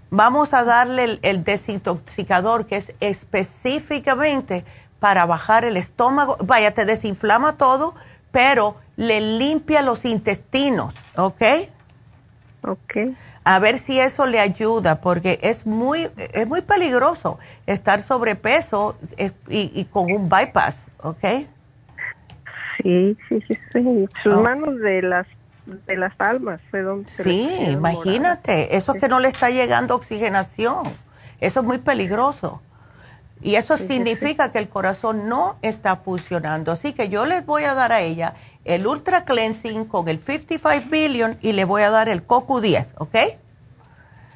vamos a darle el, desintoxicador que es específicamente para bajar el estómago. Vaya, te desinflama todo, pero le limpia los intestinos, ¿ok? Ok. A ver si eso le ayuda, porque es muy, es muy peligroso estar sobrepeso y, y con un bypass, ¿ok? Sí, sí, sí, sí. Sus oh. manos de las de las palmas fue donde Sí, imagínate, eso que no le está llegando oxigenación, eso es muy peligroso. Y eso significa que el corazón no está funcionando. Así que yo les voy a dar a ella el Ultra Cleansing con el 55 Billion y le voy a dar el Coco 10, ¿ok?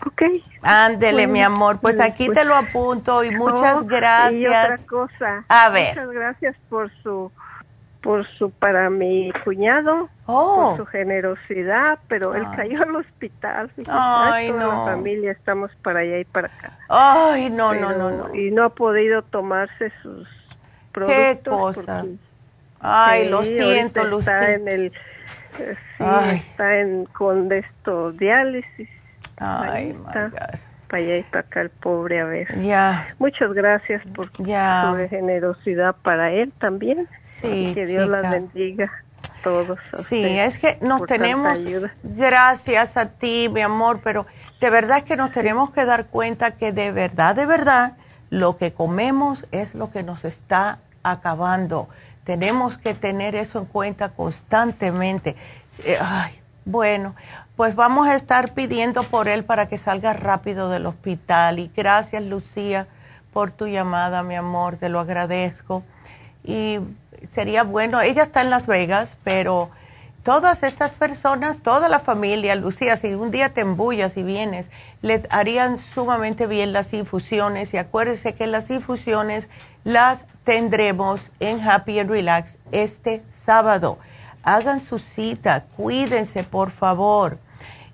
Ok. Ándele, mi amor. Pues aquí te lo apunto y muchas oh, gracias. Y otra cosa. A ver. Muchas gracias por su por su para mi cuñado por oh. su generosidad pero él ah. cayó al hospital ay no la familia estamos para allá y para acá. Ay no no no no. y no ha podido tomarse sus productos qué cosa ay lo siento Lucía. está en el eh, sí, está en con esto diálisis. Ay my God para allá y para acá el pobre a ver. Ya. Muchas gracias por su generosidad para él también. Sí. que Dios las bendiga a todos. sí, es que nos tenemos. Gracias a ti, mi amor, pero de verdad es que nos tenemos que dar cuenta que de verdad, de verdad, lo que comemos es lo que nos está acabando. Tenemos que tener eso en cuenta constantemente. Eh, ay, bueno, pues vamos a estar pidiendo por él para que salga rápido del hospital. Y gracias, Lucía, por tu llamada, mi amor, te lo agradezco. Y sería bueno, ella está en Las Vegas, pero todas estas personas, toda la familia, Lucía, si un día te embullas y vienes, les harían sumamente bien las infusiones. Y acuérdese que las infusiones las tendremos en Happy and Relax este sábado. Hagan su cita, cuídense, por favor.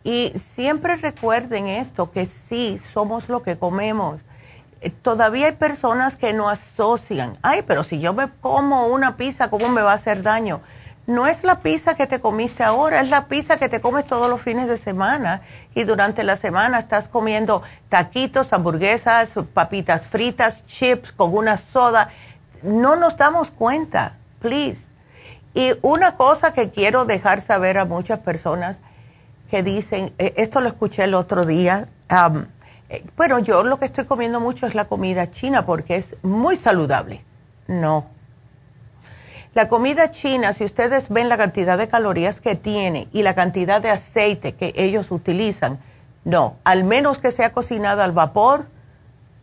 Y siempre recuerden esto, que sí, somos lo que comemos. Eh, todavía hay personas que no asocian, ay, pero si yo me como una pizza, ¿cómo me va a hacer daño? No es la pizza que te comiste ahora, es la pizza que te comes todos los fines de semana y durante la semana estás comiendo taquitos, hamburguesas, papitas fritas, chips con una soda. No nos damos cuenta, please. Y una cosa que quiero dejar saber a muchas personas, que dicen, eh, esto lo escuché el otro día, eh, bueno, yo lo que estoy comiendo mucho es la comida china porque es muy saludable. No. La comida china, si ustedes ven la cantidad de calorías que tiene y la cantidad de aceite que ellos utilizan, no, al menos que sea cocinada al vapor,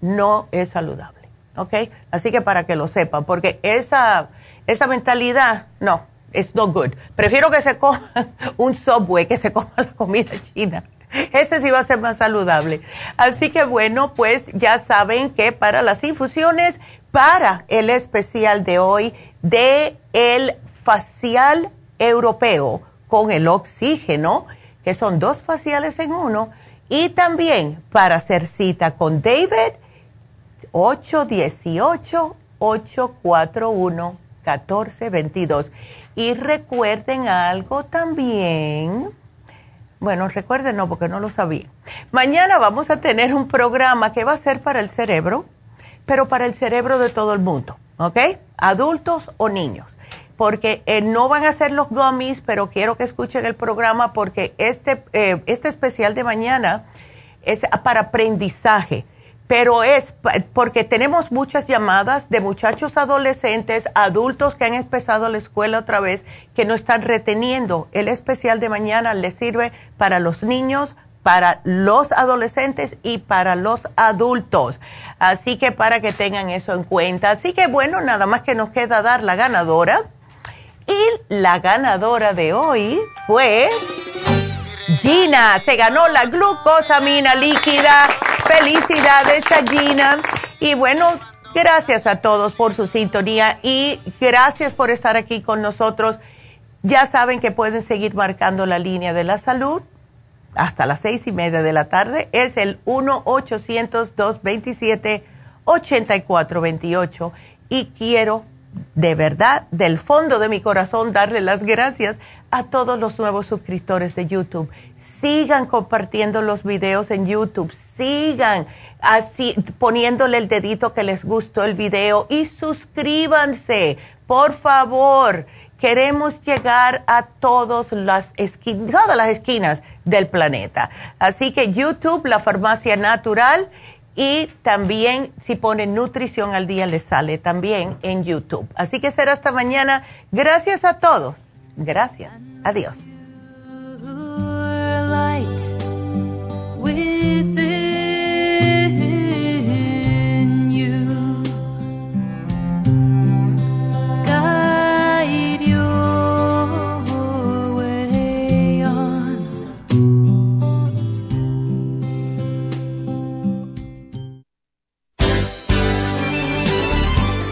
no es saludable. ¿Ok? Así que para que lo sepan, porque esa, esa mentalidad, no, it's no good. Prefiero que se coma un subway que se coma la comida china. Ese sí va a ser más saludable. Así que bueno, pues ya saben que para las infusiones, para el especial de hoy de el facial europeo con el oxígeno, que son dos faciales en uno, y también para hacer cita con David, 818 841 1422. Y recuerden algo también. Bueno, recuerden no, porque no lo sabía. Mañana vamos a tener un programa que va a ser para el cerebro, pero para el cerebro de todo el mundo, ¿ok? Adultos o niños. Porque eh, no van a ser los gummies, pero quiero que escuchen el programa porque este, eh, este especial de mañana es para aprendizaje pero es porque tenemos muchas llamadas de muchachos adolescentes, adultos que han empezado la escuela otra vez, que no están reteniendo. El especial de mañana les sirve para los niños, para los adolescentes y para los adultos. Así que para que tengan eso en cuenta. Así que bueno, nada más que nos queda dar la ganadora. Y la ganadora de hoy fue Gina. Se ganó la glucosamina líquida Felicidades a Gina. Y bueno, gracias a todos por su sintonía y gracias por estar aquí con nosotros. Ya saben que pueden seguir marcando la línea de la salud hasta las seis y media de la tarde. Es el 1-800-227-8428. Y quiero de verdad, del fondo de mi corazón, darle las gracias a todos los nuevos suscriptores de YouTube. Sigan compartiendo los videos en YouTube, sigan así poniéndole el dedito que les gustó el video y suscríbanse, por favor. Queremos llegar a todas las, esquinas, todas las esquinas del planeta. Así que YouTube, la farmacia natural y también si ponen nutrición al día les sale también en YouTube. Así que será hasta mañana. Gracias a todos. Gracias. Adiós.